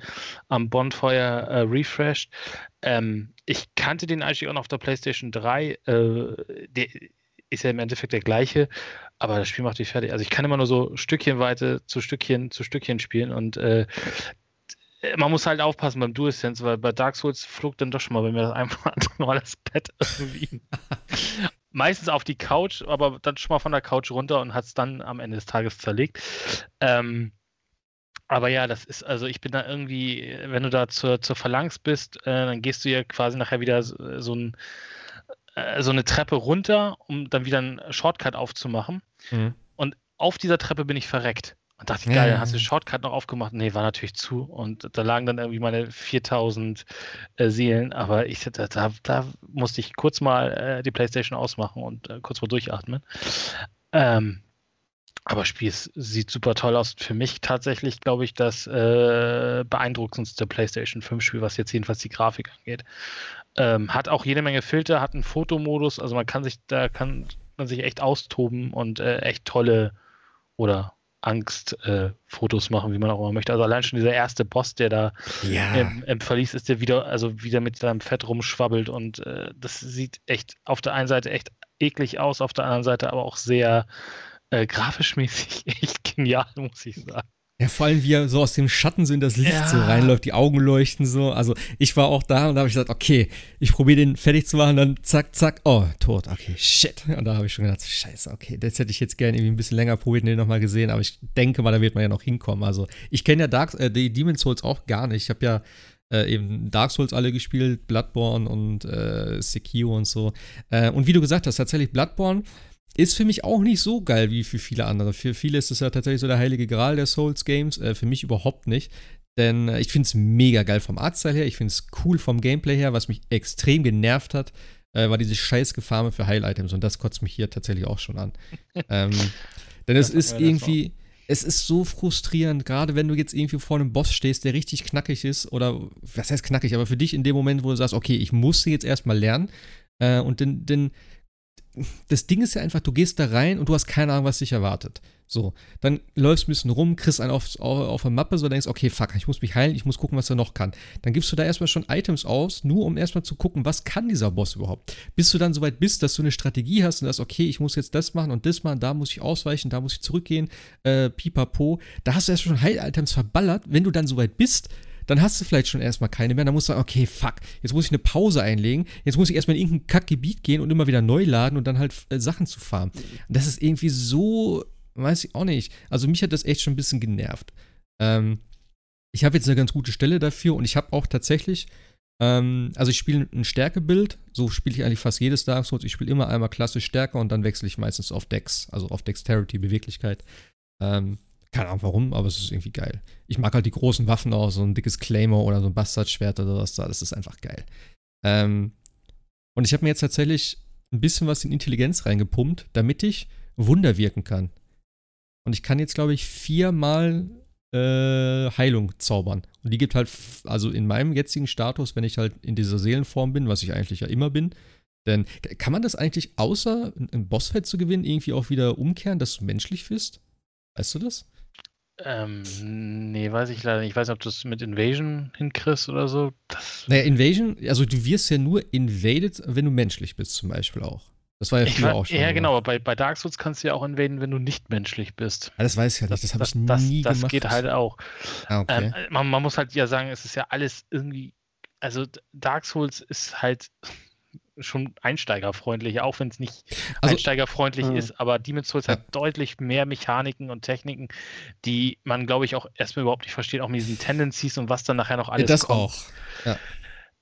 am Bonfire äh, refresht. Ähm, ich kannte den eigentlich auch noch auf der PlayStation 3. Äh, der ist ja im Endeffekt der gleiche, aber das Spiel macht dich fertig. Also ich kann immer nur so Stückchenweite zu Stückchen zu Stückchen spielen und äh, man muss halt aufpassen beim DualSense, weil bei Dark Souls flog dann doch schon mal bei mir das einfach mal das Bett (laughs) irgendwie. Meistens auf die Couch, aber dann schon mal von der Couch runter und hat es dann am Ende des Tages zerlegt. Ähm, aber ja, das ist, also ich bin da irgendwie, wenn du da zur, zur Phalanx bist, äh, dann gehst du ja quasi nachher wieder so, so, ein, äh, so eine Treppe runter, um dann wieder einen Shortcut aufzumachen. Mhm. Und auf dieser Treppe bin ich verreckt. Und dachte, geil, dann hast du den Shortcut noch aufgemacht. Nee, war natürlich zu. Und da lagen dann irgendwie meine 4000 äh, Seelen. Aber ich, da, da, da, musste ich kurz mal äh, die Playstation ausmachen und äh, kurz mal durchatmen. Ähm, aber das Spiel sieht super toll aus. Für mich tatsächlich, glaube ich, das äh, beeindruckendste PlayStation 5 Spiel, was jetzt jedenfalls die Grafik angeht. Ähm, hat auch jede Menge Filter, hat einen Fotomodus. Also man kann sich, da kann man sich echt austoben und äh, echt tolle oder Angst-Fotos äh, machen, wie man auch immer möchte. Also allein schon dieser erste Boss, der da ja. im, im, Verlies ist, der wieder, also wieder mit seinem Fett rumschwabbelt und äh, das sieht echt auf der einen Seite echt eklig aus, auf der anderen Seite aber auch sehr äh, grafisch mäßig (laughs) echt genial, muss ich sagen. Ja, vor allem, wie er so aus dem Schatten so in das Licht ja. so reinläuft, die Augen leuchten so. Also ich war auch da und da habe ich gesagt, okay, ich probiere den fertig zu machen, dann zack, zack, oh, tot, okay, shit. Und da habe ich schon gedacht, scheiße, okay, das hätte ich jetzt gerne irgendwie ein bisschen länger probiert und den nochmal gesehen, aber ich denke mal, da wird man ja noch hinkommen. Also ich kenne ja Dark, äh, die Demon's Souls auch gar nicht. Ich habe ja äh, eben Dark Souls alle gespielt, Bloodborne und äh, Sekiro und so. Äh, und wie du gesagt hast, tatsächlich Bloodborne ist für mich auch nicht so geil wie für viele andere. Für viele ist es ja tatsächlich so der heilige Gral der Souls-Games. Äh, für mich überhaupt nicht. Denn äh, ich finde es mega geil vom Artstyle her. Ich finde es cool vom Gameplay her. Was mich extrem genervt hat, äh, war diese scheiß Gefahme für Heil-Items. Und das kotzt mich hier tatsächlich auch schon an. (laughs) ähm, denn es ist irgendwie. Es ist so frustrierend, gerade wenn du jetzt irgendwie vor einem Boss stehst, der richtig knackig ist, oder was heißt knackig, aber für dich in dem Moment, wo du sagst, okay, ich muss sie jetzt erstmal lernen, äh, und dann das Ding ist ja einfach, du gehst da rein und du hast keine Ahnung, was dich erwartet. So, dann läufst du ein bisschen rum, kriegst einen auf, auf, auf der Mappe, so denkst, okay, fuck, ich muss mich heilen, ich muss gucken, was er noch kann. Dann gibst du da erstmal schon Items aus, nur um erstmal zu gucken, was kann dieser Boss überhaupt. Bis du dann soweit bist, dass du eine Strategie hast und sagst, okay, ich muss jetzt das machen und das machen, da muss ich ausweichen, da muss ich zurückgehen, äh, pipapo. Da hast du erstmal schon Heil-Items verballert. Wenn du dann soweit bist, dann hast du vielleicht schon erstmal keine mehr. Dann musst du sagen, okay, fuck, jetzt muss ich eine Pause einlegen. Jetzt muss ich erstmal in irgendein Kackgebiet gehen und immer wieder neu laden und dann halt äh, Sachen zu. Und das ist irgendwie so, weiß ich auch nicht. Also mich hat das echt schon ein bisschen genervt. Ähm, ich habe jetzt eine ganz gute Stelle dafür und ich habe auch tatsächlich, ähm, also ich spiele ein Stärkebild, so spiele ich eigentlich fast jedes Dark Souls. Ich spiele immer einmal klassisch Stärke und dann wechsle ich meistens auf Dex, also auf Dexterity, Beweglichkeit. Ähm, keine Ahnung warum, aber es ist irgendwie geil. Ich mag halt die großen Waffen auch, so ein dickes Claymore oder so ein Bastardschwert oder was da, das ist einfach geil. Ähm, und ich habe mir jetzt tatsächlich ein bisschen was in Intelligenz reingepumpt, damit ich Wunder wirken kann. Und ich kann jetzt, glaube ich, viermal äh, Heilung zaubern. Und die gibt halt, also in meinem jetzigen Status, wenn ich halt in dieser Seelenform bin, was ich eigentlich ja immer bin, denn kann man das eigentlich außer ein Bossfeld zu gewinnen irgendwie auch wieder umkehren, dass du menschlich bist? Weißt du das? Ähm, nee, weiß ich leider nicht. Ich weiß nicht, ob du es mit Invasion hinkriegst oder so. Das naja, Invasion, also du wirst ja nur invaded, wenn du menschlich bist, zum Beispiel auch. Das war ja früher auch schon. Ja, genau, aber bei, bei Dark Souls kannst du ja auch invaden, wenn du nicht menschlich bist. Ja, das weiß ich ja nicht, das, das habe ich nie das, gemacht. Das geht halt auch. Ah, okay. ähm, man, man muss halt ja sagen, es ist ja alles irgendwie, also Dark Souls ist halt schon einsteigerfreundlich, auch wenn es nicht also, einsteigerfreundlich mh. ist, aber Demon's Souls ja. hat deutlich mehr Mechaniken und Techniken, die man, glaube ich, auch erstmal überhaupt nicht versteht, auch mit diesen Tendencies und was dann nachher noch alles das kommt. auch. Ja.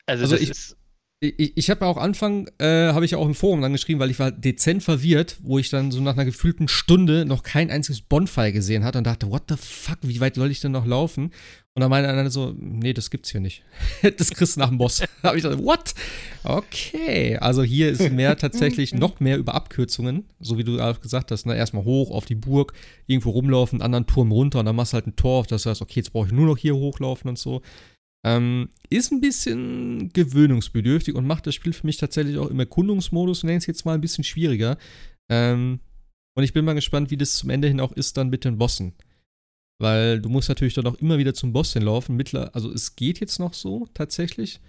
Also, also das ich, ist ich, ich habe auch Anfang, äh, habe ich ja auch im Forum dann geschrieben, weil ich war dezent verwirrt, wo ich dann so nach einer gefühlten Stunde noch kein einziges Bonfire gesehen hatte und dachte, what the fuck, wie weit soll ich denn noch laufen? Und dann meinte einer so, nee, das gibt's hier nicht. (laughs) das kriegst du nach dem Boss. (laughs) da habe ich gedacht, what? Okay. Also hier ist mehr (laughs) tatsächlich noch mehr über Abkürzungen, so wie du auch gesagt hast, ne? Erstmal hoch auf die Burg, irgendwo rumlaufen, anderen Turm runter und dann machst du halt ein Tor, auf das heißt, okay, jetzt brauche ich nur noch hier hochlaufen und so. Ähm, ist ein bisschen gewöhnungsbedürftig und macht das Spiel für mich tatsächlich auch im Erkundungsmodus, nenne ich es jetzt mal, ein bisschen schwieriger. Ähm, und ich bin mal gespannt, wie das zum Ende hin auch ist dann mit den Bossen. Weil du musst natürlich dann auch immer wieder zum Boss hinlaufen. Mittler, also es geht jetzt noch so tatsächlich.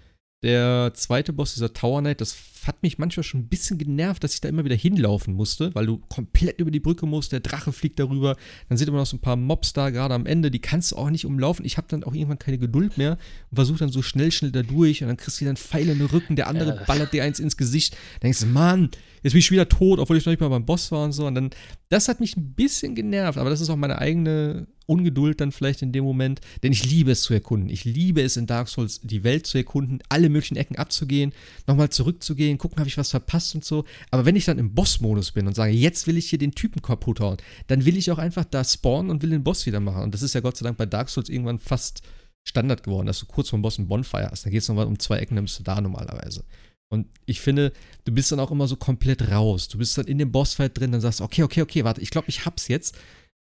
Der zweite Boss, dieser Tower Knight, das hat mich manchmal schon ein bisschen genervt, dass ich da immer wieder hinlaufen musste, weil du komplett über die Brücke musst, der Drache fliegt darüber, dann sind immer noch so ein paar Mobs da, gerade am Ende, die kannst du auch nicht umlaufen. Ich habe dann auch irgendwann keine Geduld mehr und versuche dann so schnell, schnell da durch und dann kriegst du dann Pfeile in den Rücken, der andere ja. ballert dir eins ins Gesicht. Dann denkst du, Mann, jetzt bin ich wieder tot, obwohl ich noch nicht mal beim Boss war und so. Und dann, das hat mich ein bisschen genervt, aber das ist auch meine eigene Ungeduld dann vielleicht in dem Moment, denn ich liebe es zu erkunden. Ich liebe es in Dark Souls, die Welt zu erkunden, alle möglichen Ecken abzugehen, nochmal zurückzugehen, gucken, habe ich was verpasst und so. Aber wenn ich dann im Boss-Modus bin und sage, jetzt will ich hier den Typen kaputt hauen, dann will ich auch einfach da spawnen und will den Boss wieder machen. Und das ist ja Gott sei Dank bei Dark Souls irgendwann fast Standard geworden, dass du kurz vom Boss ein Bonfire hast. Da geht es nochmal um zwei Ecken, dann bist du da normalerweise. Und ich finde, du bist dann auch immer so komplett raus. Du bist dann in dem Bossfight drin, dann sagst du, okay, okay, okay, warte, ich glaube, ich hab's jetzt.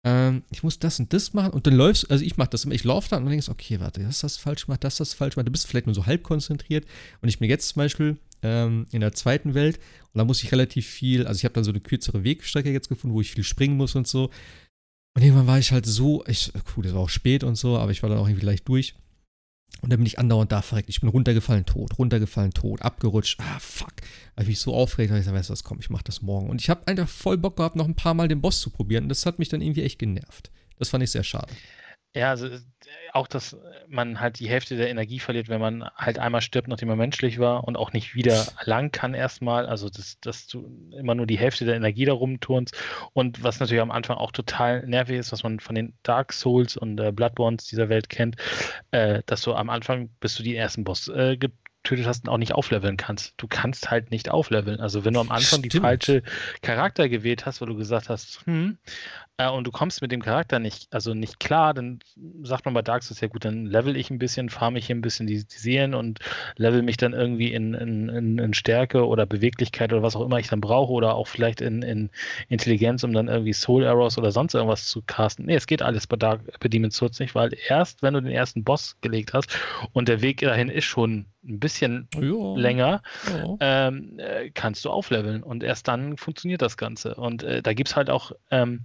Ähm, ich muss das und das machen. Und dann läufst, also ich mach das immer, ich laufe da und dann denkst, okay, warte, das ist das falsch gemacht, das ist das falsch gemacht. Du bist vielleicht nur so halb konzentriert. Und ich bin jetzt zum Beispiel ähm, in der zweiten Welt und da muss ich relativ viel, also ich habe dann so eine kürzere Wegstrecke jetzt gefunden, wo ich viel springen muss und so. Und irgendwann war ich halt so, ich, gut, es war auch spät und so, aber ich war dann auch irgendwie leicht durch. Und dann bin ich andauernd da verreckt. Ich bin runtergefallen, tot, runtergefallen, tot, abgerutscht. Ah, fuck. Da bin ich so aufgeregt, dass ich gesagt, weißt du was, komm, ich mach das morgen. Und ich habe einfach voll Bock gehabt, noch ein paar Mal den Boss zu probieren. Und das hat mich dann irgendwie echt genervt. Das fand ich sehr schade. Ja, also äh, auch, dass man halt die Hälfte der Energie verliert, wenn man halt einmal stirbt, nachdem man menschlich war und auch nicht wieder lang kann erstmal. Also, dass, dass du immer nur die Hälfte der Energie da rumturnst. Und was natürlich am Anfang auch total nervig ist, was man von den Dark Souls und äh, Bloodborns dieser Welt kennt, äh, dass du am Anfang, bis du die ersten Boss äh, getötet hast, auch nicht aufleveln kannst. Du kannst halt nicht aufleveln. Also wenn du am Anfang Stimmt. die falsche Charakter gewählt hast, weil du gesagt hast, hm, äh, und du kommst mit dem Charakter nicht, also nicht klar, dann sagt man bei Dark Souls, ja gut, dann level ich ein bisschen, farme ich hier ein bisschen die, die Seelen und level mich dann irgendwie in, in, in, in, Stärke oder Beweglichkeit oder was auch immer ich dann brauche oder auch vielleicht in, in Intelligenz, um dann irgendwie Soul Errors oder sonst irgendwas zu casten. Nee, es geht alles bei Dark bei Demon's Souls nicht, weil erst, wenn du den ersten Boss gelegt hast und der Weg dahin ist schon ein bisschen ja. länger, ja. Ähm, äh, kannst du aufleveln und erst dann funktioniert das Ganze. Und äh, da gibt es halt auch ähm,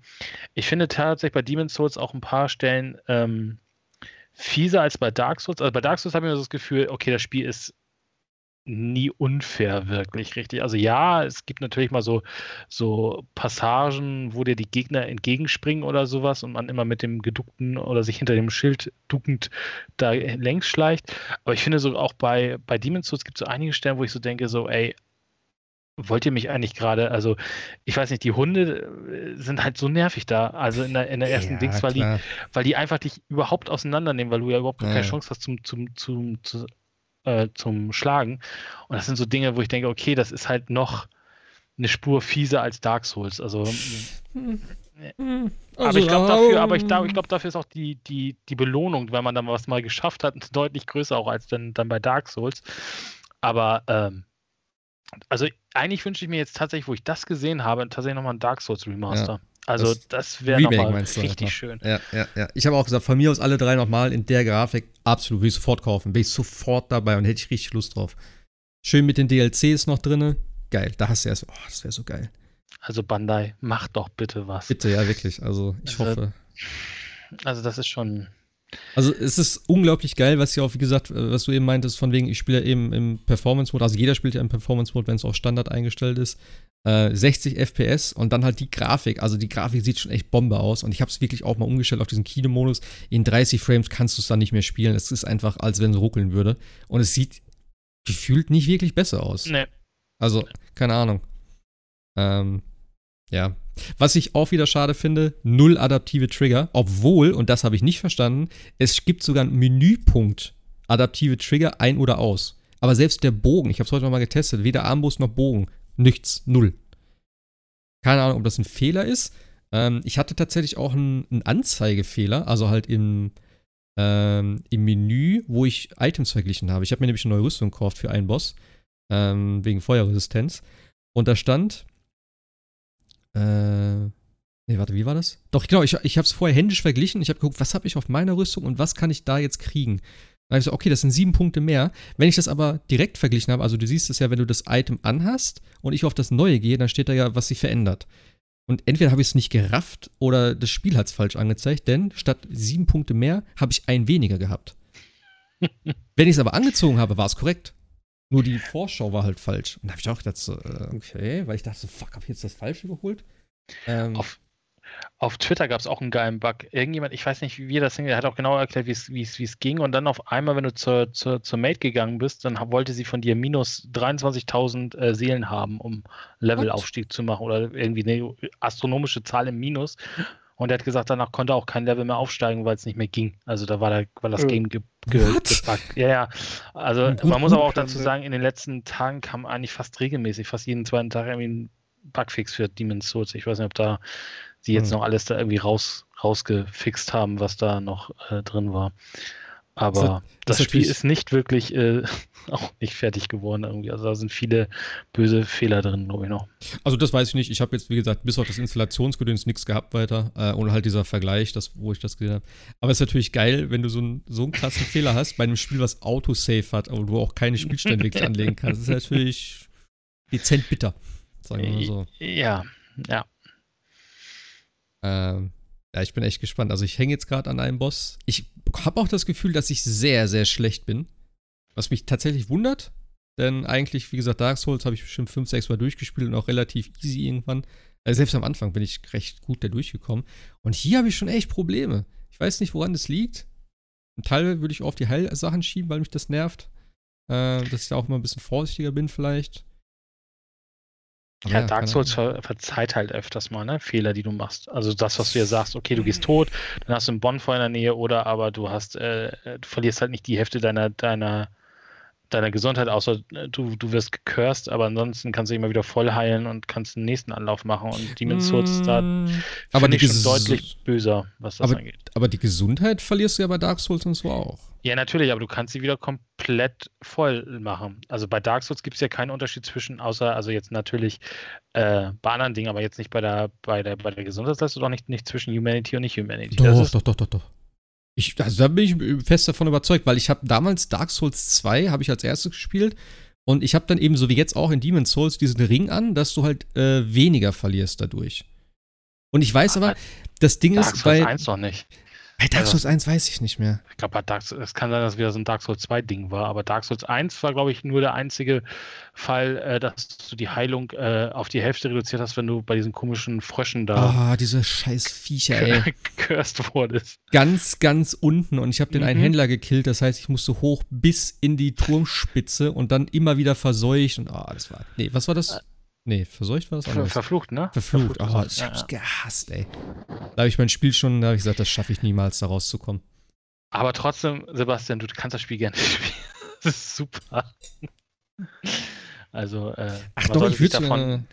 ich finde tatsächlich bei Demon's Souls auch ein paar Stellen ähm, fieser als bei Dark Souls. Also bei Dark Souls habe ich mir das Gefühl, okay, das Spiel ist nie unfair wirklich richtig. Also ja, es gibt natürlich mal so, so Passagen, wo dir die Gegner entgegenspringen oder sowas und man immer mit dem geduckten oder sich hinter dem Schild duckend da längs schleicht. Aber ich finde so auch bei, bei Demon's Souls gibt es so einige Stellen, wo ich so denke, so, ey, wollt ihr mich eigentlich gerade, also ich weiß nicht, die Hunde äh, sind halt so nervig da, also in der, in der ersten ja, Dings, weil die, weil die einfach dich überhaupt auseinandernehmen, weil du ja überhaupt ja. keine Chance hast zum, zum, zum, zum, äh, zum Schlagen. Und das sind so Dinge, wo ich denke, okay, das ist halt noch eine Spur fieser als Dark Souls. Also. Hm. aber also, ich glaube dafür, aber ich glaube, ich glaube dafür ist auch die, die, die Belohnung, wenn man dann was mal geschafft hat, deutlich größer auch als dann, dann bei Dark Souls. Aber ähm, also eigentlich wünsche ich mir jetzt tatsächlich, wo ich das gesehen habe, tatsächlich nochmal ein Dark Souls Remaster. Ja, also das, das wäre nochmal richtig noch. schön. Ja, ja, ja. Ich habe auch gesagt, von mir aus alle drei nochmal in der Grafik, absolut, will ich sofort kaufen. Bin ich sofort dabei und hätte ich richtig Lust drauf. Schön mit den DLCs noch drin. Geil, da hast du erst, oh, das wäre so geil. Also Bandai, mach doch bitte was. Bitte, ja, wirklich. Also ich also, hoffe. Also das ist schon, also es ist unglaublich geil, was ja auch, wie gesagt, äh, was du eben meintest, von wegen, ich spiele ja eben im Performance-Mode, also jeder spielt ja im Performance-Mode, wenn es auch Standard eingestellt ist. Äh, 60 FPS und dann halt die Grafik. Also die Grafik sieht schon echt Bombe aus und ich habe es wirklich auch mal umgestellt auf diesen Kino-Modus. In 30 Frames kannst du es dann nicht mehr spielen. Es ist einfach, als wenn es ruckeln würde. Und es sieht gefühlt nicht wirklich besser aus. Nee. Also, keine Ahnung. Ähm, ja. Was ich auch wieder schade finde, null adaptive Trigger, obwohl, und das habe ich nicht verstanden, es gibt sogar einen Menüpunkt adaptive Trigger ein oder aus. Aber selbst der Bogen, ich habe es heute nochmal getestet, weder Armbrust noch Bogen, nichts, null. Keine Ahnung, ob das ein Fehler ist. Ähm, ich hatte tatsächlich auch einen, einen Anzeigefehler, also halt im, ähm, im Menü, wo ich Items verglichen habe. Ich habe mir nämlich eine neue Rüstung gekauft für einen Boss, ähm, wegen Feuerresistenz. Und da stand, äh, nee, warte, wie war das? Doch, genau, ich, ich habe es vorher händisch verglichen. Ich habe geguckt, was habe ich auf meiner Rüstung und was kann ich da jetzt kriegen. Dann habe ich so, okay, das sind sieben Punkte mehr. Wenn ich das aber direkt verglichen habe, also du siehst es ja, wenn du das Item anhast und ich auf das neue gehe, dann steht da ja, was sich verändert. Und entweder habe ich es nicht gerafft oder das Spiel hat es falsch angezeigt, denn statt sieben Punkte mehr habe ich ein weniger gehabt. (laughs) Wenn ich es aber angezogen habe, war es korrekt. Nur die Vorschau war halt falsch. Und da habe ich auch gedacht, so, äh, okay, weil ich dachte so, fuck, habe ich jetzt das Falsche geholt? Ähm, auf, auf Twitter gab es auch einen geilen Bug. Irgendjemand, ich weiß nicht, wie das Ding, der hat auch genau erklärt, wie es ging. Und dann auf einmal, wenn du zur, zur, zur Mate gegangen bist, dann wollte sie von dir minus 23.000 äh, Seelen haben, um Levelaufstieg zu machen oder irgendwie eine astronomische Zahl im Minus. Und er hat gesagt, danach konnte auch kein Level mehr aufsteigen, weil es nicht mehr ging. Also da war, der, war das äh, Game ge ge gepackt. Ja, ja. Also gut, man muss aber auch dazu sagen, in den letzten Tagen kam eigentlich fast regelmäßig, fast jeden zweiten Tag irgendwie ein Bugfix für Demon's Souls. Ich weiß nicht, ob da die jetzt hm. noch alles da irgendwie raus, rausgefixt haben, was da noch äh, drin war. Aber das, das Spiel ist nicht wirklich äh, (laughs) auch nicht fertig geworden irgendwie. Also da sind viele böse Fehler drin, glaube ich noch. Also das weiß ich nicht. Ich habe jetzt, wie gesagt, bis auf das Installationsgedöns nichts gehabt weiter. Äh, und halt dieser Vergleich, das, wo ich das gesehen habe. Aber es ist natürlich geil, wenn du so, ein, so einen krassen (laughs) Fehler hast bei einem Spiel, was Autosave hat, aber du auch keine Spielstände (laughs) wirklich anlegen kannst. Das ist natürlich dezent bitter. Sagen wir mal so. Ja, ja. Ähm, ja, ich bin echt gespannt. Also ich hänge jetzt gerade an einem Boss. Ich habe auch das Gefühl, dass ich sehr, sehr schlecht bin. Was mich tatsächlich wundert. Denn eigentlich, wie gesagt, Dark Souls habe ich bestimmt 5, 6 Mal durchgespielt und auch relativ easy irgendwann. Also selbst am Anfang bin ich recht gut da durchgekommen. Und hier habe ich schon echt Probleme. Ich weiß nicht, woran das liegt. Ein Teil würde ich auf die Heilsachen schieben, weil mich das nervt. Äh, dass ich da auch mal ein bisschen vorsichtiger bin vielleicht. Ja, ja, Dark Souls ver verzeiht halt öfters mal, ne? Fehler, die du machst. Also das, was du ja sagst, okay, du gehst tot, dann hast du einen Bonfire in der Nähe oder aber du hast, äh, du verlierst halt nicht die Hälfte deiner, deiner deiner Gesundheit, außer äh, du, du wirst gecurst, aber ansonsten kannst du immer wieder voll heilen und kannst den nächsten Anlauf machen. Und Demon's Souls da mm, aber ich schon deutlich böser, was das aber, angeht. Aber die Gesundheit verlierst du ja bei Dark Souls und so auch. Ja, natürlich, aber du kannst sie wieder komplett voll machen. Also bei Dark Souls gibt es ja keinen Unterschied zwischen, außer, also jetzt natürlich äh, bei anderen Dingen, aber jetzt nicht bei der, bei der, bei der Gesundheitsleistung, doch nicht, nicht zwischen Humanity und nicht Humanity. Doch, doch, doch, doch, doch. Ich, also da bin ich fest davon überzeugt, weil ich habe damals Dark Souls 2 habe ich als erstes gespielt und ich habe dann eben so wie jetzt auch in Demon's Souls diesen Ring an, dass du halt äh, weniger verlierst dadurch. Und ich weiß aber, das Ding Dark ist bei Souls 1 noch nicht. Bei Dark also, Souls 1 weiß ich nicht mehr. Ich glaube, es kann sein, dass wieder so ein Dark Souls 2 Ding war, aber Dark Souls 1 war, glaube ich, nur der einzige Fall, äh, dass du die Heilung äh, auf die Hälfte reduziert hast, wenn du bei diesen komischen Fröschen da. Ah, oh, diese scheiß Viecher, ey. (laughs) Cursed wurdest. Ganz, ganz unten und ich habe den mhm. einen Händler gekillt, das heißt, ich musste hoch bis in die Turmspitze und dann immer wieder verseucht und ah, oh, das war. Nee, was war das? Nee, verseucht war das anders. Verflucht, ne? Verflucht. Verflucht oh, ich hab's ja, gehasst, ey. Da habe ich mein Spiel schon, da habe ich gesagt, das schaffe ich niemals, da rauszukommen. Aber trotzdem, Sebastian, du kannst das Spiel gerne (laughs) spielen. das ist super. Also, äh, Ach doch, ich würde davon,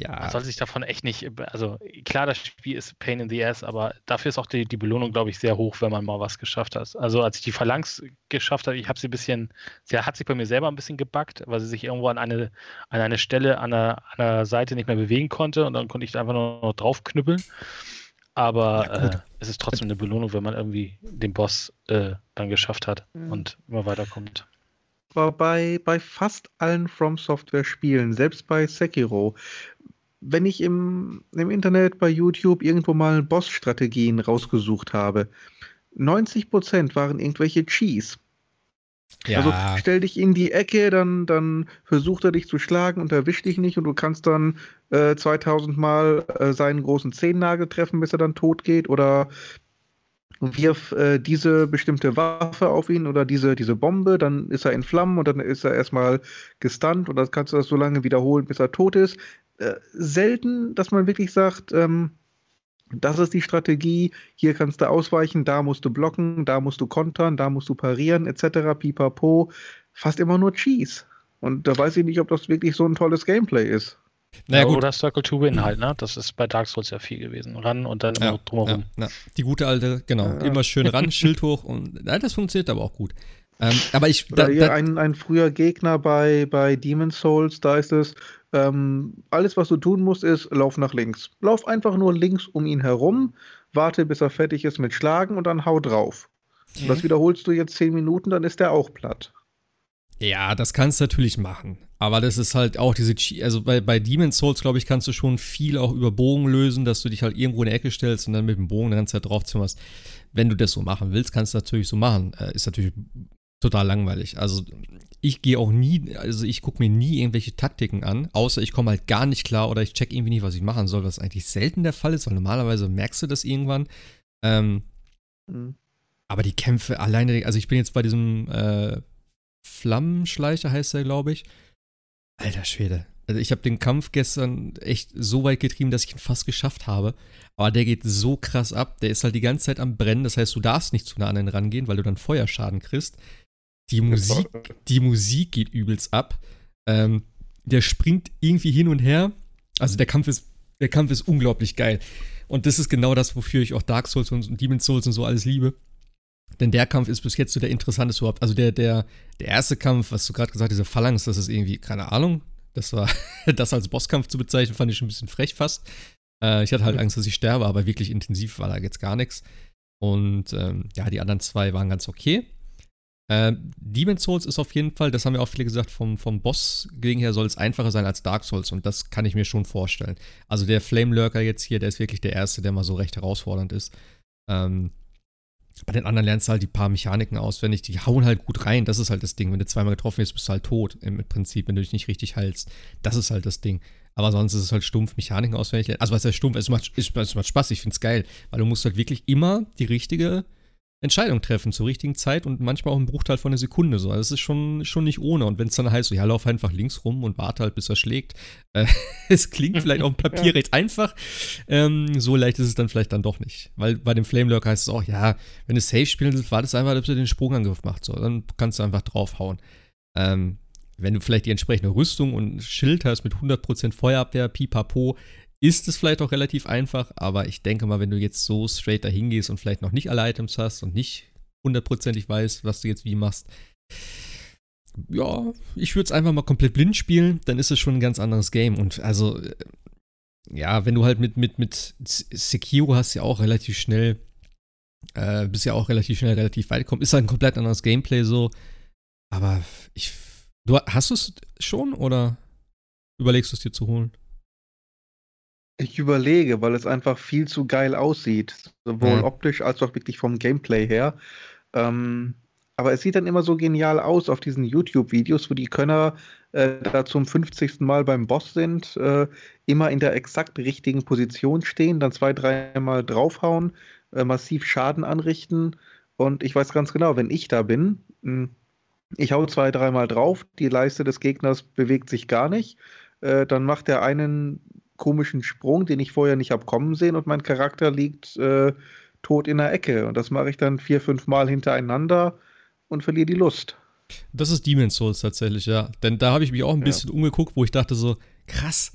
ja. Man soll sich davon echt nicht, also klar, das Spiel ist Pain in the Ass, aber dafür ist auch die, die Belohnung, glaube ich, sehr hoch, wenn man mal was geschafft hat. Also als ich die Phalanx geschafft habe, ich habe sie ein bisschen, sie hat sich bei mir selber ein bisschen gebackt, weil sie sich irgendwo an eine, an eine Stelle an der, an der Seite nicht mehr bewegen konnte und dann konnte ich einfach nur noch draufknüppeln. Aber ja, äh, es ist trotzdem eine Belohnung, wenn man irgendwie den Boss äh, dann geschafft hat mhm. und immer weiterkommt war bei, bei fast allen From Software Spielen, selbst bei Sekiro, wenn ich im, im Internet bei YouTube irgendwo mal Boss-Strategien rausgesucht habe, 90% waren irgendwelche Cheese. Ja. Also stell dich in die Ecke, dann, dann versucht er dich zu schlagen und erwischt dich nicht und du kannst dann äh, 2000 Mal äh, seinen großen Zehennagel treffen, bis er dann tot geht oder wirf äh, diese bestimmte Waffe auf ihn oder diese, diese Bombe, dann ist er in Flammen und dann ist er erstmal gestunt und dann kannst du das so lange wiederholen, bis er tot ist. Äh, selten, dass man wirklich sagt, ähm, das ist die Strategie, hier kannst du ausweichen, da musst du blocken, da musst du kontern, da musst du parieren, etc. Pipapo. Fast immer nur Cheese. Und da weiß ich nicht, ob das wirklich so ein tolles Gameplay ist. Naja, gut. Oder Circle to Win halt, ne? Das ist bei Dark Souls ja viel gewesen. Ran und dann immer ja, drumherum. Ja, ja. Die gute alte, genau. Immer schön ran, (laughs) Schild hoch und ja, das funktioniert aber auch gut. Ähm, aber ich. Da, da, ein, ein früher Gegner bei, bei Demon's Souls, da ist es, ähm, alles, was du tun musst, ist, lauf nach links. Lauf einfach nur links um ihn herum, warte, bis er fertig ist mit Schlagen und dann hau drauf. Okay. Und das wiederholst du jetzt zehn Minuten, dann ist der auch platt. Ja, das kannst du natürlich machen. Aber das ist halt auch diese, also bei, bei Demon's Souls, glaube ich, kannst du schon viel auch über Bogen lösen, dass du dich halt irgendwo in die Ecke stellst und dann mit dem Bogen die ganze Zeit draufzimmerst. Wenn du das so machen willst, kannst du natürlich so machen. Äh, ist natürlich total langweilig. Also ich gehe auch nie, also ich gucke mir nie irgendwelche Taktiken an, außer ich komme halt gar nicht klar oder ich check irgendwie nicht, was ich machen soll, was eigentlich selten der Fall ist, weil normalerweise merkst du das irgendwann. Ähm, mhm. Aber die Kämpfe alleine, also ich bin jetzt bei diesem äh, Flammenschleicher, heißt der, glaube ich. Alter Schwede. Also ich habe den Kampf gestern echt so weit getrieben, dass ich ihn fast geschafft habe. Aber der geht so krass ab. Der ist halt die ganze Zeit am Brennen. Das heißt, du darfst nicht zu einer anderen rangehen, weil du dann Feuerschaden kriegst. Die Musik, die Musik geht übelst ab. Ähm, der springt irgendwie hin und her. Also der Kampf ist, der Kampf ist unglaublich geil. Und das ist genau das, wofür ich auch Dark Souls und Demon's Souls und so alles liebe. Denn der Kampf ist bis jetzt so der interessanteste überhaupt. Also der, der, der erste Kampf, was du gerade gesagt hast, diese Phalanx, das ist irgendwie, keine Ahnung. Das war, (laughs) das als Bosskampf zu bezeichnen, fand ich schon ein bisschen frech fast. Äh, ich hatte halt Angst, dass ich sterbe, aber wirklich intensiv war da jetzt gar nichts. Und ähm, ja, die anderen zwei waren ganz okay. Äh, Demon's Souls ist auf jeden Fall, das haben ja auch viele gesagt, vom, vom Boss gegen her soll es einfacher sein als Dark Souls und das kann ich mir schon vorstellen. Also der Flame Lurker jetzt hier, der ist wirklich der erste, der mal so recht herausfordernd ist. Ähm, bei den anderen lernst du halt die paar Mechaniken auswendig, die hauen halt gut rein. Das ist halt das Ding. Wenn du zweimal getroffen wirst, bist du halt tot im Prinzip, wenn du dich nicht richtig heilst. Das ist halt das Ding. Aber sonst ist es halt stumpf, Mechaniken auswendig. Also was heißt stumpf? Es macht, es macht Spaß, ich find's geil. Weil du musst halt wirklich immer die richtige Entscheidung treffen zur richtigen Zeit und manchmal auch im Bruchteil von einer Sekunde. So. Also das ist schon, schon nicht ohne. Und wenn es dann heißt, so, ja, lauf einfach links rum und warte halt, bis er schlägt. Äh, (laughs) es klingt vielleicht auf dem Papier (laughs) ja. recht einfach. Ähm, so leicht ist es dann vielleicht dann doch nicht. Weil bei dem Flame Lurk heißt es auch, ja, wenn du safe spielen willst, wartest einfach, bis er den Sprungangriff macht. So. Dann kannst du einfach draufhauen. Ähm, wenn du vielleicht die entsprechende Rüstung und Schild hast mit 100% Feuerabwehr, pipapo, ist es vielleicht auch relativ einfach, aber ich denke mal, wenn du jetzt so straight dahin gehst und vielleicht noch nicht alle Items hast und nicht hundertprozentig weißt, was du jetzt wie machst, ja, ich würde es einfach mal komplett blind spielen, dann ist es schon ein ganz anderes Game. Und also, äh, ja, wenn du halt mit, mit, mit Sekiro hast ja auch relativ schnell, äh, bist ja auch relativ schnell relativ weit gekommen, ist halt ein komplett anderes Gameplay so. Aber ich, du hast du es schon oder überlegst du es dir zu holen? Ich überlege, weil es einfach viel zu geil aussieht, sowohl mhm. optisch als auch wirklich vom Gameplay her. Ähm, aber es sieht dann immer so genial aus auf diesen YouTube-Videos, wo die Könner äh, da zum 50. Mal beim Boss sind, äh, immer in der exakt richtigen Position stehen, dann zwei, dreimal draufhauen, äh, massiv Schaden anrichten. Und ich weiß ganz genau, wenn ich da bin, mh, hm, ich hau zwei, dreimal drauf, die Leiste des Gegners bewegt sich gar nicht. Äh, dann macht er einen komischen Sprung, den ich vorher nicht habe kommen sehen und mein Charakter liegt äh, tot in der Ecke. Und das mache ich dann vier, fünf Mal hintereinander und verliere die Lust. Das ist Demon's Souls tatsächlich, ja. Denn da habe ich mich auch ein bisschen ja. umgeguckt, wo ich dachte so, krass,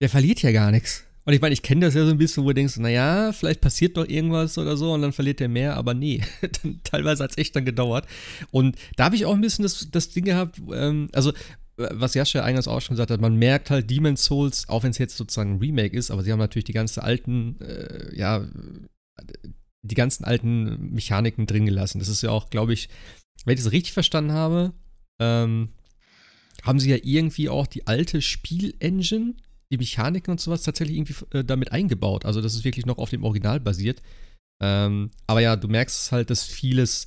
der verliert ja gar nichts. Und ich meine, ich kenne das ja so ein bisschen, wo du denkst, naja, vielleicht passiert doch irgendwas oder so und dann verliert der mehr, aber nee, (laughs) teilweise hat es echt dann gedauert. Und da habe ich auch ein bisschen das, das Ding gehabt, ähm, also was Jascha eingangs auch schon gesagt hat, man merkt halt Demon's Souls, auch wenn es jetzt sozusagen ein Remake ist, aber sie haben natürlich die ganzen alten, äh, ja, die ganzen alten Mechaniken drin gelassen. Das ist ja auch, glaube ich, wenn ich das richtig verstanden habe, ähm, haben sie ja irgendwie auch die alte Spielengine, die Mechaniken und sowas tatsächlich irgendwie äh, damit eingebaut. Also, das ist wirklich noch auf dem Original basiert. Ähm, aber ja, du merkst halt, dass vieles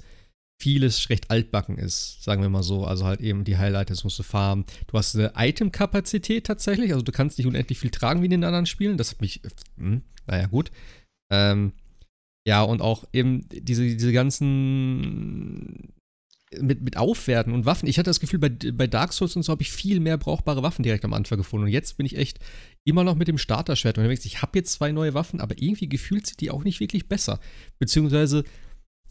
vieles recht altbacken ist, sagen wir mal so. Also halt eben die Highlights musst du farmen. Du hast eine Item-Kapazität tatsächlich, also du kannst nicht unendlich viel tragen wie in den anderen Spielen. Das hat mich, hm, naja, gut. Ähm, Ja, und auch eben diese, diese ganzen mit, mit Aufwerten und Waffen. Ich hatte das Gefühl, bei, bei Dark Souls und so habe ich viel mehr brauchbare Waffen direkt am Anfang gefunden. Und jetzt bin ich echt immer noch mit dem Starterschwert unterwegs. Ich habe jetzt zwei neue Waffen, aber irgendwie gefühlt sind die auch nicht wirklich besser. Beziehungsweise,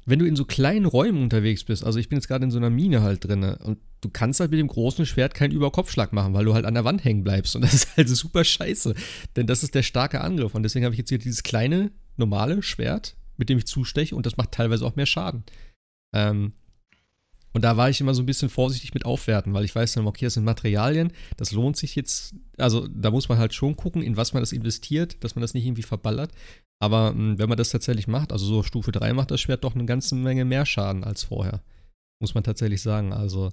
wenn du in so kleinen Räumen unterwegs bist, also ich bin jetzt gerade in so einer Mine halt drin, und du kannst halt mit dem großen Schwert keinen Überkopfschlag machen, weil du halt an der Wand hängen bleibst. Und das ist halt super scheiße. Denn das ist der starke Angriff. Und deswegen habe ich jetzt hier dieses kleine, normale Schwert, mit dem ich zusteche, und das macht teilweise auch mehr Schaden. Ähm, und da war ich immer so ein bisschen vorsichtig mit aufwerten, weil ich weiß dann, okay, das sind Materialien, das lohnt sich jetzt, also da muss man halt schon gucken, in was man das investiert, dass man das nicht irgendwie verballert. Aber mh, hm, wenn man das tatsächlich macht, also so Stufe 3 macht das Schwert doch eine ganze Menge mehr Schaden als vorher. Muss man tatsächlich sagen. Also,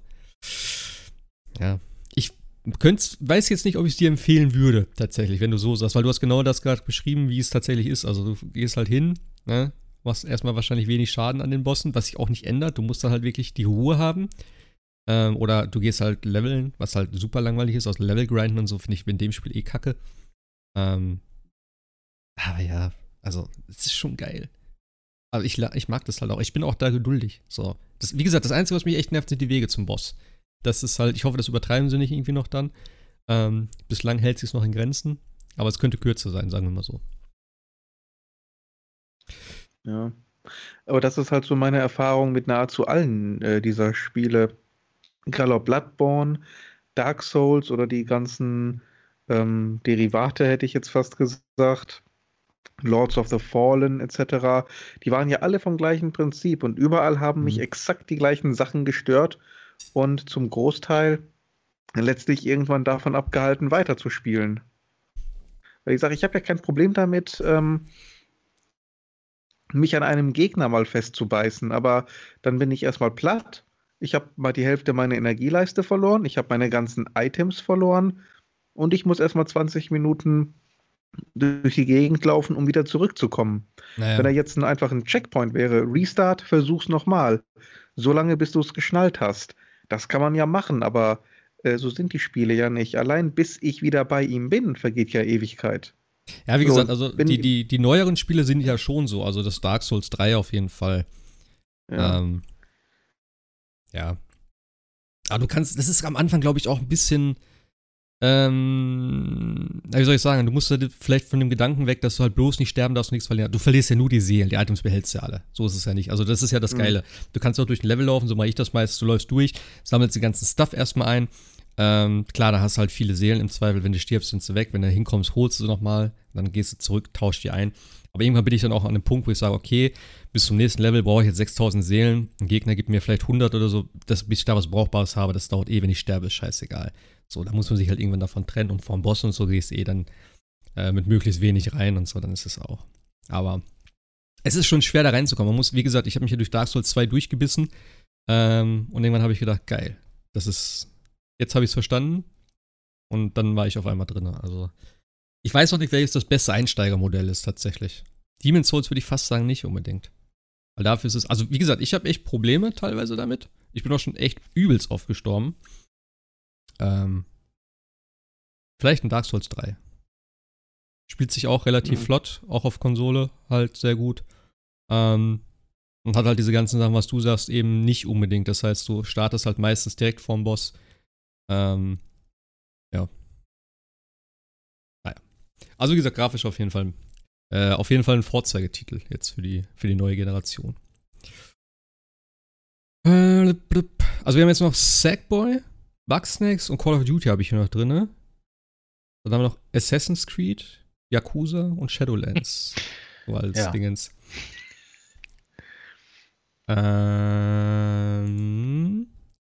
ja. Ich könnt, weiß jetzt nicht, ob ich es dir empfehlen würde, tatsächlich, wenn du so sagst, weil du hast genau das gerade beschrieben, wie es tatsächlich ist. Also du gehst halt hin, ne, machst erstmal wahrscheinlich wenig Schaden an den Bossen, was sich auch nicht ändert. Du musst dann halt wirklich die Ruhe haben. Ähm, oder du gehst halt leveln, was halt super langweilig ist, aus Level grinden und so, finde ich in dem Spiel eh kacke. Ähm, aber ja, also, es ist schon geil. Aber ich, ich mag das halt auch. Ich bin auch da geduldig. So. Das, wie gesagt, das Einzige, was mich echt nervt, sind die Wege zum Boss. Das ist halt, ich hoffe, das übertreiben sie nicht irgendwie noch dann. Ähm, bislang hält sich es noch in Grenzen. Aber es könnte kürzer sein, sagen wir mal so. Ja. Aber das ist halt so meine Erfahrung mit nahezu allen äh, dieser Spiele. Egal ob Bloodborne, Dark Souls oder die ganzen ähm, Derivate, hätte ich jetzt fast gesagt. Lords of the Fallen etc. Die waren ja alle vom gleichen Prinzip und überall haben mich mhm. exakt die gleichen Sachen gestört und zum Großteil letztlich irgendwann davon abgehalten, weiterzuspielen. Weil ich sage, ich habe ja kein Problem damit, ähm, mich an einem Gegner mal festzubeißen, aber dann bin ich erstmal platt. Ich habe mal die Hälfte meiner Energieleiste verloren, ich habe meine ganzen Items verloren und ich muss erstmal 20 Minuten durch die Gegend laufen, um wieder zurückzukommen. Naja. Wenn da jetzt ein, einfach ein Checkpoint wäre, Restart, versuch's nochmal. So lange, bis du es geschnallt hast. Das kann man ja machen, aber äh, so sind die Spiele ja nicht. Allein bis ich wieder bei ihm bin, vergeht ja Ewigkeit. Ja, wie so, gesagt, also die, die, die neueren Spiele sind ja schon so, also das Dark Souls 3 auf jeden Fall. Ja. Ähm, ja. Aber du kannst, das ist am Anfang, glaube ich, auch ein bisschen, ähm, wie soll ich sagen, du musst halt vielleicht von dem Gedanken weg, dass du halt bloß nicht sterben darfst und nichts verlieren. Du verlierst ja nur die Seelen, die Items behältst du ja alle. So ist es ja nicht. Also das ist ja das mhm. Geile. Mhm. Du kannst auch durch ein Level laufen, so mache ich das meist. Du läufst durch, sammelst den ganzen Stuff erstmal ein ähm, klar, da hast du halt viele Seelen im Zweifel. Wenn du stirbst, sind sie weg. Wenn du hinkommst, holst du sie nochmal. Dann gehst du zurück, tauschst die ein. Aber irgendwann bin ich dann auch an dem Punkt, wo ich sage, okay, bis zum nächsten Level brauche ich jetzt 6000 Seelen. Ein Gegner gibt mir vielleicht 100 oder so. Das, bis ich da was Brauchbares habe, das dauert eh, wenn ich sterbe, ist scheißegal. So, da muss man sich halt irgendwann davon trennen. Und vom Boss und so gehst du eh dann äh, mit möglichst wenig rein und so, dann ist es auch. Aber es ist schon schwer da reinzukommen. Man muss, wie gesagt, ich habe mich hier durch Dark Souls 2 durchgebissen. Ähm, und irgendwann habe ich gedacht, geil, das ist Jetzt habe ich es verstanden. Und dann war ich auf einmal drin. Also, ich weiß noch nicht, welches das beste Einsteigermodell ist tatsächlich. Demon's Souls würde ich fast sagen, nicht unbedingt. Weil dafür ist es, also wie gesagt, ich habe echt Probleme teilweise damit. Ich bin auch schon echt übelst aufgestorben. Ähm, vielleicht ein Dark Souls 3. Spielt sich auch relativ mhm. flott, auch auf Konsole halt sehr gut. Ähm, und hat halt diese ganzen Sachen, was du sagst, eben nicht unbedingt. Das heißt, du startest halt meistens direkt vorm Boss ähm, ja. Naja. Also wie gesagt, grafisch auf jeden Fall. Äh, auf jeden Fall ein Vorzeigetitel jetzt für die, für die neue Generation. Äh, also wir haben jetzt noch Sackboy, Bugsnacks und Call of Duty habe ich hier noch drin. Dann haben wir noch Assassin's Creed, Yakuza und Shadowlands. (laughs) so als ja. Dingens. Ähm,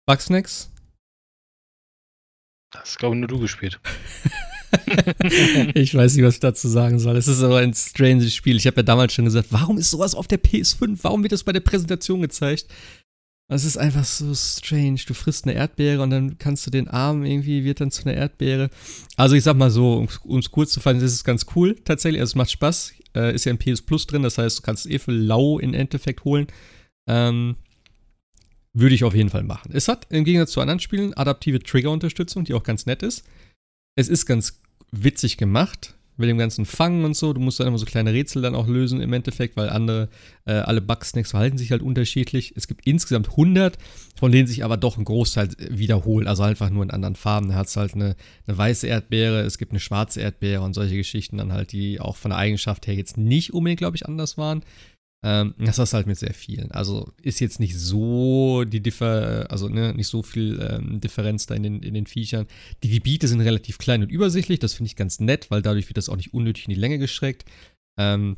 Bugsnacks das ist, glaube ich, nur du gespielt. (laughs) ich weiß nicht, was ich dazu sagen soll. Es ist aber ein stranges Spiel. Ich habe ja damals schon gesagt, warum ist sowas auf der PS5? Warum wird das bei der Präsentation gezeigt? Es ist einfach so strange. Du frisst eine Erdbeere und dann kannst du den Arm irgendwie, wird dann zu einer Erdbeere. Also ich sag mal so, um es kurz zu fassen, ist ganz cool tatsächlich. Also es macht Spaß. Äh, ist ja ein PS Plus drin, das heißt, du kannst es eh für lau in Endeffekt holen. Ähm, würde ich auf jeden Fall machen. Es hat im Gegensatz zu anderen Spielen adaptive Trigger-Unterstützung, die auch ganz nett ist. Es ist ganz witzig gemacht. mit dem ganzen Fangen und so. Du musst dann immer so kleine Rätsel dann auch lösen im Endeffekt, weil andere, äh, alle Bugsnacks verhalten sich halt unterschiedlich. Es gibt insgesamt 100, von denen sich aber doch ein Großteil wiederholt, also einfach nur in anderen Farben. Da hat es halt eine, eine weiße Erdbeere, es gibt eine schwarze Erdbeere und solche Geschichten dann halt, die auch von der Eigenschaft her jetzt nicht unbedingt, glaube ich, anders waren. Ähm, das ist halt mit sehr vielen. Also ist jetzt nicht so die Differ, also ne, nicht so viel ähm, Differenz da in den, in den Viechern. Die Gebiete sind relativ klein und übersichtlich, das finde ich ganz nett, weil dadurch wird das auch nicht unnötig in die Länge gestreckt. Ähm,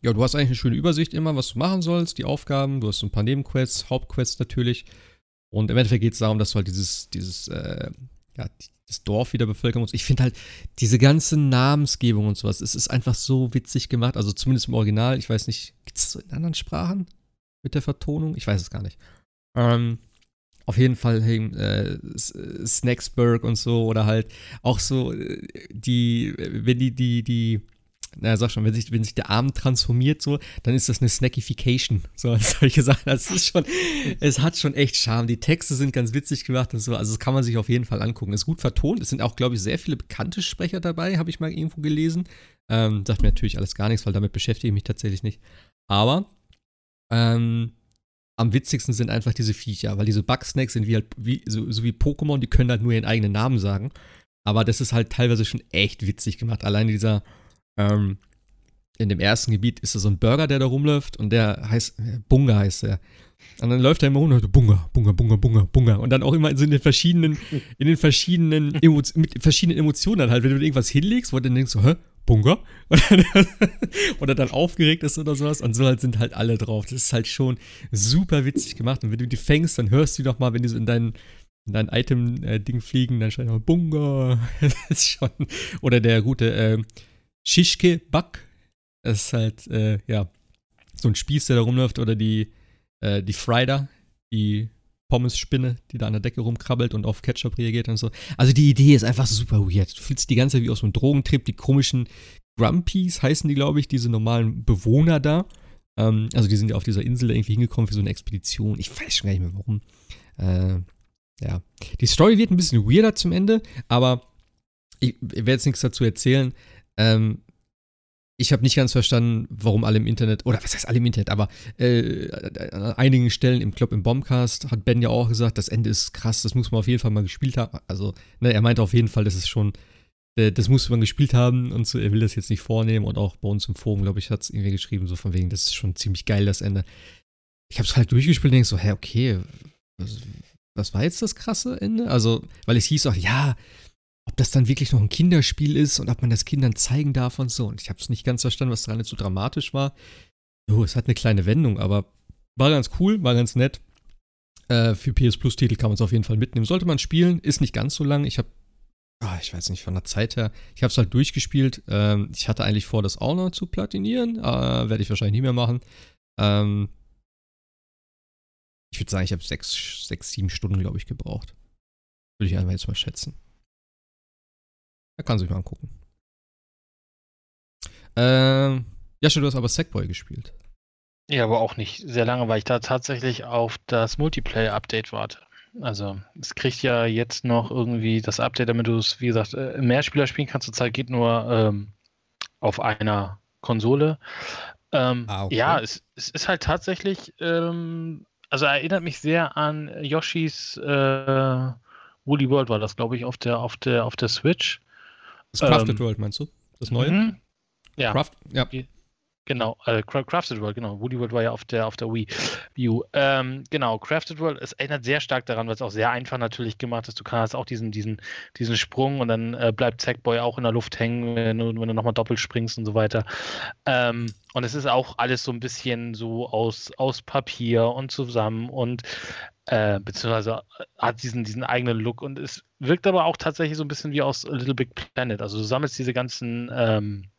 ja, du hast eigentlich eine schöne Übersicht immer, was du machen sollst, die Aufgaben, du hast so ein paar Nebenquests, Hauptquests natürlich. Und im Endeffekt geht es darum, dass du halt dieses, dieses, äh, ja, das Dorf wieder bevölkern muss. Ich finde halt diese ganze Namensgebung und sowas, es ist einfach so witzig gemacht. Also zumindest im Original. Ich weiß nicht, gibt es so in anderen Sprachen mit der Vertonung? Ich weiß es gar nicht. Ähm, auf jeden Fall hey, äh, Snacksburg und so oder halt auch so äh, die, wenn die, die, die na, sag schon, wenn sich, wenn sich der Arm transformiert, so, dann ist das eine Snackification. So, (laughs) solche Sachen. Das ist schon, es hat schon echt Charme. Die Texte sind ganz witzig gemacht und so. Also, das kann man sich auf jeden Fall angucken. Ist gut vertont. Es sind auch, glaube ich, sehr viele bekannte Sprecher dabei, habe ich mal irgendwo gelesen. Ähm, sagt mir natürlich alles gar nichts, weil damit beschäftige ich mich tatsächlich nicht. Aber, ähm, am witzigsten sind einfach diese Viecher, weil diese Bugsnacks sind wie halt, wie, so, so wie Pokémon, die können halt nur ihren eigenen Namen sagen. Aber das ist halt teilweise schon echt witzig gemacht. Alleine dieser, ähm, in dem ersten Gebiet ist da so ein Burger, der da rumläuft und der heißt, Bunga heißt der. Und dann läuft er immer rum und Bunga, Bunga, Bunga, Bunga, Bunga. Und dann auch immer so in den verschiedenen, in den verschiedenen, Emo mit verschiedenen Emotionen halt. Wenn du irgendwas hinlegst, wo du dann denkst so, hä, Bunga? (laughs) oder dann aufgeregt ist oder sowas. Und so halt sind halt alle drauf. Das ist halt schon super witzig gemacht. Und wenn du die fängst, dann hörst du doch mal, wenn die so in deinen in dein Item-Ding äh, fliegen, dann schreit er Bunga. (laughs) das ist schon. Oder der gute äh, Shishke Buck. Das ist halt, äh, ja, so ein Spieß, der da rumläuft. Oder die, äh, die Frider, die Pommes-Spinne, die da an der Decke rumkrabbelt und auf Ketchup reagiert und so. Also die Idee ist einfach super weird. Du fühlst die ganze Zeit wie aus einem Drogentrip. Die komischen Grumpies heißen die, glaube ich, diese normalen Bewohner da. Ähm, also die sind ja auf dieser Insel irgendwie hingekommen für so eine Expedition. Ich weiß schon gar nicht mehr warum. Äh, ja. Die Story wird ein bisschen weirder zum Ende, aber ich, ich werde jetzt nichts dazu erzählen. Ähm, ich habe nicht ganz verstanden, warum alle im Internet, oder was heißt alle im Internet, aber äh, an einigen Stellen im Club im Bombcast hat Ben ja auch gesagt, das Ende ist krass, das muss man auf jeden Fall mal gespielt haben. Also, ne, er meinte auf jeden Fall, das ist schon, äh, das muss man gespielt haben und so, er will das jetzt nicht vornehmen und auch bei uns im Forum, glaube ich, hat es irgendwie geschrieben, so von wegen, das ist schon ziemlich geil, das Ende. Ich habe es halt durchgespielt und denke so, hä, okay, was, was war jetzt das krasse Ende? Also, weil es hieß auch, ja, ob das dann wirklich noch ein Kinderspiel ist und ob man das Kindern zeigen darf und so. Und ich habe es nicht ganz verstanden, was daran jetzt so dramatisch war. Oh, es hat eine kleine Wendung, aber war ganz cool, war ganz nett. Äh, für PS Plus Titel kann man es auf jeden Fall mitnehmen. Sollte man spielen, ist nicht ganz so lang. Ich habe, oh, ah, ich weiß nicht, von der Zeit her, ich habe es halt durchgespielt. Ähm, ich hatte eigentlich vor, das auch noch zu platinieren. Äh, Werde ich wahrscheinlich nie mehr machen. Ähm, ich würde sagen, ich habe sechs, sechs, sieben Stunden, glaube ich, gebraucht. Würde ich einfach jetzt mal schätzen. Er kann sich mal angucken. Ähm, Jascha, du hast aber Sackboy gespielt. Ja, aber auch nicht sehr lange, weil ich da tatsächlich auf das Multiplayer-Update warte. Also, es kriegt ja jetzt noch irgendwie das Update, damit du es, wie gesagt, äh, im Mehrspieler spielen kannst. Zurzeit geht nur ähm, auf einer Konsole. Ähm, ah, okay. Ja, es, es, ist halt tatsächlich, ähm, also erinnert mich sehr an Yoshis äh, Woolly World war das, glaube ich, auf der, auf der, auf der Switch. Das Crafted ähm, World meinst du? Das neue? Mhm. Ja. Craft, ja. Genau, äh, Crafted World, genau. Woody World war ja auf der, auf der Wii U. Ähm, genau, Crafted World, es erinnert sehr stark daran, weil es auch sehr einfach natürlich gemacht ist. Du kannst auch diesen, diesen, diesen Sprung und dann äh, bleibt Sackboy auch in der Luft hängen, wenn du, wenn du nochmal doppelt springst und so weiter. Ähm, und es ist auch alles so ein bisschen so aus, aus Papier und zusammen und äh, beziehungsweise äh, hat diesen, diesen eigenen Look und es wirkt aber auch tatsächlich so ein bisschen wie aus Little Big Planet. Also du sammelst diese ganzen ähm,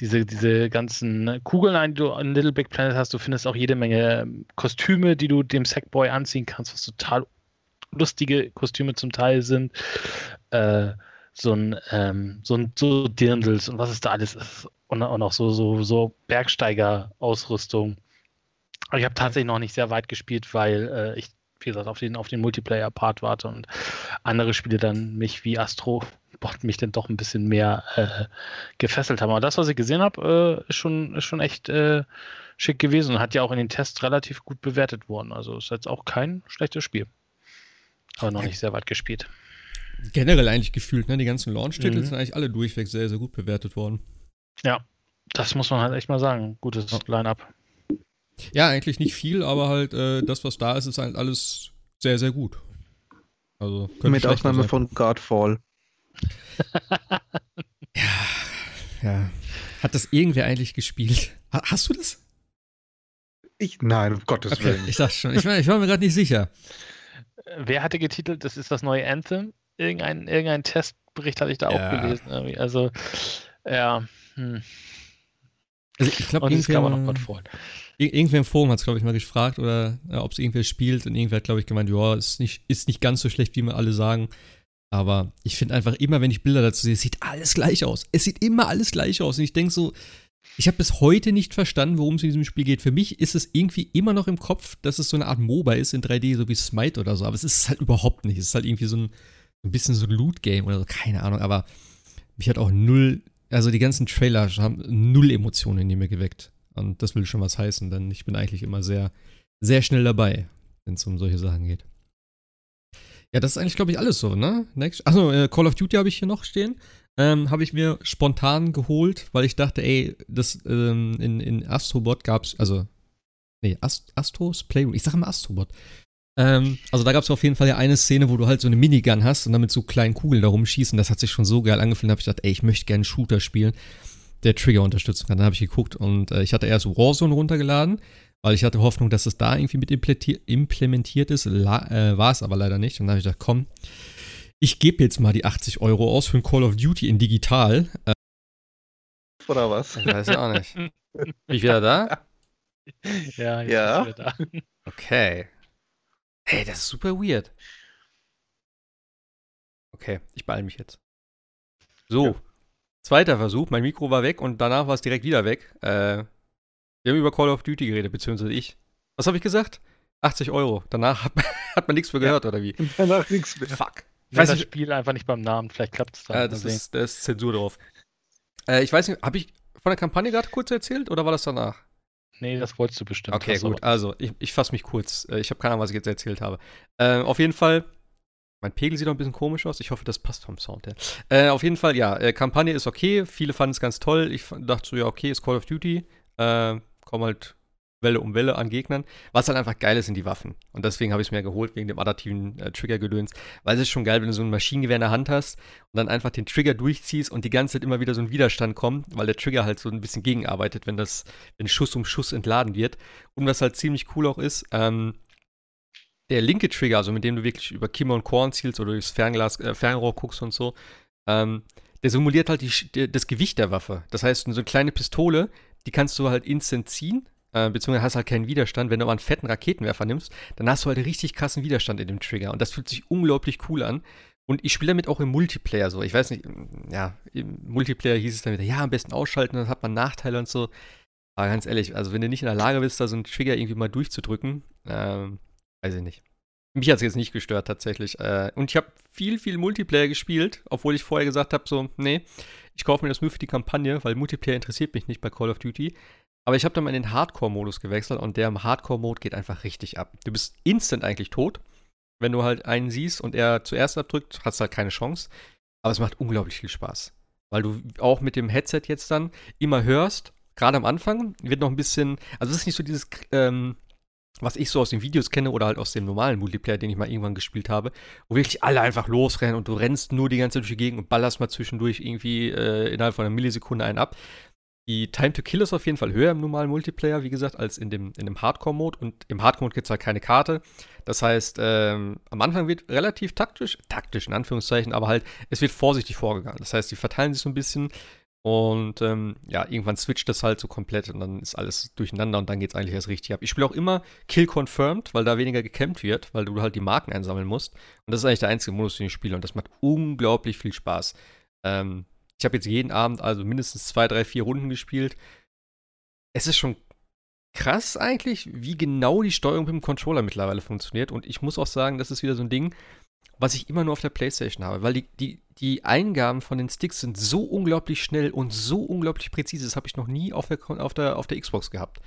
diese, diese ganzen Kugeln ein, die du in Little Big Planet hast. Du findest auch jede Menge ähm, Kostüme, die du dem Sackboy anziehen kannst, was total lustige Kostüme zum Teil sind. Äh, so ein, ähm, so ein, so Dirndls und was es da alles ist. Und, und auch so, so, so Bergsteiger-Ausrüstung. Aber ich habe tatsächlich noch nicht sehr weit gespielt, weil äh, ich, wie gesagt, auf den, auf den Multiplayer-Part warte und andere Spiele dann mich wie Astro mich dann doch ein bisschen mehr äh, gefesselt haben. Aber das, was ich gesehen habe, äh, ist, schon, ist schon echt äh, schick gewesen und hat ja auch in den Tests relativ gut bewertet worden. Also ist jetzt auch kein schlechtes Spiel. Aber noch nicht sehr weit gespielt. Generell eigentlich gefühlt, ne? Die ganzen Launch-Titel mhm. sind eigentlich alle durchweg sehr, sehr gut bewertet worden. Ja, das muss man halt echt mal sagen. Gutes. Line-up. Ja, eigentlich nicht viel, aber halt äh, das, was da ist, ist halt alles sehr, sehr gut. Also Mit Ausnahme von Godfall. (laughs) ja, ja. Hat das irgendwer eigentlich gespielt? Hast du das? Ich, nein, um Gottes okay, Willen. Ich sag schon, ich, ich war mir gerade nicht sicher. Wer hatte getitelt, das ist das neue Anthem? Irgendein, irgendein Testbericht hatte ich da ja. auch gelesen. Also, ja. Hm. Also ich glaube, irgendwer, man noch Gott irgendwer im Forum hat es, glaube ich, mal gefragt, oder ja, ob es irgendwer spielt und irgendwer hat, glaube ich, gemeint, ja, ist nicht, ist nicht ganz so schlecht, wie wir alle sagen. Aber ich finde einfach immer, wenn ich Bilder dazu sehe, es sieht alles gleich aus. Es sieht immer alles gleich aus. Und ich denke so, ich habe bis heute nicht verstanden, worum es in diesem Spiel geht. Für mich ist es irgendwie immer noch im Kopf, dass es so eine Art MOBA ist in 3D, so wie Smite oder so. Aber es ist halt überhaupt nicht. Es ist halt irgendwie so ein, ein bisschen so ein Loot-Game oder so, keine Ahnung. Aber mich hat auch null also die ganzen Trailer haben null Emotionen in mir geweckt. Und das will schon was heißen, denn ich bin eigentlich immer sehr, sehr schnell dabei, wenn es um solche Sachen geht. Ja, das ist eigentlich, glaube ich, alles so, ne? Next. Achso, äh, Call of Duty habe ich hier noch stehen. Ähm, habe ich mir spontan geholt, weil ich dachte, ey, das ähm, in, in Astrobot gab es, also, nee, Ast Astros Playroom, ich sage immer Astrobot. Ähm, also da gab es auf jeden Fall ja eine Szene, wo du halt so eine Minigun hast und damit so kleinen Kugeln da rumschießen. Das hat sich schon so geil angefühlt. Da habe ich gedacht, ey, ich möchte gerne Shooter spielen, der Trigger unterstützen kann. Dann habe ich geguckt und äh, ich hatte erst Warzone runtergeladen, weil ich hatte Hoffnung, dass es da irgendwie mit implementiert ist. äh, War es aber leider nicht. Und dann habe ich gedacht, komm, ich gebe jetzt mal die 80 Euro aus für ein Call of Duty in digital. Äh, Oder was? Ich weiß ja auch nicht. (laughs) Bin ich wieder da? Ja, ja. Bin ich wieder da. Okay. Hey, das ist super weird. Okay, ich beeile mich jetzt. So, ja. Zweiter Versuch. Mein Mikro war weg und danach war es direkt wieder weg. Äh, wir haben über Call of Duty geredet, beziehungsweise ich. Was habe ich gesagt? 80 Euro. Danach hat man, (laughs) hat man nichts mehr gehört, ja. oder wie? (laughs) Danach nichts mehr. Fuck. Ich weiß das nicht, Spiel einfach nicht beim Namen. Vielleicht klappt es dann. Äh, das, ist, das ist Zensur drauf. Äh, ich weiß nicht, habe ich von der Kampagne gerade kurz erzählt oder war das danach? Nee, das wolltest du bestimmt. Okay, gut. Also, ich, ich fasse mich kurz. Äh, ich habe keine Ahnung, was ich jetzt erzählt habe. Äh, auf jeden Fall, mein Pegel sieht noch ein bisschen komisch aus. Ich hoffe, das passt vom Sound her. Äh, auf jeden Fall, ja, äh, Kampagne ist okay. Viele fanden es ganz toll. Ich dachte so, ja, okay, ist Call of Duty. Äh, komm halt Welle um Welle an Gegnern. Was halt einfach geil ist, sind die Waffen. Und deswegen habe ich es mir geholt, wegen dem adaptiven äh, Trigger-Gedöns. Weil es ist schon geil, wenn du so ein Maschinengewehr in der Hand hast und dann einfach den Trigger durchziehst und die ganze Zeit immer wieder so ein Widerstand kommt, weil der Trigger halt so ein bisschen gegenarbeitet, wenn das, wenn Schuss um Schuss entladen wird. Und was halt ziemlich cool auch ist, ähm, der linke Trigger, also mit dem du wirklich über Kimmer und Korn zielst oder durchs Fernglas, äh, Fernrohr guckst und so, ähm, der simuliert halt die, das Gewicht der Waffe. Das heißt, so eine kleine Pistole, die kannst du halt instant ziehen äh, beziehungsweise hast halt keinen Widerstand. Wenn du aber einen fetten Raketenwerfer nimmst, dann hast du halt richtig krassen Widerstand in dem Trigger. Und das fühlt sich unglaublich cool an. Und ich spiele damit auch im Multiplayer so. Ich weiß nicht, ja, im Multiplayer hieß es dann wieder, ja, am besten ausschalten, dann hat man Nachteile und so. Aber ganz ehrlich, also wenn du nicht in der Lage bist, da so einen Trigger irgendwie mal durchzudrücken, ähm, weiß ich nicht. Mich hat es jetzt nicht gestört tatsächlich. Äh, und ich habe viel, viel Multiplayer gespielt, obwohl ich vorher gesagt habe, so, nee, ich kaufe mir das nur für die Kampagne, weil Multiplayer interessiert mich nicht bei Call of Duty. Aber ich habe dann mal in den Hardcore-Modus gewechselt und der im Hardcore-Mode geht einfach richtig ab. Du bist instant eigentlich tot. Wenn du halt einen siehst und er zuerst abdrückt, hast du halt keine Chance. Aber es macht unglaublich viel Spaß. Weil du auch mit dem Headset jetzt dann immer hörst, gerade am Anfang wird noch ein bisschen, also es ist nicht so dieses, ähm, was ich so aus den Videos kenne oder halt aus dem normalen Multiplayer, den ich mal irgendwann gespielt habe, wo wirklich alle einfach losrennen und du rennst nur die ganze Zeit durch die Gegend und ballerst mal zwischendurch irgendwie äh, innerhalb von einer Millisekunde einen ab. Die Time to Kill ist auf jeden Fall höher im normalen Multiplayer, wie gesagt, als in dem, in dem Hardcore-Mode. Und im Hardcore-Mode gibt es halt keine Karte. Das heißt, ähm, am Anfang wird relativ taktisch, taktisch in Anführungszeichen, aber halt, es wird vorsichtig vorgegangen. Das heißt, die verteilen sich so ein bisschen und ähm, ja, irgendwann switcht das halt so komplett und dann ist alles durcheinander und dann geht es eigentlich erst richtig ab. Ich spiele auch immer Kill Confirmed, weil da weniger gekämpft wird, weil du halt die Marken einsammeln musst. Und das ist eigentlich der einzige Modus, den ich spiele und das macht unglaublich viel Spaß. Ähm, ich habe jetzt jeden Abend also mindestens zwei, drei, vier Runden gespielt. Es ist schon krass eigentlich, wie genau die Steuerung mit dem Controller mittlerweile funktioniert. Und ich muss auch sagen, das ist wieder so ein Ding, was ich immer nur auf der Playstation habe, weil die, die, die Eingaben von den Sticks sind so unglaublich schnell und so unglaublich präzise. Das habe ich noch nie auf der, auf der, auf der Xbox gehabt.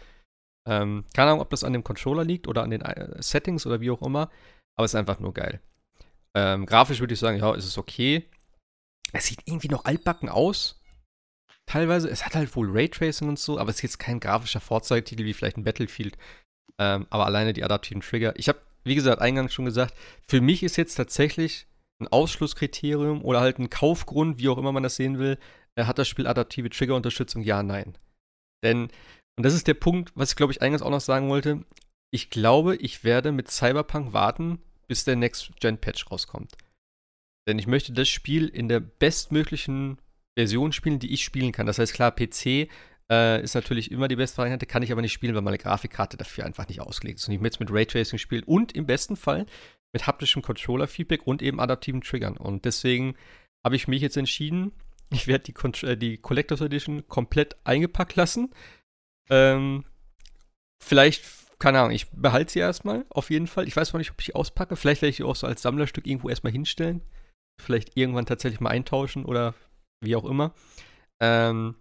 Ähm, keine Ahnung, ob das an dem Controller liegt oder an den äh, Settings oder wie auch immer, aber es ist einfach nur geil. Ähm, grafisch würde ich sagen, ja, es ist okay. Es sieht irgendwie noch altbacken aus. Teilweise. Es hat halt wohl Raytracing und so, aber es ist jetzt kein grafischer Vorzeigetitel wie vielleicht ein Battlefield. Ähm, aber alleine die adaptiven Trigger. Ich habe, wie gesagt, eingangs schon gesagt, für mich ist jetzt tatsächlich ein Ausschlusskriterium oder halt ein Kaufgrund, wie auch immer man das sehen will, äh, hat das Spiel adaptive Triggerunterstützung? Ja, nein. Denn, und das ist der Punkt, was ich glaube ich eingangs auch noch sagen wollte, ich glaube, ich werde mit Cyberpunk warten, bis der Next-Gen-Patch rauskommt. Denn ich möchte das Spiel in der bestmöglichen Version spielen, die ich spielen kann. Das heißt, klar, PC äh, ist natürlich immer die beste Variante, kann ich aber nicht spielen, weil meine Grafikkarte dafür einfach nicht ausgelegt ist. Und ich möchte jetzt mit Raytracing spielen und im besten Fall mit haptischem Controller-Feedback und eben adaptiven Triggern. Und deswegen habe ich mich jetzt entschieden, (laughs) ich werde die, äh, die Collectors Edition komplett eingepackt lassen. Ähm, vielleicht, keine Ahnung, ich behalte sie erstmal, auf jeden Fall. Ich weiß noch nicht, ob ich die auspacke. Vielleicht werde ich die auch so als Sammlerstück irgendwo erstmal hinstellen. Vielleicht irgendwann tatsächlich mal eintauschen oder wie auch immer. Ähm,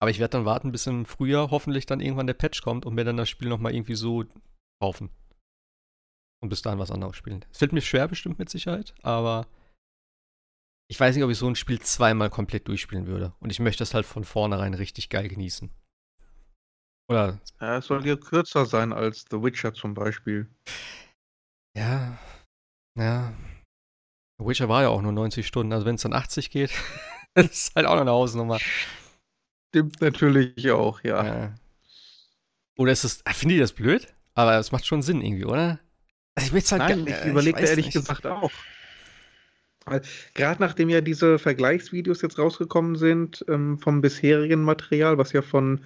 aber ich werde dann warten, bis im Frühjahr hoffentlich dann irgendwann der Patch kommt und mir dann das Spiel nochmal irgendwie so kaufen. Und bis dahin was anderes spielen. Es fällt mir schwer bestimmt mit Sicherheit, aber ich weiß nicht, ob ich so ein Spiel zweimal komplett durchspielen würde. Und ich möchte es halt von vornherein richtig geil genießen. Oder? Ja, es soll ja kürzer sein als The Witcher zum Beispiel. Ja, ja. The Witcher war ja auch nur 90 Stunden, also wenn es dann 80 geht, (laughs) das ist halt auch noch eine Hausnummer. Stimmt natürlich auch, ja. ja. Oder ist es, finde ich das blöd? Aber es macht schon Sinn irgendwie, oder? Also ich halt Nein, ich überlege ehrlich nicht. gesagt auch. Gerade nachdem ja diese Vergleichsvideos jetzt rausgekommen sind ähm, vom bisherigen Material, was ja von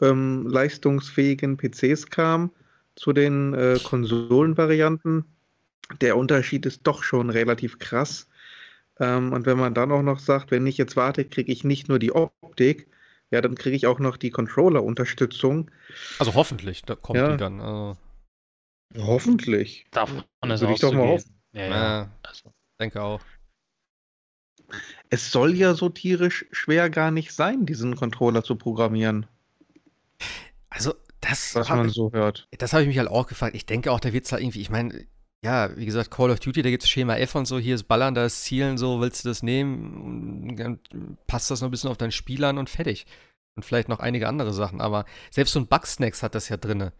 ähm, leistungsfähigen PCs kam, zu den äh, Konsolenvarianten, der Unterschied ist doch schon relativ krass. Ähm, und wenn man dann auch noch sagt, wenn ich jetzt warte, kriege ich nicht nur die Optik, ja, dann kriege ich auch noch die Controller-Unterstützung. Also hoffentlich, da kommt ja. die dann. Also. Hoffentlich. Davon ist Würde ich doch mal hoffen. Ja, ja. Also. Denke auch. Es soll ja so tierisch schwer gar nicht sein, diesen Controller zu programmieren. Also, das. Was man so hört. Das habe ich mich halt auch gefragt. Ich denke auch, da wird es halt irgendwie, ich meine, ja, wie gesagt, Call of Duty, da gibt es Schema F und so, hier ist Ballern, da ist Zielen, so, willst du das nehmen? Dann passt das noch ein bisschen auf dein Spiel an und fertig. Und vielleicht noch einige andere Sachen, aber selbst so ein Bugsnacks hat das ja drinne.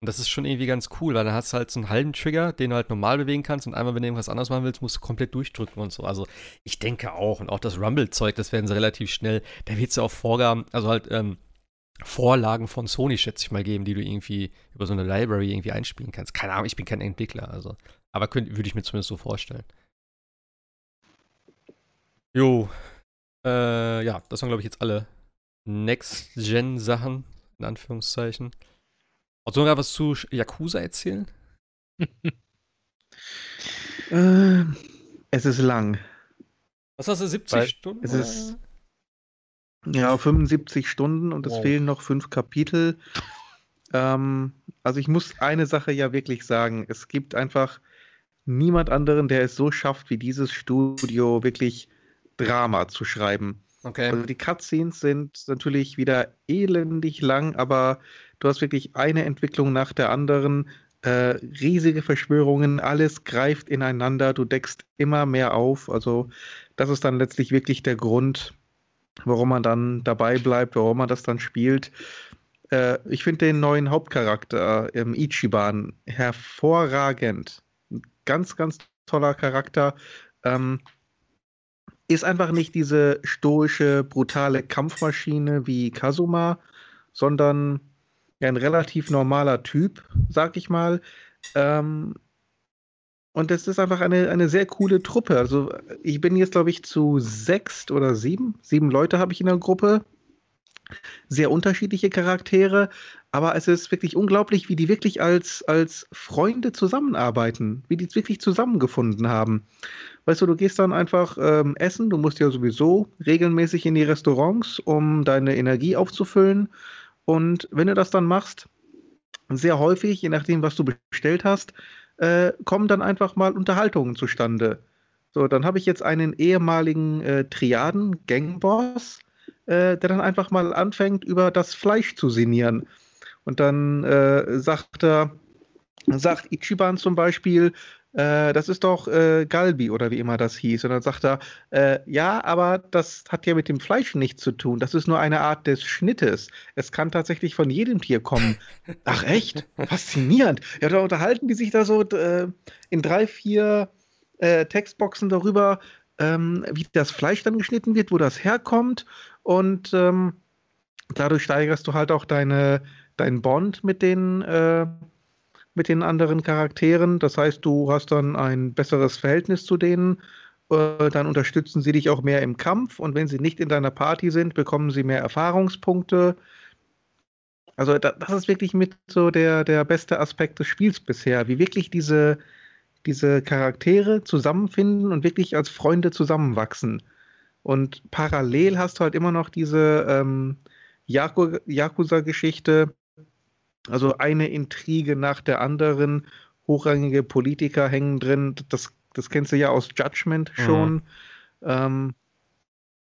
Und das ist schon irgendwie ganz cool, weil dann hast du halt so einen halben Trigger, den du halt normal bewegen kannst und einmal, wenn du irgendwas anderes machen willst, musst du komplett durchdrücken und so. Also ich denke auch, und auch das Rumble-Zeug, das werden sie relativ schnell, da wird es ja auch Vorgaben, also halt ähm, Vorlagen von Sony, schätze ich mal, geben, die du irgendwie über so eine Library irgendwie einspielen kannst. Keine Ahnung, ich bin kein Entwickler, also. Aber würde ich mir zumindest so vorstellen. Jo. Äh, ja, das waren, glaube ich, jetzt alle Next-Gen-Sachen, in Anführungszeichen. Wolltest du noch was zu Yakuza erzählen? (laughs) äh, es ist lang. Was hast du, 70 Weil Stunden? Es ist, ja, 75 Stunden und es wow. fehlen noch fünf Kapitel. Ähm, also ich muss eine Sache ja wirklich sagen. Es gibt einfach niemand anderen, der es so schafft, wie dieses Studio wirklich Drama zu schreiben. Okay. Also die Cutscenes sind natürlich wieder elendig lang, aber du hast wirklich eine Entwicklung nach der anderen, äh, riesige Verschwörungen, alles greift ineinander, du deckst immer mehr auf. Also das ist dann letztlich wirklich der Grund, warum man dann dabei bleibt, warum man das dann spielt. Äh, ich finde den neuen Hauptcharakter im Ichiban hervorragend. Ganz, ganz toller Charakter. Ähm, ist einfach nicht diese stoische, brutale Kampfmaschine wie Kazuma, sondern ein relativ normaler Typ, sag ich mal. Ähm, und es ist einfach eine, eine sehr coole Truppe. Also ich bin jetzt, glaube ich, zu sechs oder sieben. Sieben Leute habe ich in der Gruppe. Sehr unterschiedliche Charaktere, aber es ist wirklich unglaublich, wie die wirklich als, als Freunde zusammenarbeiten, wie die es wirklich zusammengefunden haben. Weißt du, du gehst dann einfach ähm, essen, du musst ja sowieso regelmäßig in die Restaurants, um deine Energie aufzufüllen. Und wenn du das dann machst, sehr häufig, je nachdem, was du bestellt hast, äh, kommen dann einfach mal Unterhaltungen zustande. So, dann habe ich jetzt einen ehemaligen äh, Triaden-Gangboss, äh, der dann einfach mal anfängt, über das Fleisch zu sinnieren. Und dann äh, sagt er, sagt Ichiban zum Beispiel, äh, das ist doch äh, Galbi oder wie immer das hieß. Und dann sagt er, äh, ja, aber das hat ja mit dem Fleisch nichts zu tun. Das ist nur eine Art des Schnittes. Es kann tatsächlich von jedem Tier kommen. (laughs) Ach echt? Faszinierend. Ja, da unterhalten die sich da so äh, in drei, vier äh, Textboxen darüber, ähm, wie das Fleisch dann geschnitten wird, wo das herkommt. Und ähm, dadurch steigerst du halt auch deine, deinen Bond mit den mit den anderen Charakteren. Das heißt, du hast dann ein besseres Verhältnis zu denen. Äh, dann unterstützen sie dich auch mehr im Kampf und wenn sie nicht in deiner Party sind, bekommen sie mehr Erfahrungspunkte. Also das ist wirklich mit so der, der beste Aspekt des Spiels bisher, wie wirklich diese, diese Charaktere zusammenfinden und wirklich als Freunde zusammenwachsen. Und parallel hast du halt immer noch diese ähm, Yakuza-Geschichte, also eine Intrige nach der anderen, hochrangige Politiker hängen drin. Das, das kennst du ja aus Judgment mhm. schon. Mhm. Ähm,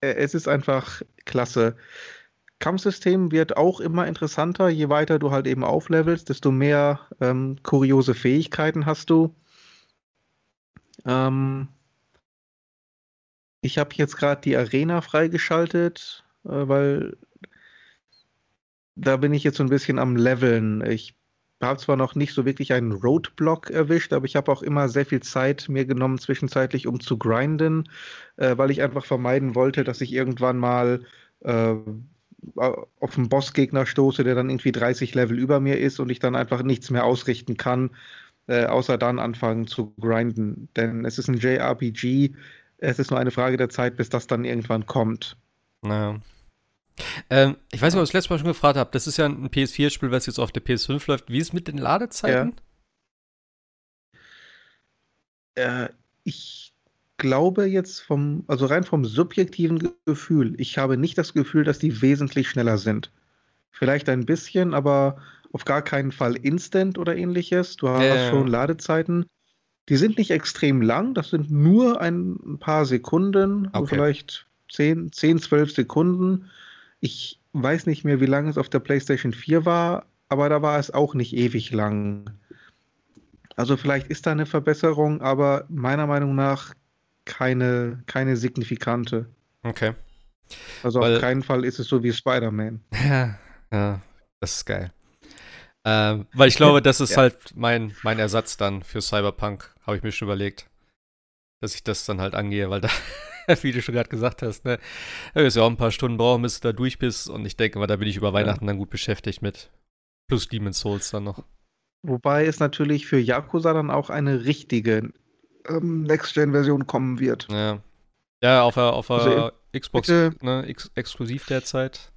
äh, es ist einfach klasse. Kampfsystem wird auch immer interessanter, je weiter du halt eben auflevelst, desto mehr ähm, kuriose Fähigkeiten hast du. Ähm, ich habe jetzt gerade die Arena freigeschaltet, äh, weil da bin ich jetzt so ein bisschen am Leveln. Ich habe zwar noch nicht so wirklich einen Roadblock erwischt, aber ich habe auch immer sehr viel Zeit mir genommen zwischenzeitlich, um zu grinden, äh, weil ich einfach vermeiden wollte, dass ich irgendwann mal äh, auf einen Bossgegner stoße, der dann irgendwie 30 Level über mir ist und ich dann einfach nichts mehr ausrichten kann, äh, außer dann anfangen zu grinden. Denn es ist ein JRPG, es ist nur eine Frage der Zeit, bis das dann irgendwann kommt. Naja. Ähm, ich weiß nicht, ob ich das letzte Mal schon gefragt habe. Das ist ja ein PS4-Spiel, was jetzt auf der PS5 läuft. Wie ist es mit den Ladezeiten? Ja. Äh, ich glaube jetzt vom, also rein vom subjektiven Gefühl, ich habe nicht das Gefühl, dass die wesentlich schneller sind. Vielleicht ein bisschen, aber auf gar keinen Fall instant oder ähnliches. Du hast äh. schon Ladezeiten. Die sind nicht extrem lang, das sind nur ein paar Sekunden, okay. vielleicht 10, 10, 12 Sekunden. Ich weiß nicht mehr, wie lange es auf der PlayStation 4 war, aber da war es auch nicht ewig lang. Also vielleicht ist da eine Verbesserung, aber meiner Meinung nach keine, keine signifikante. Okay. Also Weil, auf keinen Fall ist es so wie Spider-Man. Ja, (laughs) ja, das ist geil. Ähm, weil ich glaube, das ist (laughs) ja. halt mein, mein Ersatz dann für Cyberpunk, habe ich mir schon überlegt. Dass ich das dann halt angehe, weil da (laughs) wie du schon gerade gesagt hast, ne? Da wirst ja auch ein paar Stunden brauchen, bis du da durch bist. Und ich denke mal, da bin ich über Weihnachten ja. dann gut beschäftigt mit. Plus Demon's Souls dann noch. Wobei es natürlich für Yakuza dann auch eine richtige ähm, Next-Gen-Version kommen wird. Ja. Ja, auf der, auf der also, Xbox ne, ex exklusiv derzeit.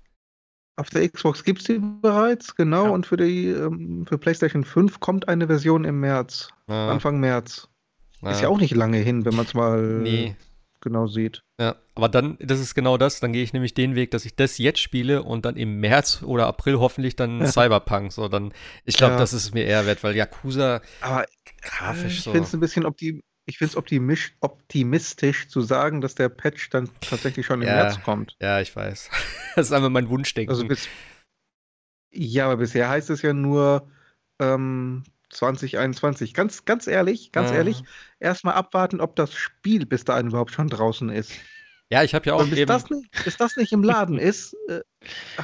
Auf der Xbox gibt es die bereits, genau. Ja. Und für die ähm, für PlayStation 5 kommt eine Version im März. Ja. Anfang März. Ja. Ist ja auch nicht lange hin, wenn man es mal nee genau sieht. Ja, aber dann, das ist genau das, dann gehe ich nämlich den Weg, dass ich das jetzt spiele und dann im März oder April hoffentlich dann Cyberpunk. So, dann, ich glaube, ja. das ist mir eher wert, weil Yakuza aber grafisch ich so. Ich finde es ein bisschen optim ich finde es optimistisch, optimistisch zu sagen, dass der Patch dann tatsächlich schon im ja, März kommt. Ja, ich weiß. (laughs) Das ist einfach mein Wunschdenken. Also bis, ja, aber bisher heißt es ja nur, ähm, 2021. Ganz, ganz ehrlich, ganz ja. ehrlich, erstmal abwarten, ob das Spiel bis dahin überhaupt schon draußen ist. Ja, ich habe ja auch bis eben. Das nicht, bis das nicht im Laden (laughs) ist, äh,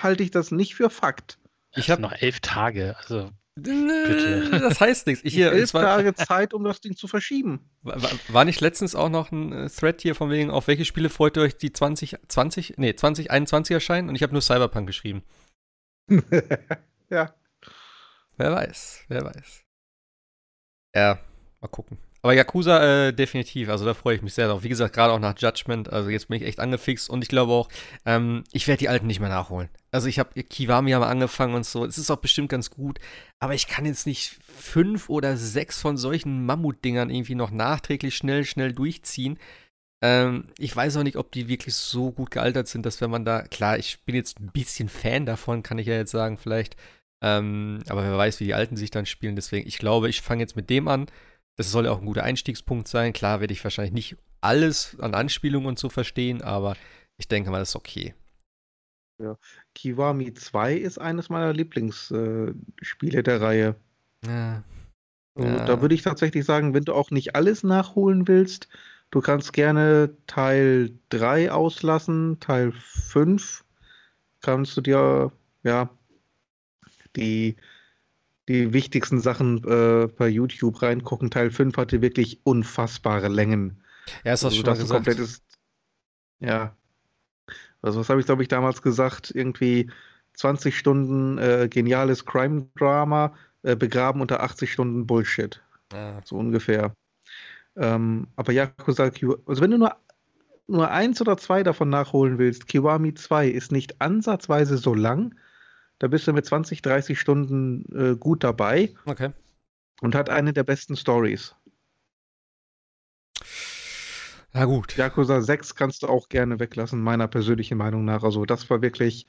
halte ich das nicht für Fakt. Ich habe noch elf Tage, also. Bitte. (laughs) Das heißt nichts. Ich hier, elf war, Tage (laughs) Zeit, um das Ding zu verschieben. War, war, nicht letztens auch noch ein äh, Thread hier von wegen, auf welche Spiele freut ihr euch, die 2020, nee, 2021 erscheinen? Und ich habe nur Cyberpunk geschrieben. ja. Wer weiß, wer weiß. Ja, mal gucken. Aber Yakuza äh, definitiv, also da freue ich mich sehr drauf. Wie gesagt, gerade auch nach Judgment, also jetzt bin ich echt angefixt und ich glaube auch, ähm, ich werde die alten nicht mehr nachholen. Also ich habe Kiwami mal angefangen und so, es ist auch bestimmt ganz gut, aber ich kann jetzt nicht fünf oder sechs von solchen Mammutdingern irgendwie noch nachträglich schnell, schnell durchziehen. Ähm, ich weiß auch nicht, ob die wirklich so gut gealtert sind, dass wenn man da, klar, ich bin jetzt ein bisschen Fan davon, kann ich ja jetzt sagen, vielleicht, ähm, aber wer weiß, wie die Alten sich dann spielen. Deswegen, ich glaube, ich fange jetzt mit dem an. Das soll ja auch ein guter Einstiegspunkt sein. Klar werde ich wahrscheinlich nicht alles an Anspielungen zu verstehen, aber ich denke mal, das ist okay. Ja. Kiwami 2 ist eines meiner Lieblingsspiele äh, der Reihe. Ja. ja. Da würde ich tatsächlich sagen, wenn du auch nicht alles nachholen willst, du kannst gerne Teil 3 auslassen, Teil 5 kannst du dir ja die, die wichtigsten Sachen äh, bei YouTube reingucken. Teil 5 hatte wirklich unfassbare Längen. Ja, ist das also, schon das gesagt. Komplettes, ja. Also was habe ich, glaube ich, damals gesagt? Irgendwie 20 Stunden äh, geniales Crime-Drama, äh, begraben unter 80 Stunden Bullshit. Ja. So ungefähr. Ähm, aber Yakuza Q, also wenn du nur, nur eins oder zwei davon nachholen willst, Kiwami 2 ist nicht ansatzweise so lang. Da bist du mit 20, 30 Stunden äh, gut dabei. Okay. Und hat eine der besten Stories. Na gut. Yakuza 6 kannst du auch gerne weglassen, meiner persönlichen Meinung nach. Also, das war wirklich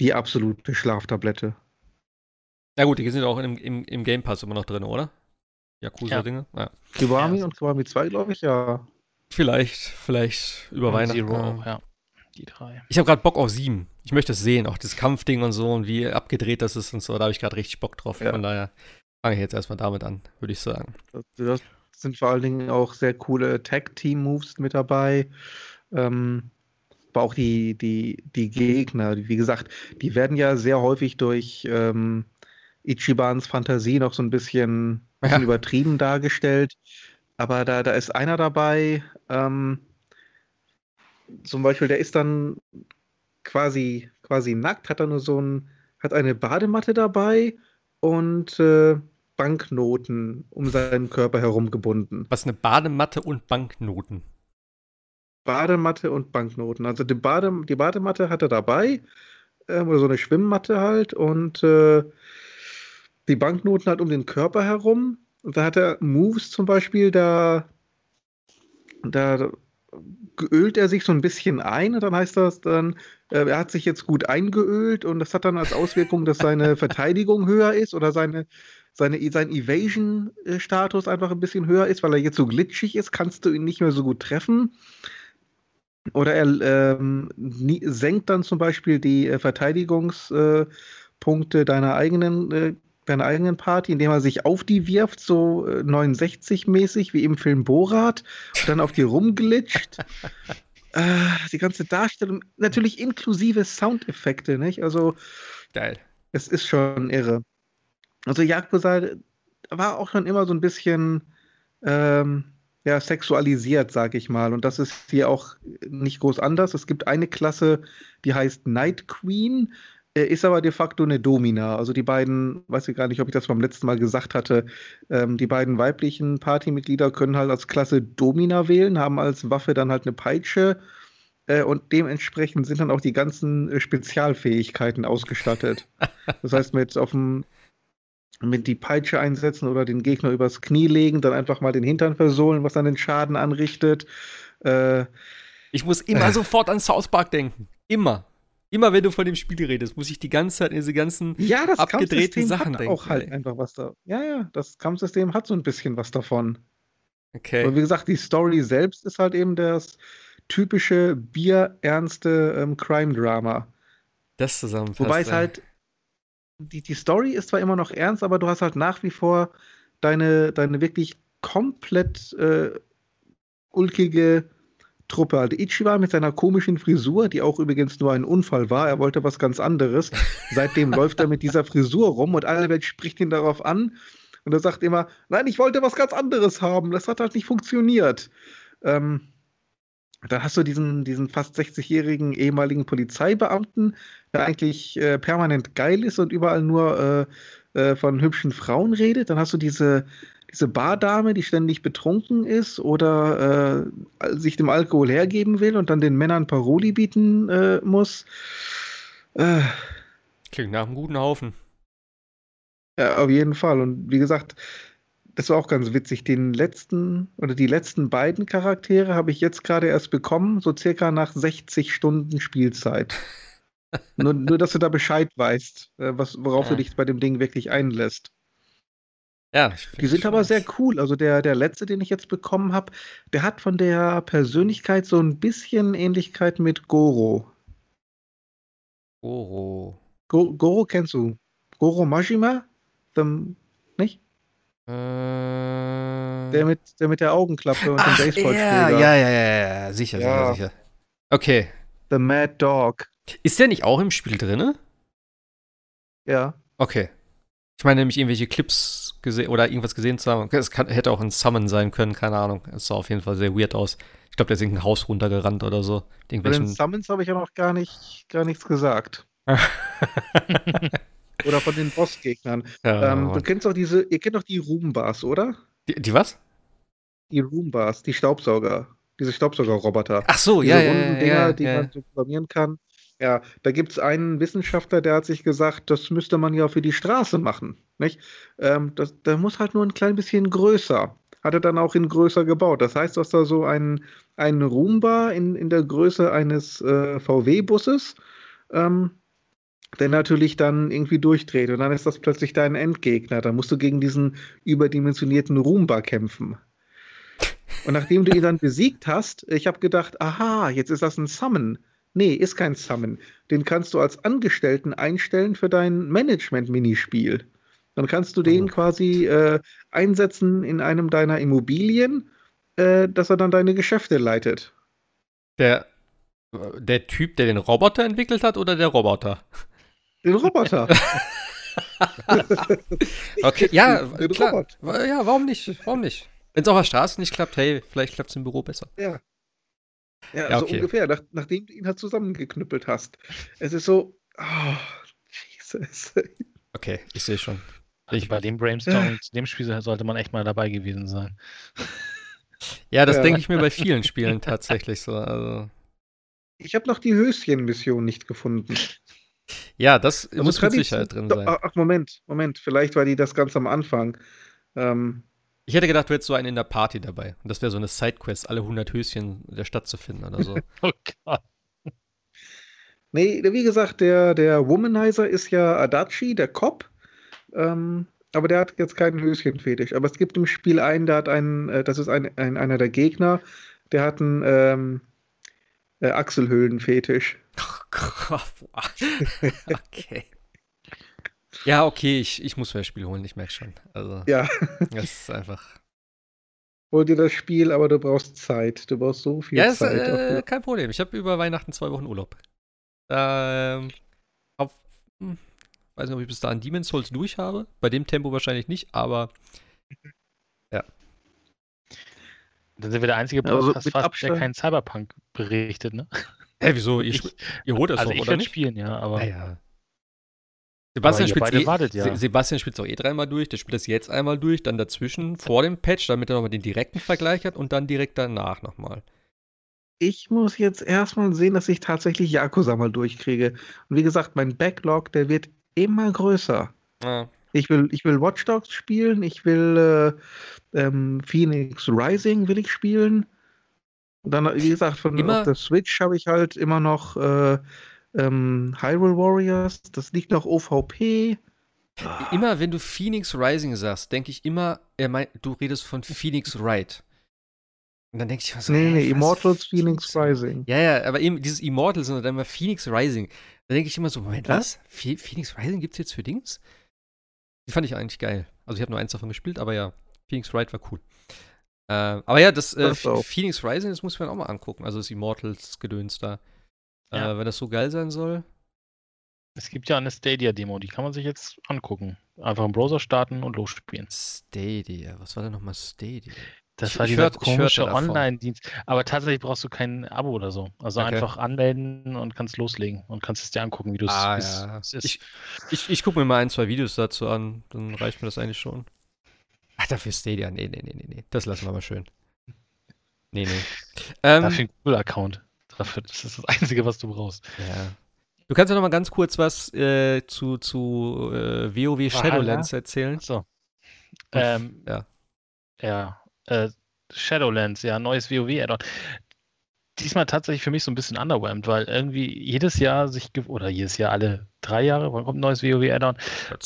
die absolute Schlaftablette. Na gut, die sind auch im, im, im Game Pass immer noch drin, oder? Yakuza-Dinge. Ja. ja. Kiwami ja. und Kiwami 2, glaube ich, ja. Vielleicht, vielleicht über und Weihnachten. Zero auch, ja. Die drei. Ich habe gerade Bock auf sieben. Ich möchte es sehen, auch das Kampfding und so und wie abgedreht das ist und so. Da habe ich gerade richtig Bock drauf. Ja. Von daher fange ich jetzt erstmal damit an, würde ich sagen. Das, sind vor allen Dingen auch sehr coole Tag-Team-Moves mit dabei. Ähm, aber auch die, die, die Gegner, wie gesagt, die werden ja sehr häufig durch ähm, Ichibans Fantasie noch so ein bisschen, bisschen ja. übertrieben dargestellt. Aber da, da ist einer dabei, ähm, zum Beispiel, der ist dann quasi, quasi nackt, hat dann nur so ein, hat eine Badematte dabei und äh, Banknoten um seinen Körper herum gebunden. Was eine Badematte und Banknoten? Badematte und Banknoten. Also die, Bade, die Badematte hat er dabei, äh, oder so eine Schwimmmatte halt, und äh, die Banknoten halt um den Körper herum. Und da hat er Moves zum Beispiel, da, da geölt er sich so ein bisschen ein und dann heißt das dann, äh, er hat sich jetzt gut eingeölt und das hat dann als Auswirkung, dass seine (laughs) Verteidigung höher ist oder seine seine, sein Evasion-Status einfach ein bisschen höher ist, weil er jetzt so glitschig ist, kannst du ihn nicht mehr so gut treffen. Oder er ähm, senkt dann zum Beispiel die äh, Verteidigungspunkte äh, deiner eigenen äh, deiner eigenen Party, indem er sich auf die wirft, so 69-mäßig, äh, wie im Film Borat, und dann auf die rumglitscht. (laughs) äh, die ganze Darstellung, natürlich inklusive Soundeffekte, nicht? Also, geil. Es ist schon irre. Also Yakuza war auch schon immer so ein bisschen ähm, ja, sexualisiert, sag ich mal. Und das ist hier auch nicht groß anders. Es gibt eine Klasse, die heißt Night Queen, äh, ist aber de facto eine Domina. Also die beiden, weiß ich gar nicht, ob ich das beim letzten Mal gesagt hatte, ähm, die beiden weiblichen Partymitglieder können halt als Klasse Domina wählen, haben als Waffe dann halt eine Peitsche. Äh, und dementsprechend sind dann auch die ganzen äh, Spezialfähigkeiten ausgestattet. (laughs) Das heißt, mit auf dem mit die Peitsche einsetzen oder den Gegner übers Knie legen, dann einfach mal den Hintern versohlen, was dann den Schaden anrichtet. Äh, ich muss immer äh, (laughs) sofort an South Park denken. Immer. Immer wenn du von dem Spiel redest, muss ich die ganze Zeit in diese ganzen ja, das abgedrehten Sachen hat denken. auch halt ey. einfach was da. Ja, ja, das Kampfsystem hat so ein bisschen was davon. Okay. Und wie gesagt, die Story selbst ist halt eben das typische bierernste ähm, Crime-Drama. Das zusammenfasst. Wobei es halt die, die Story ist zwar immer noch ernst, aber du hast halt nach wie vor deine, deine wirklich komplett äh, ulkige Truppe. Also Ichiba mit seiner komischen Frisur, die auch übrigens nur ein Unfall war, er wollte was ganz anderes. Seitdem (laughs) läuft er mit dieser Frisur rum und alle Welt spricht ihn darauf an. Und er sagt immer, nein, ich wollte was ganz anderes haben. Das hat halt nicht funktioniert. Ähm, dann hast du diesen, diesen fast 60-jährigen ehemaligen Polizeibeamten, der eigentlich äh, permanent geil ist und überall nur äh, äh, von hübschen Frauen redet. Dann hast du diese, diese Bardame, die ständig betrunken ist oder äh, sich dem Alkohol hergeben will und dann den Männern Paroli bieten äh, muss. Äh. Klingt nach einem guten Haufen. Ja, auf jeden Fall. Und wie gesagt, das war auch ganz witzig. Den letzten oder die letzten beiden Charaktere habe ich jetzt gerade erst bekommen, so circa nach 60 Stunden Spielzeit. (laughs) nur, nur, dass du da Bescheid weißt, äh, was, worauf ja. du dich bei dem Ding wirklich einlässt. Ja, die sind aber sehr cool. Also der, der letzte, den ich jetzt bekommen habe, der hat von der Persönlichkeit so ein bisschen Ähnlichkeit mit Goro. Goro. Go Goro kennst du? Goro Majima? The, nicht? Äh, der, mit, der mit der Augenklappe und dem Baseballschläger. Ja, ja, ja, ja, sicher, ja. sicher, sicher. Okay. The Mad Dog. Ist der nicht auch im Spiel drin? Ja. Okay. Ich meine nämlich irgendwelche Clips gesehen oder irgendwas gesehen zu haben. Es kann, hätte auch ein Summon sein können, keine Ahnung. Es sah auf jeden Fall sehr weird aus. Ich glaube, der ist irgendein Haus runtergerannt oder so. Bei den Summons habe ich ja noch gar, nicht, gar nichts gesagt. (laughs) oder von den Bossgegnern. Ja, ähm, du kennst doch diese, ihr kennt doch die Roombars, oder? Die, die was? Die Roombars, die Staubsauger. Diese Staubsaugerroboter. Ach so, diese ja, runden ja, Dinger, ja, die man so programmieren kann. Ja, da gibt es einen Wissenschaftler, der hat sich gesagt, das müsste man ja für die Straße machen. Nicht? Ähm, das, der muss halt nur ein klein bisschen größer. Hat er dann auch in größer gebaut. Das heißt, dass da so ein, ein Roomba in, in der Größe eines äh, VW-Busses, ähm, der natürlich dann irgendwie durchdreht. Und dann ist das plötzlich dein Endgegner. Da musst du gegen diesen überdimensionierten Roomba kämpfen. Und nachdem du ihn dann besiegt hast, ich habe gedacht, aha, jetzt ist das ein Summon. Nee, ist kein Summon. Den kannst du als Angestellten einstellen für dein Management-Minispiel. Dann kannst du den oh. quasi äh, einsetzen in einem deiner Immobilien, äh, dass er dann deine Geschäfte leitet. Der, der Typ, der den Roboter entwickelt hat oder der Roboter? Den Roboter. (laughs) okay, ja, klar. Roboter. Ja, warum nicht? Warum nicht? Wenn es auf der Straße nicht klappt, hey, vielleicht klappt es im Büro besser. Ja. Ja, ja so okay. ungefähr, nach, nachdem du ihn halt zusammengeknüppelt hast. Es ist so, oh, Jesus. Okay, ich sehe schon. Also bei dem Brainstorming zu dem Spiel sollte man echt mal dabei gewesen sein. Ja, das ja. denke ich mir bei vielen Spielen tatsächlich so. Also. Ich habe noch die Höschen-Mission nicht gefunden. Ja, das also muss mit Sicherheit drin sein. Ach, Moment, Moment, vielleicht war die das ganz am Anfang. Ähm, ich hätte gedacht, du hättest so einen in der Party dabei. Und das wäre so eine Sidequest, alle 100 Höschen der Stadt zu finden oder so. (laughs) oh Gott. Nee, wie gesagt, der, der Womanizer ist ja Adachi, der Cop. Ähm, aber der hat jetzt keinen Höschenfetisch. Aber es gibt im Spiel einen, der hat einen, äh, das ist ein, ein, einer der Gegner, der hat einen ähm, äh, Achselhöhlenfetisch. (laughs) okay. Ja, okay, ich, ich muss mir das Spiel holen, ich merke schon. Also, ja. (laughs) Das ist einfach. Hol dir das Spiel, aber du brauchst Zeit. Du brauchst so viel ja, Zeit. Ja, äh, kein Problem. Ich habe über Weihnachten zwei Wochen Urlaub. Ähm, auf, hm, weiß nicht, ob ich bis dahin Demon's Souls durch habe. Bei dem Tempo wahrscheinlich nicht, aber ja. Dann sind wir der einzige Podcast, also fast, der keinen Cyberpunk berichtet, ne? Hä, wieso? Ihr, ich, ihr holt das also doch, ich oder nicht? spielen, ja, aber. Ja, ja. Sebastian spielt eh, ja. Sebastian spielt auch eh dreimal durch, der spielt das jetzt einmal durch, dann dazwischen vor dem Patch, damit er nochmal den direkten Vergleich hat und dann direkt danach nochmal. Ich muss jetzt erstmal sehen, dass ich tatsächlich Yakuza mal durchkriege. Und wie gesagt, mein Backlog, der wird immer größer. Ja. Ich will, ich will Watch Dogs spielen, ich will äh, ähm, Phoenix Rising will ich spielen. Und dann, wie gesagt, von immer, auf der Switch habe ich halt immer noch äh, ähm, Hyrule Warriors, das liegt noch OVP. Immer wenn du Phoenix Rising sagst, denke ich immer, er meint, du redest von Phoenix Wright. Und dann denke ich, was Nee, nee, Immortals Phoenix, Phoenix Rising. Ja, ja, aber eben dieses Immortals und dann immer Phoenix Rising. Da denke ich immer so, Moment, was? Phoenix Rising gibt es jetzt für Dings? Die fand ich eigentlich geil. Also ich habe nur eins davon gespielt, aber ja, Phoenix Wright war cool. Äh, aber ja, das, äh, das Phoenix Rising, das muss man auch mal angucken. Also das Immortals-Gedöns da. Ja. Äh, wenn das so geil sein soll. Es gibt ja eine Stadia-Demo, die kann man sich jetzt angucken. Einfach im Browser starten und losspielen. Stadia, was war denn nochmal Stadia? Das ich, war dieser hört, komische Online-Dienst. Aber tatsächlich brauchst du kein Abo oder so. Also okay. einfach anmelden und kannst loslegen und kannst es dir angucken, wie du ah, es ja. ist. Ich, ich, ich gucke mir mal ein, zwei Videos dazu an, dann reicht mir das eigentlich schon. Ach, dafür Stadia. Nee, nee, nee, nee, nee. Das lassen wir mal schön. Nee, nee. (laughs) Ähm, dafür ein Google-Account. Dafür, das ist das Einzige, was du brauchst. Ja. Du kannst ja noch mal ganz kurz was äh, zu, zu äh, WoW Shadowlands Aha. erzählen. So. Ähm, ja. Ja. Äh, Shadowlands, ja, neues WoW-Addon. Diesmal tatsächlich für mich so ein bisschen underwhelmed, weil irgendwie jedes Jahr sich, oder jedes Jahr alle drei Jahre, wann kommt ein neues WoW-Addon,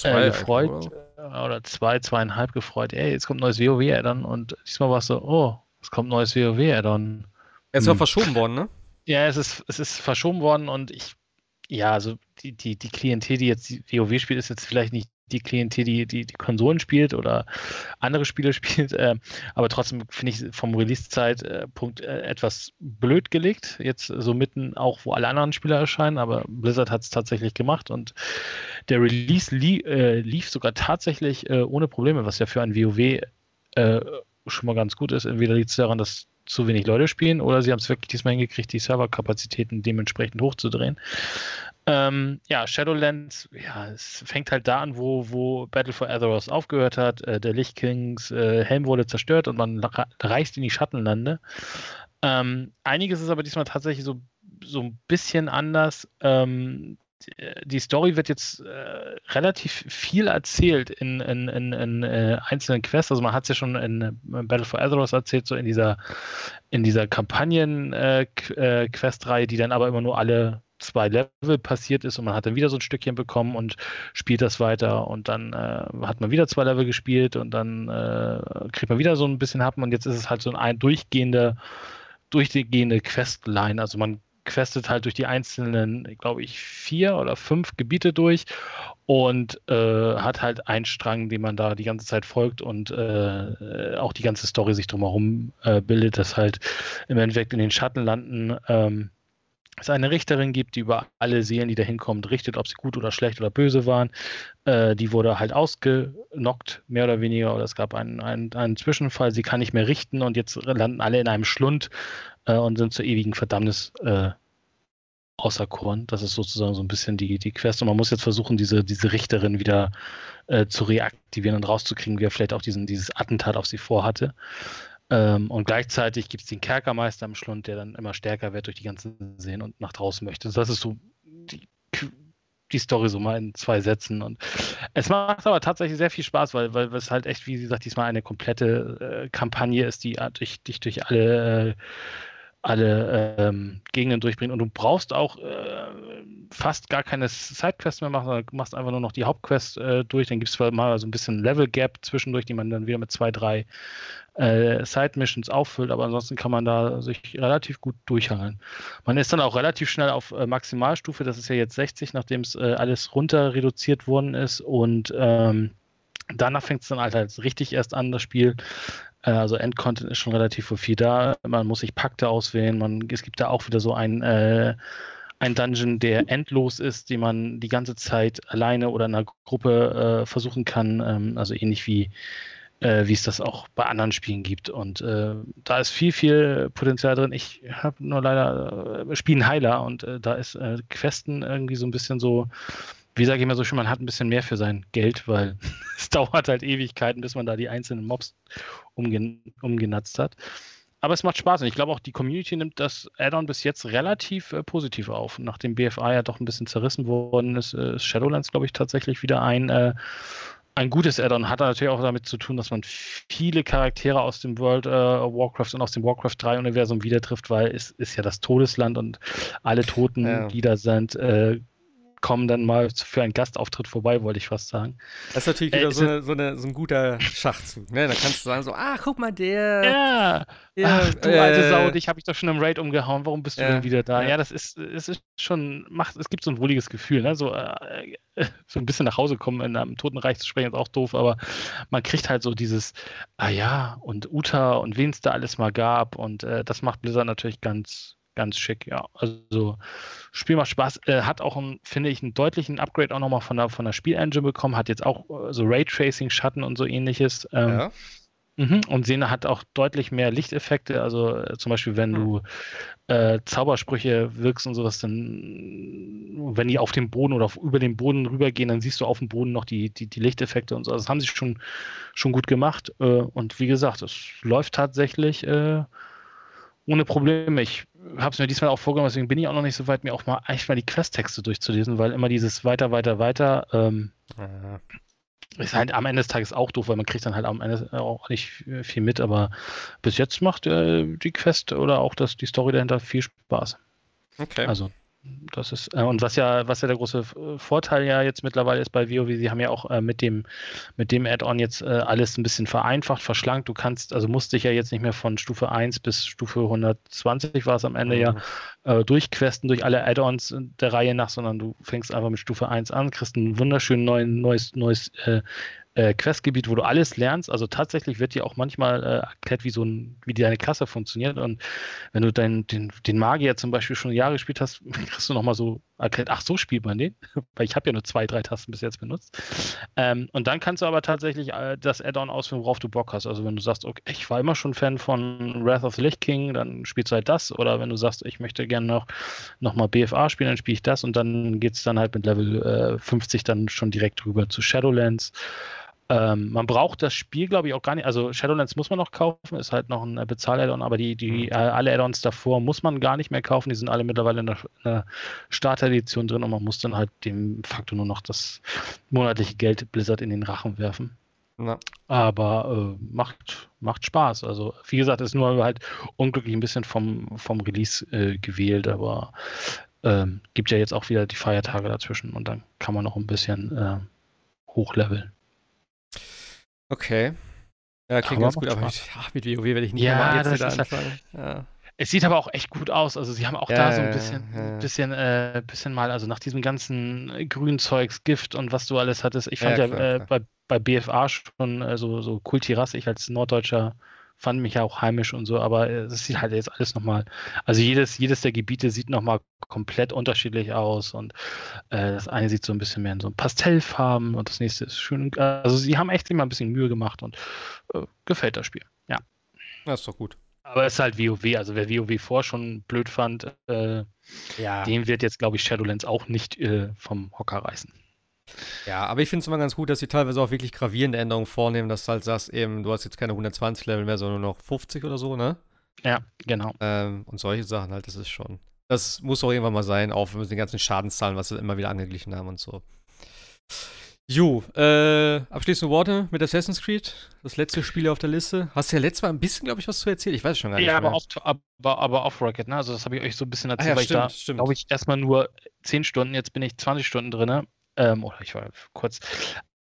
äh, gefreut oder zwei, zweieinhalb gefreut, ey, jetzt kommt ein neues WoW-Addon und diesmal war es so, oh, es kommt ein neues WoW-Addon. Es ist hm. verschoben worden, ne? Ja, es ist, es ist verschoben worden und ich, ja, also die, die, die Klientel, die jetzt WoW spielt, ist jetzt vielleicht nicht die Klientel, die, die, die Konsolen spielt oder andere Spiele (laughs) spielt. Äh, aber trotzdem finde ich vom Release-Zeitpunkt äh, etwas blöd gelegt. Jetzt so mitten auch, wo alle anderen Spiele erscheinen, aber Blizzard hat es tatsächlich gemacht und der Release li äh, lief sogar tatsächlich äh, ohne Probleme, was ja für ein WoW äh, schon mal ganz gut ist. Entweder liegt es daran, dass zu wenig Leute spielen oder sie haben es wirklich diesmal hingekriegt, die Serverkapazitäten dementsprechend hochzudrehen. Ähm, ja, Shadowlands, ja, es fängt halt da an, wo, wo Battle for Azeroth aufgehört hat. Äh, der Lichtkings äh, Helm wurde zerstört und man reist in die Schattenlande. Ähm, einiges ist aber diesmal tatsächlich so, so ein bisschen anders. Ähm, die Story wird jetzt äh, relativ viel erzählt in, in, in, in äh, einzelnen Quests. Also man hat es ja schon in äh, Battle for Azeroth erzählt, so in dieser, in dieser Kampagnen-Quest-Reihe, äh, äh, die dann aber immer nur alle zwei Level passiert ist und man hat dann wieder so ein Stückchen bekommen und spielt das weiter und dann äh, hat man wieder zwei Level gespielt und dann kriegt man wieder so ein bisschen Happen und jetzt ist es halt so ein durchgehende durchgehende Questline. Also man questet halt durch die einzelnen, glaube ich, vier oder fünf Gebiete durch und äh, hat halt einen Strang, den man da die ganze Zeit folgt und äh, auch die ganze Story sich drumherum äh, bildet, dass halt im Endeffekt in den Schattenlanden ähm, es eine Richterin gibt, die über alle Seelen, die da hinkommen, richtet, ob sie gut oder schlecht oder böse waren. Äh, die wurde halt ausgenockt, mehr oder weniger, oder es gab einen, einen, einen, Zwischenfall, sie kann nicht mehr richten und jetzt landen alle in einem Schlund äh, und sind zur ewigen Verdammnis äh, auserkoren. Das ist sozusagen so ein bisschen die, die Quest. Und man muss jetzt versuchen, diese, diese Richterin wieder äh, zu reaktivieren und rauszukriegen, wie er vielleicht auch diesen, dieses Attentat auf sie vorhatte. Ähm, und gleichzeitig gibt es den Kerkermeister im Schlund, der dann immer stärker wird durch die ganzen Seen und nach draußen möchte. Das ist so die, die Story so mal in zwei Sätzen. Und es macht aber tatsächlich sehr viel Spaß, weil, weil es halt echt, wie gesagt, diesmal eine komplette äh, Kampagne ist, die dich durch, durch alle äh, alle ähm, Gegenden durchbringen und du brauchst auch äh, fast gar keine Sidequests mehr machen, sondern machst einfach nur noch die Hauptquest äh, durch. Dann gibt es mal so ein bisschen Level Gap zwischendurch, die man dann wieder mit zwei, drei äh, Side Missions auffüllt, aber ansonsten kann man da sich relativ gut durchhangeln. Man ist dann auch relativ schnell auf äh, Maximalstufe, das ist ja jetzt 60, nachdem es äh, alles runter reduziert worden ist und ähm, danach fängt es dann halt, halt richtig erst an, das Spiel. Äh, also Endcontent ist schon relativ viel da. Man muss sich Pakte auswählen. Man, es gibt da auch wieder so ein, äh, ein Dungeon, der endlos ist, den man die ganze Zeit alleine oder in einer Gruppe äh, versuchen kann. Ähm, also ähnlich wie äh, wie es das auch bei anderen Spielen gibt. Und äh, da ist viel, viel Potenzial drin. Ich habe nur leider äh, spielen Heiler und äh, da ist äh, Questen irgendwie so ein bisschen so wie sage ich immer so schön, man hat ein bisschen mehr für sein Geld, weil (laughs) es dauert halt Ewigkeiten, bis man da die einzelnen Mobs umgen umgenatzt hat. Aber es macht Spaß und ich glaube auch, die Community nimmt das Add-on bis jetzt relativ äh, positiv auf. Nachdem BFI ja doch ein bisschen zerrissen worden ist, äh, ist Shadowlands, glaube ich, tatsächlich wieder ein, äh, ein gutes Add-on. Hat natürlich auch damit zu tun, dass man viele Charaktere aus dem World äh, Warcraft und aus dem Warcraft 3 Universum wieder trifft, weil es ist ja das Todesland und alle Toten, ja. die da sind, äh, kommen dann mal für einen Gastauftritt vorbei, wollte ich fast sagen. Das ist natürlich wieder äh, so, eine, so, eine, so, ein guter Schachzug. Ne? Da kannst du sagen so, ah, guck mal, der. Ja. Der, Ach, du äh, alte Sau, dich habe ich doch schon im Raid umgehauen. Warum bist du ja, denn wieder da? Ja. ja, das ist, es ist schon, macht, es gibt so ein wohliges Gefühl, ne? So, äh, (laughs) so ein bisschen nach Hause kommen in einem Totenreich zu sprechen, ist auch doof, aber man kriegt halt so dieses, ah ja, und Uta und wen es da alles mal gab. Und äh, das macht Blizzard natürlich ganz, ganz schick, ja. Also Spiel macht Spaß, äh, hat auch, finde ich, einen deutlichen Upgrade auch nochmal von der, von der Spielengine bekommen, hat jetzt auch äh, so Raytracing, Schatten und so ähnliches. Ähm, ja. Mhm. Und Sene hat auch deutlich mehr Lichteffekte. Also äh, zum Beispiel, wenn mhm. du äh, Zaubersprüche wirkst und sowas, dann, wenn die auf dem Boden oder auf, über den Boden rübergehen, dann siehst du auf dem Boden noch die, die, die Lichteffekte und so. Also das haben sie schon, schon gut gemacht. Äh, und wie gesagt, es läuft tatsächlich äh, ohne Probleme. Ich habe es mir diesmal auch vorgenommen, deswegen bin ich auch noch nicht so weit, mir auch mal eigentlich mal die Questtexte durchzulesen, weil immer dieses weiter, weiter, weiter ähm, ja. ist halt am Ende des Tages auch doof, weil man kriegt dann halt am Ende auch nicht viel mit, aber bis jetzt macht äh, die Quest oder auch das, die Story dahinter viel Spaß. Okay. Also Das ist, äh, und was ja, was ja der große äh, Vorteil ja jetzt mittlerweile ist bei WoW, sie haben ja auch äh, mit dem, mit dem Add-on jetzt äh, alles ein bisschen vereinfacht, verschlankt. Du kannst, also musst dich ja jetzt nicht mehr von Stufe 1 bis Stufe 120 war es am Ende mhm. ja, äh, durchquesten durch alle Add-ons der Reihe nach, sondern du fängst einfach mit Stufe 1 an, kriegst ein wunderschön neuen, neues, neues äh, Questgebiet, wo du alles lernst. Also tatsächlich wird dir auch manchmal äh, erklärt, wie so ein, wie deine Klasse funktioniert. Und wenn du dein, den, den Magier zum Beispiel schon Jahre gespielt hast, (laughs) kriegst du nochmal so erklärt, ach so spielt man den, (laughs) weil ich habe ja nur zwei, drei Tasten bis jetzt benutzt. Ähm, und dann kannst du aber tatsächlich äh, das Add-on ausführen, worauf du Bock hast. Also wenn du sagst, okay, ich war immer schon Fan von Wrath of the Lich King, dann spielst du halt das. Oder wenn du sagst, ich möchte gerne noch, noch mal BFA spielen, dann spiele ich das. Und dann geht es dann halt mit Level äh, 50 dann schon direkt rüber zu Shadowlands. Ähm, man braucht das Spiel, glaube ich, auch gar nicht. Also Shadowlands muss man noch kaufen, ist halt noch ein äh, Bezahl-Add-on, aber die, die mhm. äh, alle Add-ons davor muss man gar nicht mehr kaufen. Die sind alle mittlerweile in der, der Starter-Edition drin und man muss dann halt dem Faktor nur noch das monatliche Geld Blizzard in den Rachen werfen. Ja. Aber äh, macht, macht Spaß. Also, wie gesagt, ist nur halt unglücklich ein bisschen vom, vom Release äh, gewählt, aber ähm, gibt ja jetzt auch wieder die Feiertage dazwischen und dann kann man noch ein bisschen äh, hochleveln. Okay. Ja, klingt aber ganz gut, aber mit, ach, mit WoW werde ich nicht ja, mal jetzt wieder anfangen. Ja. Es sieht aber auch echt gut aus. Also sie haben auch ja, da so ein bisschen, ja. bisschen, äh, bisschen mal, also nach diesem ganzen Grünzeugs, Gift und was du alles hattest. Ich fand ja, klar, äh, bei, bei BFA schon äh, so, so kultirassig als norddeutscher fand mich ja auch heimisch und so, aber es sieht halt jetzt alles nochmal, also jedes, jedes der Gebiete sieht nochmal komplett unterschiedlich aus und äh, das eine sieht so ein bisschen mehr in so Pastellfarben und das nächste ist schön, also sie haben echt immer ein bisschen Mühe gemacht und äh, gefällt das Spiel, ja. Das ist doch gut. Aber es ist halt WoW, also wer WoW vor schon blöd fand, äh, ja. dem wird jetzt, glaube ich, Shadowlands auch nicht äh, vom Hocker reißen. Ja, aber ich finde es immer ganz gut, dass sie teilweise auch wirklich gravierende Änderungen vornehmen, dass du halt sagst, eben, du hast jetzt keine 120 Level mehr, sondern nur noch 50 oder so, ne? Ja, genau. Ähm, und solche Sachen halt, das ist schon. Das muss auch irgendwann mal sein, auch mit den ganzen Schadenszahlen, was sie immer wieder angeglichen haben und so. Jo, äh, abschließende Worte mit Assassin's Creed, das letzte Spiel auf der Liste. Hast du ja letztes Mal ein bisschen, glaube ich, was zu erzählen? Ich weiß schon gar nicht. Ja, aber, off, aber, aber off-Rocket, ne? Also, das habe ich euch so ein bisschen erzählt, ah, ja, weil stimmt, ich da, glaube ich, erstmal nur 10 Stunden, jetzt bin ich 20 Stunden drin. Ähm, oder ich war kurz.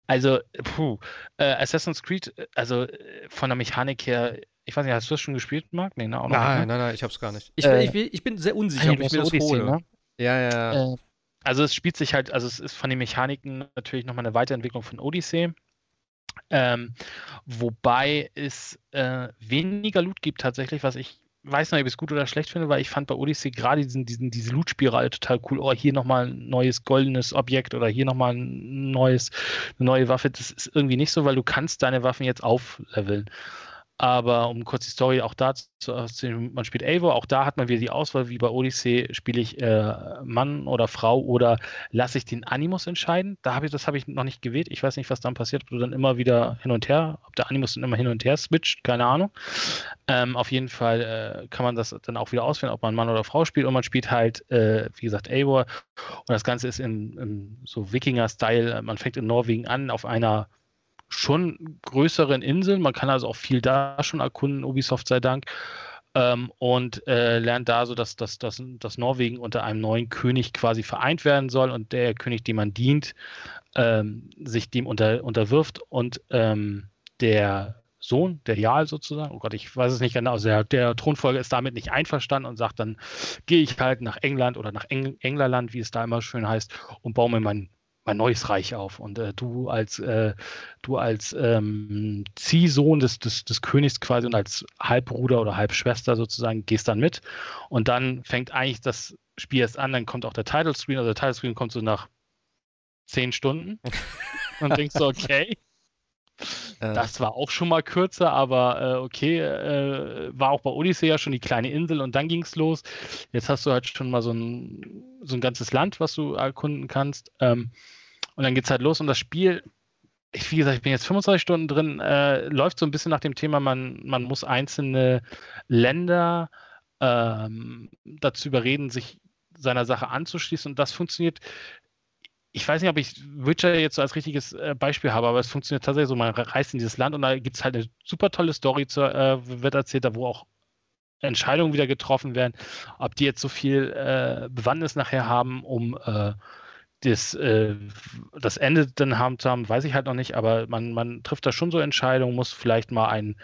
Also, puh, äh, Assassin's Creed, also äh, von der Mechanik her, ich weiß nicht, hast du das schon gespielt, Marc? Nee, ne? Auch noch nein, nicht, ne? nein, nein, ich hab's gar nicht. Ich, äh, ich, ich, bin sehr unsicher, ob ich mir das Odyssey, hole. Ne? Ja, ja. Äh, also es spielt sich halt, also es ist von den Mechaniken natürlich nochmal eine Weiterentwicklung von Odyssey. Ähm, wobei es äh, weniger Loot gibt tatsächlich, was ich weiß nicht, ob ich es gut oder schlecht finde, weil ich fand bei Odyssey gerade diesen, diesen, diese Loot-Spirale total cool. Oh, hier nochmal ein neues goldenes Objekt oder hier nochmal ein neues, eine neue Waffe. Das ist irgendwie nicht so, weil du kannst deine Waffen jetzt aufleveln. Aber um kurz die Story auch da zu erzählen, man spielt Eivor, auch da hat man wieder die Auswahl, wie bei Odyssey, spiele ich äh, Mann oder Frau oder lasse ich den Animus entscheiden. Da habe ich, das habe ich noch nicht gewählt. Ich weiß nicht, was dann passiert, ob du dann immer wieder hin und her, ob der Animus dann immer hin und her switcht, keine Ahnung. Ähm, auf jeden Fall äh, kann man das dann auch wieder auswählen, ob man Mann oder Frau spielt und man spielt halt, äh, wie gesagt, Eivor. Und das Ganze ist in, in so Wikinger-Style. Man fängt in Norwegen an auf einer schon größeren Inseln. Man kann also auch viel da schon erkunden, Ubisoft sei Dank. Ähm, und äh, lernt da so, dass, dass, dass, dass Norwegen unter einem neuen König quasi vereint werden soll und der König, dem man dient, ähm, sich dem unter, unterwirft und ähm, der Sohn, der Jarl sozusagen, oh Gott, ich weiß es nicht genau, also der, der Thronfolger ist damit nicht einverstanden und sagt, dann gehe ich halt nach England oder nach Eng Englerland, wie es da immer schön heißt, und baue mir mein mein neues Reich auf. Und äh, du als äh, du als ähm, Ziehsohn des, des, des Königs quasi und als Halbbruder oder Halbschwester sozusagen gehst dann mit. Und dann fängt eigentlich das Spiel erst an, dann kommt auch der Title Screen. Also der Title Screen kommt so nach zehn Stunden. (laughs) und denkst so, okay. Das war auch schon mal kürzer, aber äh, okay, äh, war auch bei Odyssey ja schon die kleine Insel und dann ging es los. Jetzt hast du halt schon mal so ein, so ein ganzes Land, was du erkunden kannst. Ähm, und dann geht es halt los und das Spiel, ich, wie gesagt, ich bin jetzt 25 Stunden drin, äh, läuft so ein bisschen nach dem Thema, man, man muss einzelne Länder ähm, dazu überreden, sich seiner Sache anzuschließen und das funktioniert ich weiß nicht, ob ich Witcher jetzt so als richtiges äh, Beispiel habe, aber es funktioniert tatsächlich so, man reist in dieses Land und da gibt es halt eine super tolle Story, zur, äh, wird erzählt, da wo auch Entscheidungen wieder getroffen werden. Ob die jetzt so viel äh, Bewandtnis nachher haben, um äh, das, äh, das Ende dann haben zu haben, weiß ich halt noch nicht, aber man, man trifft da schon so Entscheidungen, muss vielleicht mal ein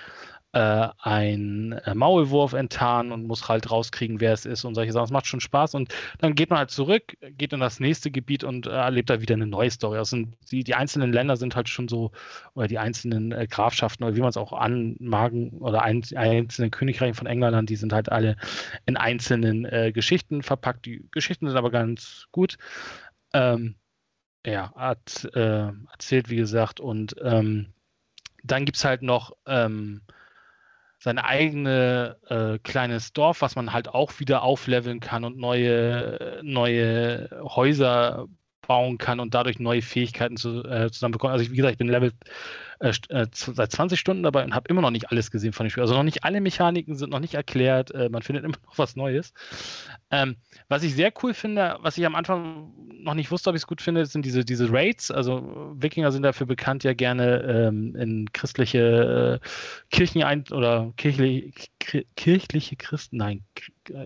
äh, ein äh, Maulwurf enttarnen und muss halt rauskriegen, wer es ist und solche Sachen. Es macht schon Spaß und dann geht man halt zurück, geht in das nächste Gebiet und äh, erlebt da wieder eine neue Story. Also die, die einzelnen Länder sind halt schon so, oder die einzelnen äh, Grafschaften oder wie man es auch anmagen oder ein, einzelne Königreiche von England, die sind halt alle in einzelnen äh, Geschichten verpackt. Die Geschichten sind aber ganz gut. Ähm, ja, hat äh, erzählt, wie gesagt, und ähm, dann gibt es halt noch ähm, sein eigene äh, kleines Dorf, was man halt auch wieder aufleveln kann und neue, neue Häuser bauen kann und dadurch neue Fähigkeiten zu, äh, zusammenbekommen. Also ich, wie gesagt, ich bin Level äh, äh seit 20 Stunden dabei und habe immer noch nicht alles gesehen von dem Spiel. Also noch nicht alle Mechaniken sind noch nicht erklärt. Äh, man findet (laughs) immer noch was Neues. Ähm, was ich sehr cool finde, was ich am Anfang noch nicht wusste, ob ich es gut finde, sind diese, diese Raids. Also Wikinger sind dafür bekannt, ja gerne ähm, in christliche äh, Kirchen ein oder kirchliche, kirchliche Christen, nein,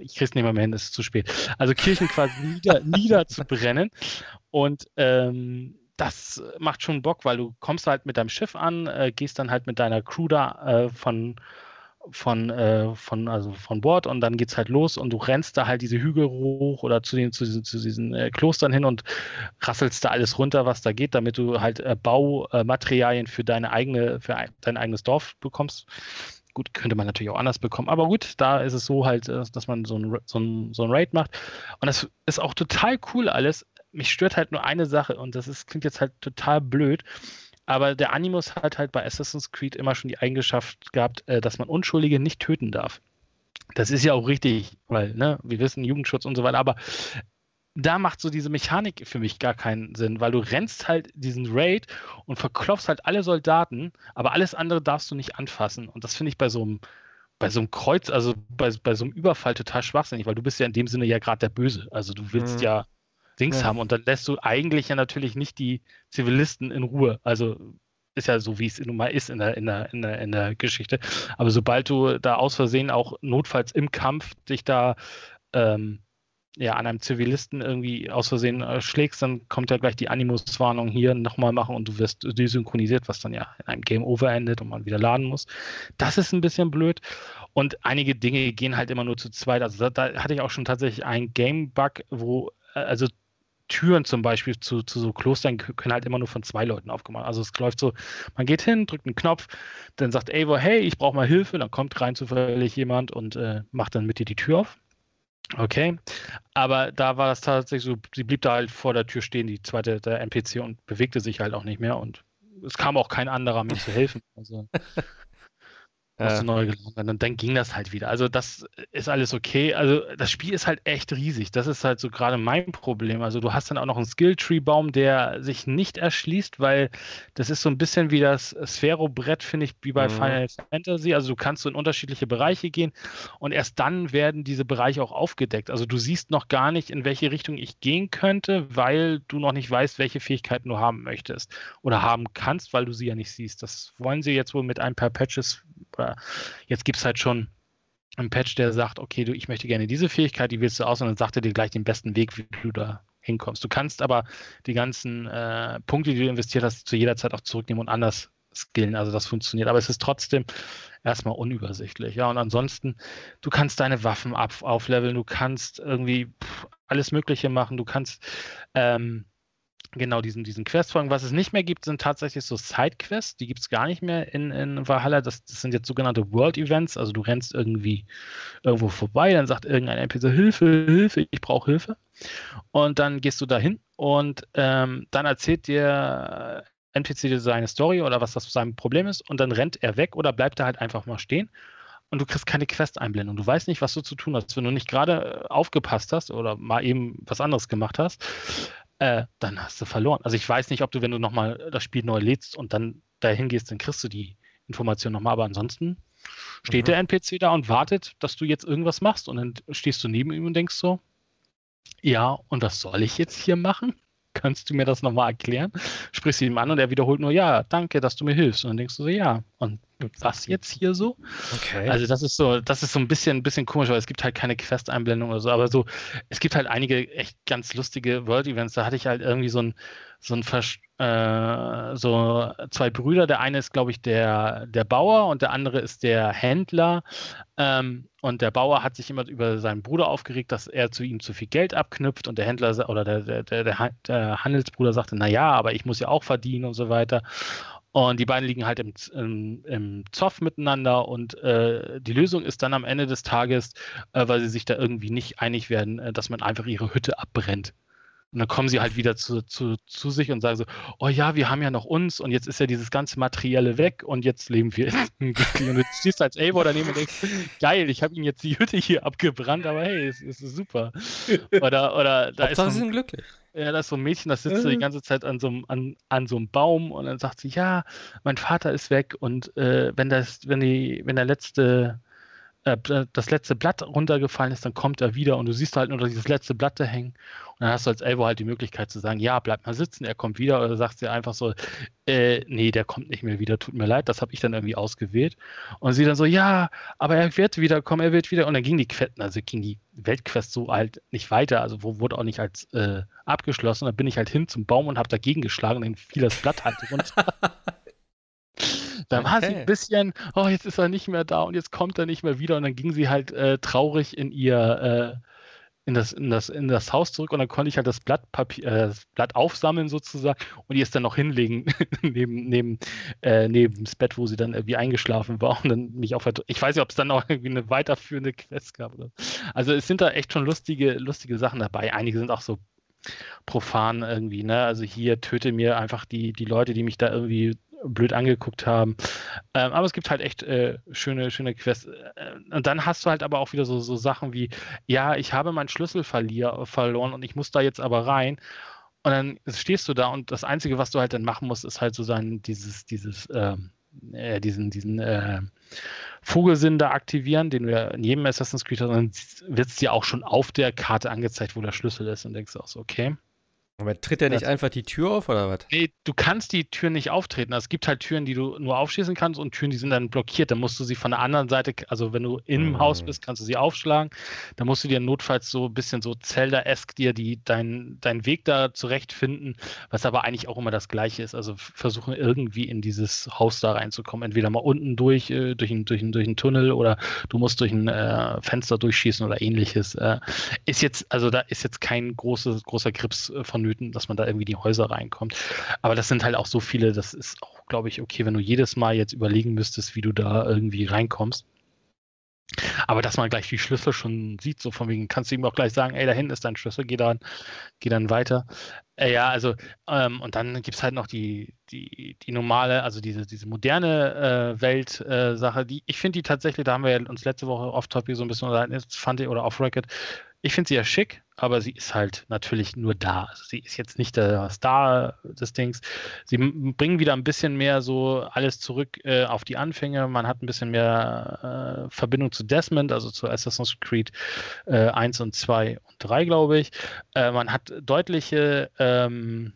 ich krieg's nicht mehr hin, es ist zu spät. Also Kirchen quasi (laughs) nieder, niederzubrennen. Und ähm, das macht schon Bock, weil du kommst halt mit deinem Schiff an, äh, gehst dann halt mit deiner Crew da äh, von von, äh, von, also von Bord und dann geht's halt los und du rennst da halt diese Hügel hoch oder zu, den, zu diesen, zu diesen äh, Klostern hin und rasselst da alles runter, was da geht, damit du halt äh, Baumaterialien für deine eigene, für ein, dein eigenes Dorf bekommst. Gut, könnte man natürlich auch anders bekommen, aber gut, da ist es so halt, äh, dass man so ein, so ein, so ein Raid macht. Und das ist auch total cool alles mich stört halt nur eine Sache und das ist, klingt jetzt halt total blöd. Aber der Animus hat halt bei Assassin's Creed immer schon die Eigenschaft gehabt, äh, dass man Unschuldige nicht töten darf. Das ist ja auch richtig, weil, ne, wir wissen, Jugendschutz und so weiter, aber da macht so diese Mechanik für mich gar keinen Sinn, weil du rennst halt diesen Raid und verklopfst halt alle Soldaten, aber alles andere darfst du nicht anfassen. Und das finde ich bei so einem bei so einem Kreuz, also bei, bei so einem Überfall total schwachsinnig, weil du bist ja in dem Sinne ja gerade der Böse. Also du willst mhm. ja Dings ja. haben. Und dann lässt du eigentlich ja natürlich nicht die Zivilisten in Ruhe. Also ist ja so, wie es nun mal ist in der, in der, in der, in der Geschichte. Aber sobald du da aus Versehen auch notfalls im Kampf dich da ähm, ja, an einem Zivilisten irgendwie aus Versehen äh, schlägst, dann kommt ja gleich die Animus-Warnung hier nochmal machen und du wirst desynchronisiert, was dann ja in einem Game Over endet und man wieder laden muss. Das ist ein bisschen blöd. Und einige Dinge gehen halt immer nur zu zweit. Also da, da hatte ich auch schon tatsächlich einen Game-Bug, wo, äh, also Türen zum Beispiel zu, zu so Klostern können halt immer nur von zwei Leuten aufgemacht. Also es läuft so, man geht hin, drückt einen Knopf, dann sagt Eivor, hey, ich brauche mal Hilfe, dann kommt rein zufällig jemand und äh, macht dann mit dir die Tür auf. Okay, aber da war das tatsächlich so, sie blieb da halt vor der Tür stehen, die zweite, der NPC und bewegte sich halt auch nicht mehr und es kam auch kein anderer mir zu helfen. Also (laughs) musste neu geladen werden. Und dann ging das halt wieder. Also das ist alles okay. Also das Spiel ist halt echt riesig. Das ist halt so gerade mein Problem. Also du hast dann auch noch einen Skilltree-Baum, der sich nicht erschließt, weil das ist so ein bisschen wie das Sphero-Brett, finde ich, wie bei mhm. Final Fantasy. Also du kannst so in unterschiedliche Bereiche gehen und erst dann werden diese Bereiche auch aufgedeckt. Also du siehst noch gar nicht, in welche Richtung ich gehen könnte, weil du noch nicht weißt, welche Fähigkeiten du haben möchtest oder haben kannst, weil du sie ja nicht siehst. Das wollen sie jetzt wohl mit ein paar Patches oder jetzt gibt es halt schon einen Patch, der sagt, okay, du, ich möchte gerne diese Fähigkeit, die willst du aus und dann sagt er dir gleich den besten Weg, wie du da hinkommst. Du kannst aber die ganzen äh, Punkte, die du investiert hast, zu jeder Zeit auch zurücknehmen und anders skillen. Also das funktioniert. Aber es ist trotzdem erstmal unübersichtlich. Ja, und ansonsten, du kannst deine Waffen auf, aufleveln, du kannst irgendwie pff, alles Mögliche machen, du kannst ähm, Genau, diesen, diesen Questfolgen. Was es nicht mehr gibt, sind tatsächlich so Side-Quests. Die gibt es gar nicht mehr in, in Valhalla. Das, das, sind jetzt sogenannte World-Events. Also du rennst irgendwie irgendwo vorbei, dann sagt irgendein NPC, Hilfe, Hilfe, ich brauche Hilfe. Und dann gehst du dahin und ähm, dann erzählt dir NPC dir seine Story oder was das sein Problem ist und dann rennt er weg oder bleibt er halt einfach mal stehen und du kriegst keine Quest-Einblendung. Du weißt nicht, was du zu tun hast. Wenn du nicht gerade aufgepasst hast oder mal eben was anderes gemacht hast, äh, dann hast du verloren. Also ich weiß nicht, ob du, wenn du nochmal das Spiel neu lädst und dann dahin gehst, dann kriegst du die Information nochmal, aber ansonsten steht mhm. der NPC da und wartet, dass du jetzt irgendwas machst und dann stehst du neben ihm und denkst so, ja, und was soll ich jetzt hier machen? (laughs) Kannst du mir das nochmal erklären? Sprichst du ihm an und er wiederholt nur, ja, danke, dass du mir hilfst. Und dann denkst du so, ja. Und was jetzt hier so? Okay. Also das ist so, das ist so ein bisschen, ein bisschen komisch, weil es gibt halt keine Quest-Einblendung oder so, aber so, es gibt halt einige echt ganz lustige World-Events. Da hatte ich halt irgendwie so ein, so ein Vers äh, so zwei Brüder. Der eine ist, glaube ich, der, der Bauer und der andere ist der Händler. Ähm, und der Bauer hat sich immer über seinen Bruder aufgeregt, dass er zu ihm zu viel Geld abknüpft und der Händler oder der, der, der, der Handelsbruder sagte, naja, aber ich muss ja auch verdienen und so weiter. Und die beiden liegen halt im, im, im Zoff miteinander und äh, die Lösung ist dann am Ende des Tages, äh, weil sie sich da irgendwie nicht einig werden, äh, dass man einfach ihre Hütte abbrennt. Und dann kommen sie halt wieder zu, zu, zu sich und sagen so, oh ja, wir haben ja noch uns und jetzt ist ja dieses ganze Materielle weg und jetzt leben wir. und du stehst als Eivor daneben und denkst, geil, ich habe ihnen jetzt die Hütte hier abgebrannt, aber hey, es, es ist super. (laughs) Oder, oder da Hauptsache ist ein, glücklich. Ja, da ist so ein Mädchen, das sitzt so die ganze Zeit an so, einem, an, an so einem Baum und dann sagt sie, ja, mein Vater ist weg und äh, wenn das, wenn die, wenn der letzte äh, das letzte Blatt runtergefallen ist, dann kommt er wieder und du siehst halt nur dieses letzte Blatt da hängen. Und dann hast du als Elvo halt die Möglichkeit zu sagen, ja, bleib mal sitzen, er kommt wieder. Oder sagst du einfach so, äh, nee, der kommt nicht mehr wieder, tut mir leid, das habe ich dann irgendwie ausgewählt. Und sie dann so, ja, aber er wird wiederkommen, er wird wieder. Und dann ging die Quest, also ging die Weltquest so halt nicht weiter, also wurde auch nicht als äh, abgeschlossen. Dann bin ich halt hin zum Baum und habe dagegen geschlagen und dann fiel das Blatt halt runter. (laughs) Da war okay. sie ein bisschen, oh, jetzt ist er nicht mehr da und jetzt kommt er nicht mehr wieder. Und dann ging sie halt äh, traurig in ihr, äh, in, das, in, das, in das Haus zurück und dann konnte ich halt das Blatt, Papier, äh, das Blatt aufsammeln sozusagen und die ist dann noch hinlegen (laughs) neben, neben, äh, neben das Bett, wo sie dann irgendwie eingeschlafen war und dann mich auf Ich weiß nicht, ob es dann noch (laughs) irgendwie eine weiterführende Quest gab. Oder. Also es sind da echt schon lustige, lustige Sachen dabei. Einige sind auch so profan irgendwie, ne? Also hier töte mir einfach die, die Leute, die mich da irgendwie blöd angeguckt haben. Ähm, aber es gibt halt echt äh, schöne, schöne Quests. Äh, und dann hast du halt aber auch wieder so, so Sachen wie, ja, ich habe meinen Schlüssel verloren und ich muss da jetzt aber rein. Und dann stehst du da und das Einzige, was du halt dann machen musst, ist halt so sein, dieses, dieses, ähm, äh, diesen, diesen äh, Vogelsinn da aktivieren, den ja in jedem Assassin's Creed hast, dann wird es dir auch schon auf der Karte angezeigt, wo der Schlüssel ist und denkst auch so, okay. Aber tritt er nicht das, einfach die Tür auf oder was? Nee, du kannst die Tür nicht auftreten. Also es gibt halt Türen, die du nur aufschließen kannst und Türen, die sind dann blockiert. Dann musst du sie von der anderen Seite, also wenn du im mhm. Haus bist, kannst du sie aufschlagen. Dann musst du dir notfalls so ein bisschen so Zelda-esk dir die, deinen dein Weg da zurechtfinden, was aber eigentlich auch immer das Gleiche ist. Also versuchen irgendwie in dieses Haus da reinzukommen. Entweder mal unten durch, äh, durch, einen, durch, einen, durch einen Tunnel oder du musst durch ein äh, Fenster durchschießen oder ähnliches. Äh, ist jetzt, also da ist jetzt kein großes, großer Grips äh, von vonnöten, dass man da irgendwie die Häuser reinkommt. Aber das sind halt auch so viele, das ist auch, glaube ich, okay, wenn du jedes Mal jetzt überlegen müsstest, wie du da irgendwie reinkommst. Aber dass man gleich die Schlüssel schon sieht, so von wegen, kannst du ihm auch gleich sagen, ey, da hinten ist dein Schlüssel, geh dann, geh dann weiter. Äh, ja, also, ähm, und dann gibt es halt noch die, die, die normale, also diese, diese moderne äh, Welt-Sache, äh, die, ich finde die tatsächlich, da haben wir uns letzte Woche off-topic so ein bisschen unterhalten, fand ich, oder off-record, ich finde sie ja schick, aber sie ist halt natürlich nur da. Also sie ist jetzt nicht der Star des Dings. Sie bringen wieder ein bisschen mehr so alles zurück äh, auf die Anfänge. Man hat ein bisschen mehr äh, Verbindung zu Desmond, also zu Assassin's Creed äh, 1 und 2 und 3, glaube ich. Äh, man hat deutliche ähm,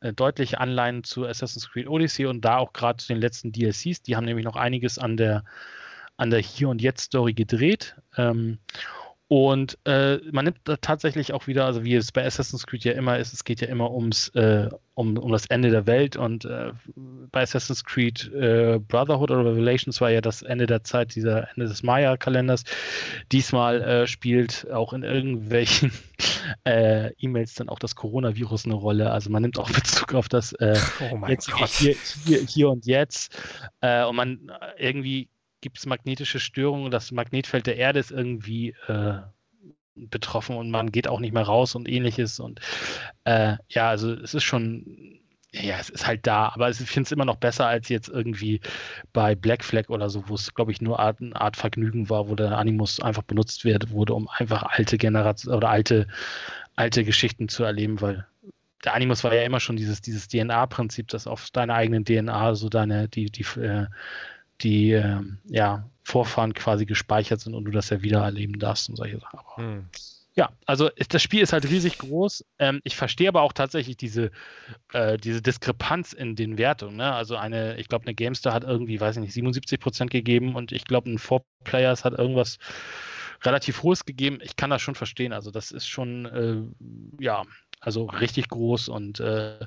äh, deutliche Anleihen zu Assassin's Creed Odyssey und da auch gerade zu den letzten DLCs. Die haben nämlich noch einiges an der, an der Hier- und Jetzt-Story gedreht. Ähm, und äh, man nimmt da tatsächlich auch wieder, also wie es bei Assassin's Creed ja immer ist, es geht ja immer ums, äh, um, um das Ende der Welt und äh, bei Assassin's Creed äh, Brotherhood oder Revelations war ja das Ende der Zeit, dieser Ende des Maya-Kalenders. Diesmal äh, spielt auch in irgendwelchen (laughs) äh, E-Mails dann auch das Coronavirus eine Rolle. Also man nimmt auch Bezug auf das oh jetzt, hier, hier, hier, und jetzt. und man irgendwie gibt es magnetische Störungen, das Magnetfeld der Erde ist irgendwie äh, betroffen und man geht auch nicht mehr raus und ähnliches. Und äh, ja, also es ist schon, ja, es ist halt da, aber ich finde es immer noch besser als jetzt irgendwie bei Black Flag oder so, wo es, glaube ich, nur Art, eine Art Vergnügen war, wo der Animus einfach benutzt wird, wurde, um einfach alte Generationen oder alte, alte Geschichten zu erleben, weil der Animus war ja immer schon dieses, dieses DNA-Prinzip, dass auf deiner eigenen DNA so deine, die, die, äh, die äh, ja, Vorfahren quasi gespeichert sind und du das ja wieder erleben darfst und solche Sachen. Aber, hm. Ja, also das Spiel ist halt riesig groß. Ähm, ich verstehe aber auch tatsächlich diese, äh, diese Diskrepanz in den Wertungen. Ne? Also eine, ich glaube, eine GameStar hat irgendwie, weiß ich nicht, 77 Prozent gegeben und ich glaube, ein Four Players hat irgendwas relativ hohes gegeben. Ich kann das schon verstehen. Also das ist schon, äh, ja, also richtig groß und äh,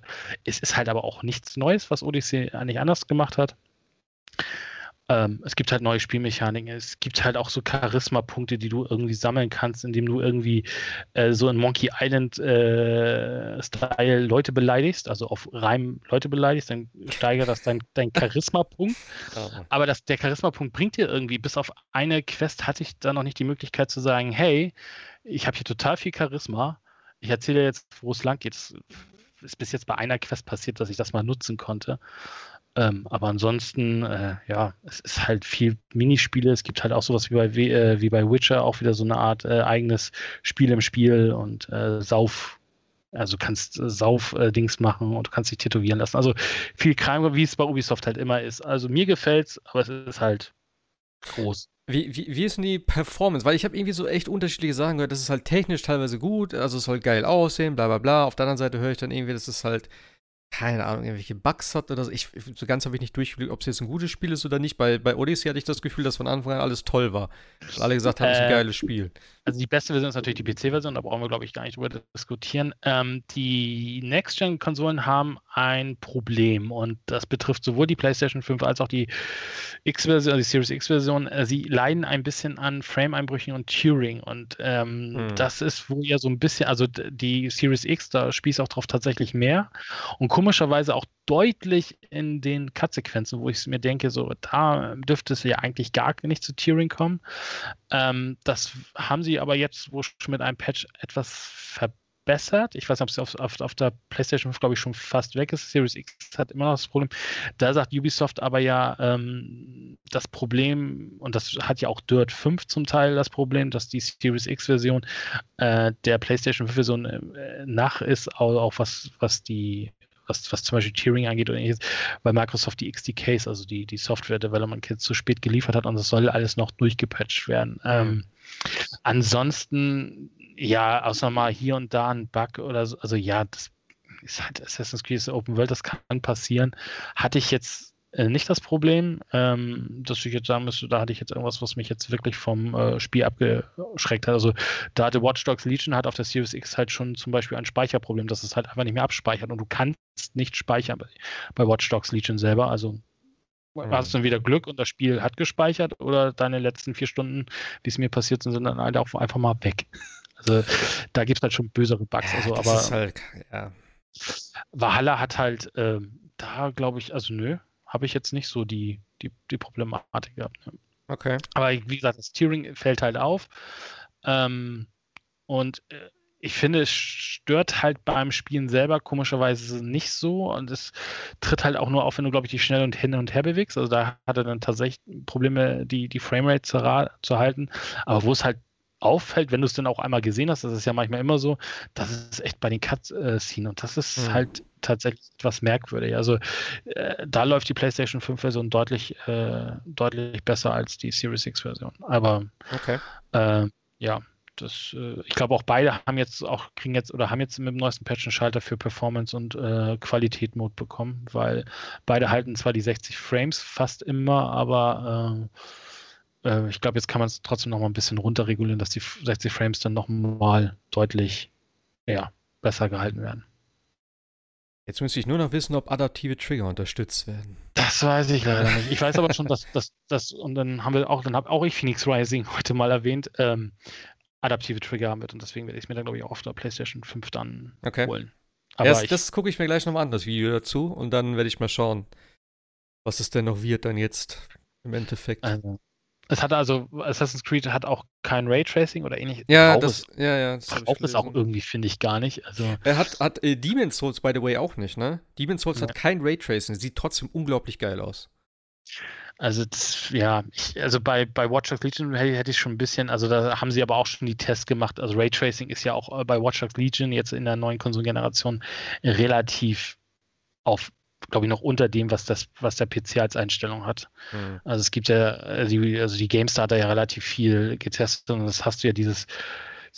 es ist halt aber auch nichts Neues, was Odyssey eigentlich anders gemacht hat. Ähm, es gibt halt neue Spielmechaniken. Es gibt halt auch so Charisma-Punkte, die du irgendwie sammeln kannst, indem du irgendwie äh, so in Monkey Island-Style äh, Leute beleidigst, also auf Reim Leute beleidigst, dann steigert das dein, dein (laughs) Charisma-Punkt. Aber das, der Charisma-Punkt bringt dir irgendwie, bis auf eine Quest hatte ich da noch nicht die Möglichkeit zu sagen, hey, ich habe hier total viel Charisma. Ich erzähle jetzt, wo es lang geht. Es ist bis jetzt bei einer Quest passiert, dass ich das mal nutzen konnte. Ähm, aber ansonsten, äh, ja, es ist halt viel Minispiele. Es gibt halt auch sowas wie bei, äh, wie bei Witcher, auch wieder so eine Art äh, eigenes Spiel im Spiel und äh, Sauf. Also kannst äh, Sauf-Dings machen und du kannst dich tätowieren lassen. Also viel Kram, wie es bei Ubisoft halt immer ist. Also mir gefällt's, aber es ist halt groß. Wie, wie, wie ist denn die Performance? Weil ich habe irgendwie so echt unterschiedliche Sachen gehört. Das ist halt technisch teilweise gut, also es soll geil aussehen, bla bla bla. Auf der anderen Seite höre ich dann irgendwie, das ist halt keine Ahnung, irgendwelche Bugs hat oder so. Ich, so ganz habe ich nicht durchgeblickt, ob es jetzt ein gutes Spiel ist oder nicht. Bei, bei Odyssey hatte ich das Gefühl, dass von Anfang an alles toll war. Dass alle gesagt haben, es ist ein äh, geiles Spiel. Also die beste Version ist natürlich die PC-Version, da brauchen wir, glaube ich, gar nicht drüber diskutieren. Ähm, die Next-Gen-Konsolen haben ein Problem und das betrifft sowohl die PlayStation 5 als auch die X-Version, die Series X-Version. Äh, sie leiden ein bisschen an Frame-Einbrüchen und Turing und ähm, hm. das ist wo ja so ein bisschen, also die Series X, da spießt auch drauf tatsächlich mehr und komischerweise auch deutlich in den Cut-Sequenzen, wo ich mir denke, so da dürfte es ja eigentlich gar nicht zu Turing kommen. Ähm, das haben sie sie aber jetzt wohl schon mit einem Patch etwas verbessert. Ich weiß nicht, ob es auf, auf, auf der PlayStation 5, glaube ich, schon fast weg ist. Series X hat immer noch das Problem. Da sagt Ubisoft aber ja, ähm, das Problem, und das hat ja auch Dirt 5 zum Teil das Problem, dass die Series X-Version äh, der PlayStation 5-Version äh, nach ist, auch, auch was, was die was, was zum Beispiel Tiering angeht oder ähnliches, weil Microsoft die XDKs, also die, die Software Development Kits, zu spät geliefert hat und das soll alles noch durchgepatcht werden. Mhm. Ähm, ansonsten, ja, außer mal hier und da ein Bug oder so, also ja, das ist halt Assassin's Creed Open World, das kann passieren. Hatte ich jetzt äh, nicht das Problem, ähm, dass ich jetzt sagen müsste, da hatte ich jetzt irgendwas, was mich jetzt wirklich vom äh, Spiel abgeschreckt hat. Also da hatte Watch Dogs Legion hat auf der Series X halt schon zum Beispiel ein Speicherproblem, dass es halt einfach nicht mehr abspeichert und du kannst nicht speichern bei, bei Watch Dogs Legion selber. Also mhm. hast du dann wieder Glück und das Spiel hat gespeichert oder deine letzten vier Stunden, wie es mir passiert sind, sind dann halt auch einfach mal weg. Also da gibt es halt schon bösere Bugs. Also, das aber halt, ja. Valhalla hat halt ähm, da, glaube ich, also nö, habe ich jetzt nicht so die, die, die Problematik gehabt. Ne? Okay. Aber wie gesagt, das Steering fällt halt auf. Ähm, und äh, ich finde, es stört halt beim Spielen selber komischerweise nicht so. Und es tritt halt auch nur auf, wenn du, glaube ich, dich schnell und hin und her bewegst. Also da hat er dann tatsächlich Probleme, die, die Framerate zu, zu halten. Aber wo es halt auffällt, wenn du es dann auch einmal gesehen hast, das ist ja manchmal immer so, das ist echt bei den Cut-Scene und das ist mhm. halt tatsächlich etwas merkwürdig. Also äh, da läuft die PlayStation 5 Version deutlich, äh, deutlich besser als die Series X Version. Aber okay. äh, ja, das, äh, ich glaube auch beide haben jetzt auch kriegen jetzt oder haben jetzt mit dem neuesten Patch einen Schalter für Performance und äh, Qualität Mode bekommen, weil beide halten zwar die 60 Frames fast immer, aber äh, äh, ich glaube, jetzt kann man es trotzdem noch mal ein bisschen runterregulieren, dass die 60 Frames dann noch mal deutlich ja, besser gehalten werden. Jetzt müsste ich nur noch wissen, ob adaptive Trigger unterstützt werden. Das weiß ich leider nicht. Ich weiß aber schon, dass das, und dann haben wir auch, dann habe auch ich Phoenix Rising heute mal erwähnt, ähm, adaptive Trigger haben wird und deswegen werde ich es mir dann, glaube ich, auch auf der PlayStation 5 dann okay. holen. Aber ja, das, das gucke ich mir gleich nochmal an, das Video dazu, und dann werde ich mal schauen, was es denn noch wird dann jetzt im Endeffekt. Also, es hat also, Assassin's Creed hat auch kein Raytracing oder ähnliches. Ja, das, es, ja, ja. Das braucht es auch irgendwie, finde ich, gar nicht. Also, er hat, hat äh, Demon's Souls, by the way, auch nicht, ne? Demon's Souls ja. hat kein Raytracing, sieht trotzdem unglaublich geil aus. Also, das, ja, ich, also bei, bei Watch Dogs Legion hätte, ich schon ein bisschen, also da haben sie aber auch schon die Tests gemacht. Also Raytracing ist ja auch äh, bei Watch Dogs Legion jetzt in der neuen Konsolgeneration relativ auf glaube ich, noch unter dem, was das, was der PC als Einstellung hat. Mhm. Also es gibt ja, äh, die, also die GameStar hat da ja relativ viel getestet und das hast du ja dieses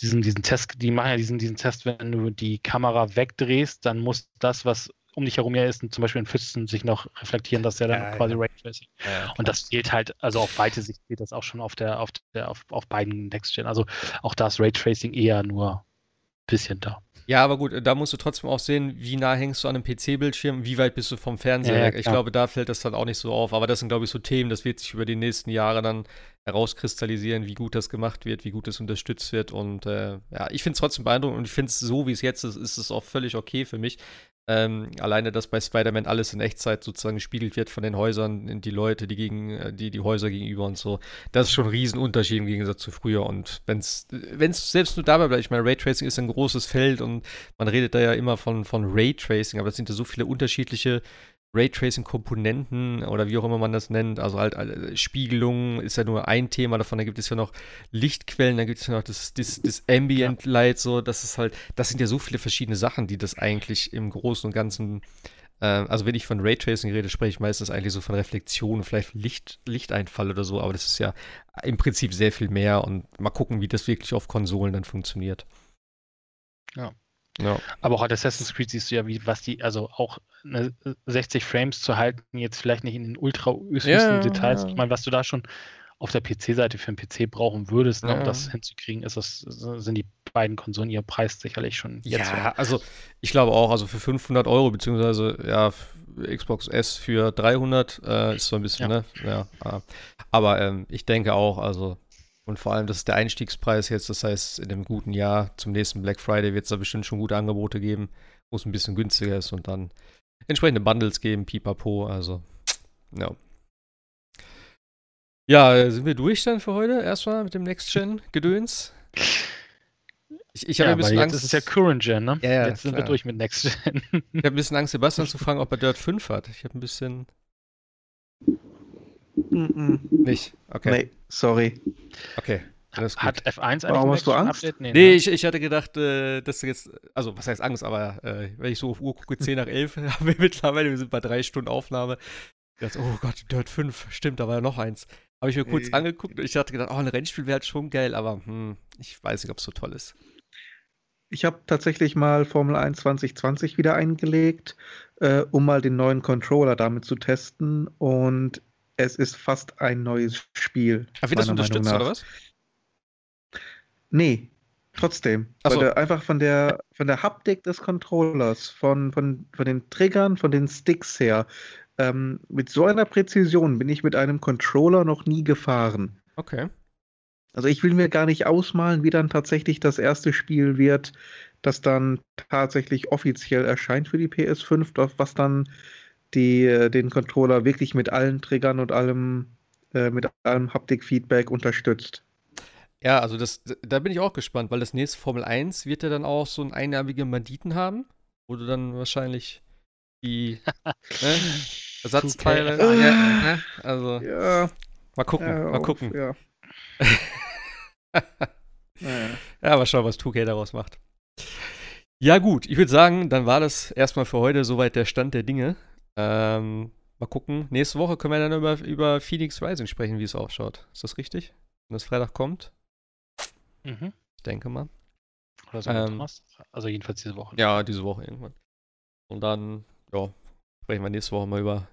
diesen, diesen Test, die machen ja diesen, diesen Test, wenn du die Kamera wegdrehst, dann muss das, was um dich herum ja ist, zum Beispiel in Pfützen sich noch reflektieren, dass der dann ja, quasi ja. Raytracing. Ja, und das fehlt halt, also auf weite Sicht fehlt das auch schon auf der, auf der, auf, auf beiden Next-Gen. Also auch da ist Raytracing eher nur bisschen da. Ja, aber gut, da musst du trotzdem auch sehen, wie nah hängst du an einem PC-Bildschirm, wie weit bist du vom Fernseher weg. ich glaube, da fällt das dann auch nicht so auf. Aber das sind, glaube ich, so Themen, das wird sich über die nächsten Jahre dann herauskristallisieren, wie gut das gemacht wird, wie gut es unterstützt wird. Und äh, ja, ich finde es trotzdem beeindruckend und ich finde es so, wie es jetzt ist, ist es auch völlig okay für mich. Ähm, alleine, dass bei Spider-Man alles in Echtzeit sozusagen gespielt wird von den Häusern, in die Leute, die gegen äh, die, die Häuser gegenüber und so. Das ist schon ein Riesenunterschied im Gegensatz zu früher. Und wenn es selbst nur dabei bleibt, ich meine, Raytracing ist ein großes Feld und man redet da ja immer von, von Raytracing, aber es sind ja so viele unterschiedliche Raytracing-Komponenten oder wie auch immer man das nennt, also halt äh, Spiegelung ist ja nur ein Thema davon, da gibt es ja noch Lichtquellen, da gibt es ja noch das, das, das Ambient Light, so, das ist halt, das sind ja so viele verschiedene Sachen, die das eigentlich im Großen und Ganzen, äh, also wenn ich von Raytracing rede, spreche ich meistens eigentlich so von Reflexion, vielleicht Licht, Lichteinfall oder so, aber das ist ja im Prinzip sehr viel mehr und mal gucken, wie das wirklich auf Konsolen dann funktioniert. Ja. Ja. Aber auch at Assassin's Creed siehst du ja, wie was die, also auch 60 Frames zu halten, jetzt vielleicht nicht in den ultra höchsten ja, Details. Ja. Ich meine, was du da schon auf der PC-Seite für einen PC brauchen würdest, ne, um das hinzukriegen, ist das, sind die beiden Konsolen ihr Preis sicherlich schon jetzt. Ja, so. also ich glaube auch, also für 500 Euro, beziehungsweise ja, Xbox S für 300 äh, ist so ein bisschen, ne? Ja. Äh, aber ähm, ich denke auch, also und vor allem, das ist der Einstiegspreis jetzt. Das heißt, in dem guten Jahr zum nächsten Black Friday wird es da bestimmt schon gute Angebote geben, wo es ein bisschen günstiger ist und dann entsprechende Bundles geben, pipapo. Also, ja. Ja, sind wir durch dann für heute? Erstmal mit dem Next-Gen-Gedöns? Ich, ich habe ja, ein bisschen Angst. Das ist ja Current Gen, ne? Ja, ja, jetzt sind wir durch mit Next Gen. ich habe ein bisschen Angst, Sebastian zu fragen, ob er Dirt 5 hat. Ich habe ein bisschen. Mm -mm. Nicht? Okay. Nee, sorry. Okay. Hat F1 eigentlich Warum hast du Angst? Update? Nee, nee ne? ich, ich hatte gedacht, äh, dass du jetzt, also was heißt Angst, aber äh, wenn ich so auf Uhr gucke, (laughs) 10 nach 11, (laughs) haben wir mittlerweile, wir sind bei drei Stunden Aufnahme. Dachte, oh Gott, Dirt 5, stimmt, da war ja noch eins. Habe ich mir kurz nee. angeguckt und ich hatte gedacht, oh, ein Rennspiel wäre halt schon geil, aber hm, ich weiß nicht, ob es so toll ist. Ich habe tatsächlich mal Formel 1 2020 wieder eingelegt, äh, um mal den neuen Controller damit zu testen und es ist fast ein neues Spiel. Aber wird das unterstützt oder was? Nee, trotzdem. So. Einfach von der, von der Haptik des Controllers, von, von, von den Triggern, von den Sticks her. Ähm, mit so einer Präzision bin ich mit einem Controller noch nie gefahren. Okay. Also ich will mir gar nicht ausmalen, wie dann tatsächlich das erste Spiel wird, das dann tatsächlich offiziell erscheint für die PS5, was dann die äh, den Controller wirklich mit allen Triggern und allem, äh, mit allem Haptik-Feedback unterstützt. Ja, also das, da bin ich auch gespannt, weil das nächste Formel 1 wird ja dann auch so einen einarmigen Banditen haben, wo du dann wahrscheinlich die (laughs) ne, Ersatzteile. Okay. Ja, ne, also ja. mal gucken, ja, mal gucken. Ja. (laughs) ja, mal schauen, was 2K daraus macht. Ja, gut, ich würde sagen, dann war das erstmal für heute soweit der Stand der Dinge. Ähm, mal gucken. Nächste Woche können wir dann über, über Phoenix Rising sprechen, wie es ausschaut. Ist das richtig? Wenn das Freitag kommt? Mhm. Ich denke mal. Oder so ähm, Also jedenfalls diese Woche. Ja, diese Woche irgendwann. Und dann, ja, sprechen wir nächste Woche mal über,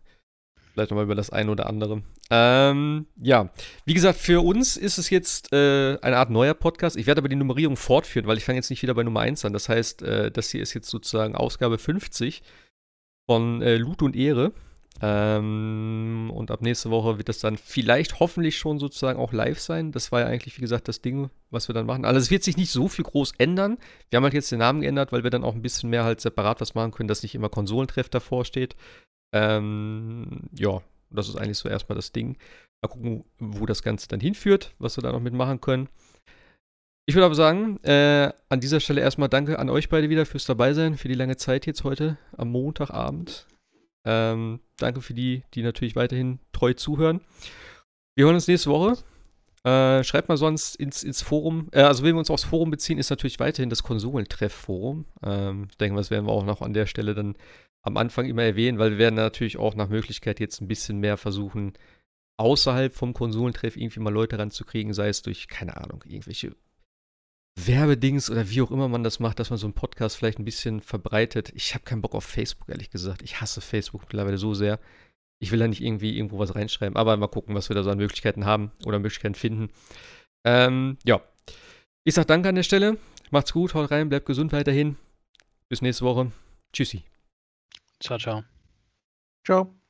vielleicht nochmal über das eine oder andere. Ähm, ja, wie gesagt, für uns ist es jetzt äh, eine Art neuer Podcast. Ich werde aber die Nummerierung fortführen, weil ich fange jetzt nicht wieder bei Nummer 1 an. Das heißt, äh, das hier ist jetzt sozusagen Ausgabe 50 von äh, Loot und Ehre. Ähm, und ab nächste Woche wird das dann vielleicht hoffentlich schon sozusagen auch live sein. Das war ja eigentlich, wie gesagt, das Ding, was wir dann machen. Also es wird sich nicht so viel groß ändern. Wir haben halt jetzt den Namen geändert, weil wir dann auch ein bisschen mehr halt separat was machen können, dass nicht immer Konsolentreff davor steht. Ähm, ja, das ist eigentlich so erstmal das Ding. Mal gucken, wo das Ganze dann hinführt, was wir da noch mitmachen können. Ich würde aber sagen, äh, an dieser Stelle erstmal danke an euch beide wieder fürs Dabeisein, für die lange Zeit jetzt heute am Montagabend. Ähm, danke für die, die natürlich weiterhin treu zuhören. Wir hören uns nächste Woche. Äh, schreibt mal sonst ins, ins Forum. Äh, also, wenn wir uns aufs Forum beziehen, ist natürlich weiterhin das Konsolentreff-Forum. Ähm, ich denke, das werden wir auch noch an der Stelle dann am Anfang immer erwähnen, weil wir werden natürlich auch nach Möglichkeit jetzt ein bisschen mehr versuchen, außerhalb vom Konsolentreff irgendwie mal Leute ranzukriegen, sei es durch, keine Ahnung, irgendwelche Werbedings oder wie auch immer man das macht, dass man so einen Podcast vielleicht ein bisschen verbreitet. Ich habe keinen Bock auf Facebook, ehrlich gesagt. Ich hasse Facebook mittlerweile so sehr. Ich will da nicht irgendwie irgendwo was reinschreiben, aber mal gucken, was wir da so an Möglichkeiten haben oder Möglichkeiten finden. Ähm, ja. Ich sag danke an der Stelle. Macht's gut, haut rein, bleibt gesund weiterhin. Bis nächste Woche. Tschüssi. Ciao, ciao. Ciao.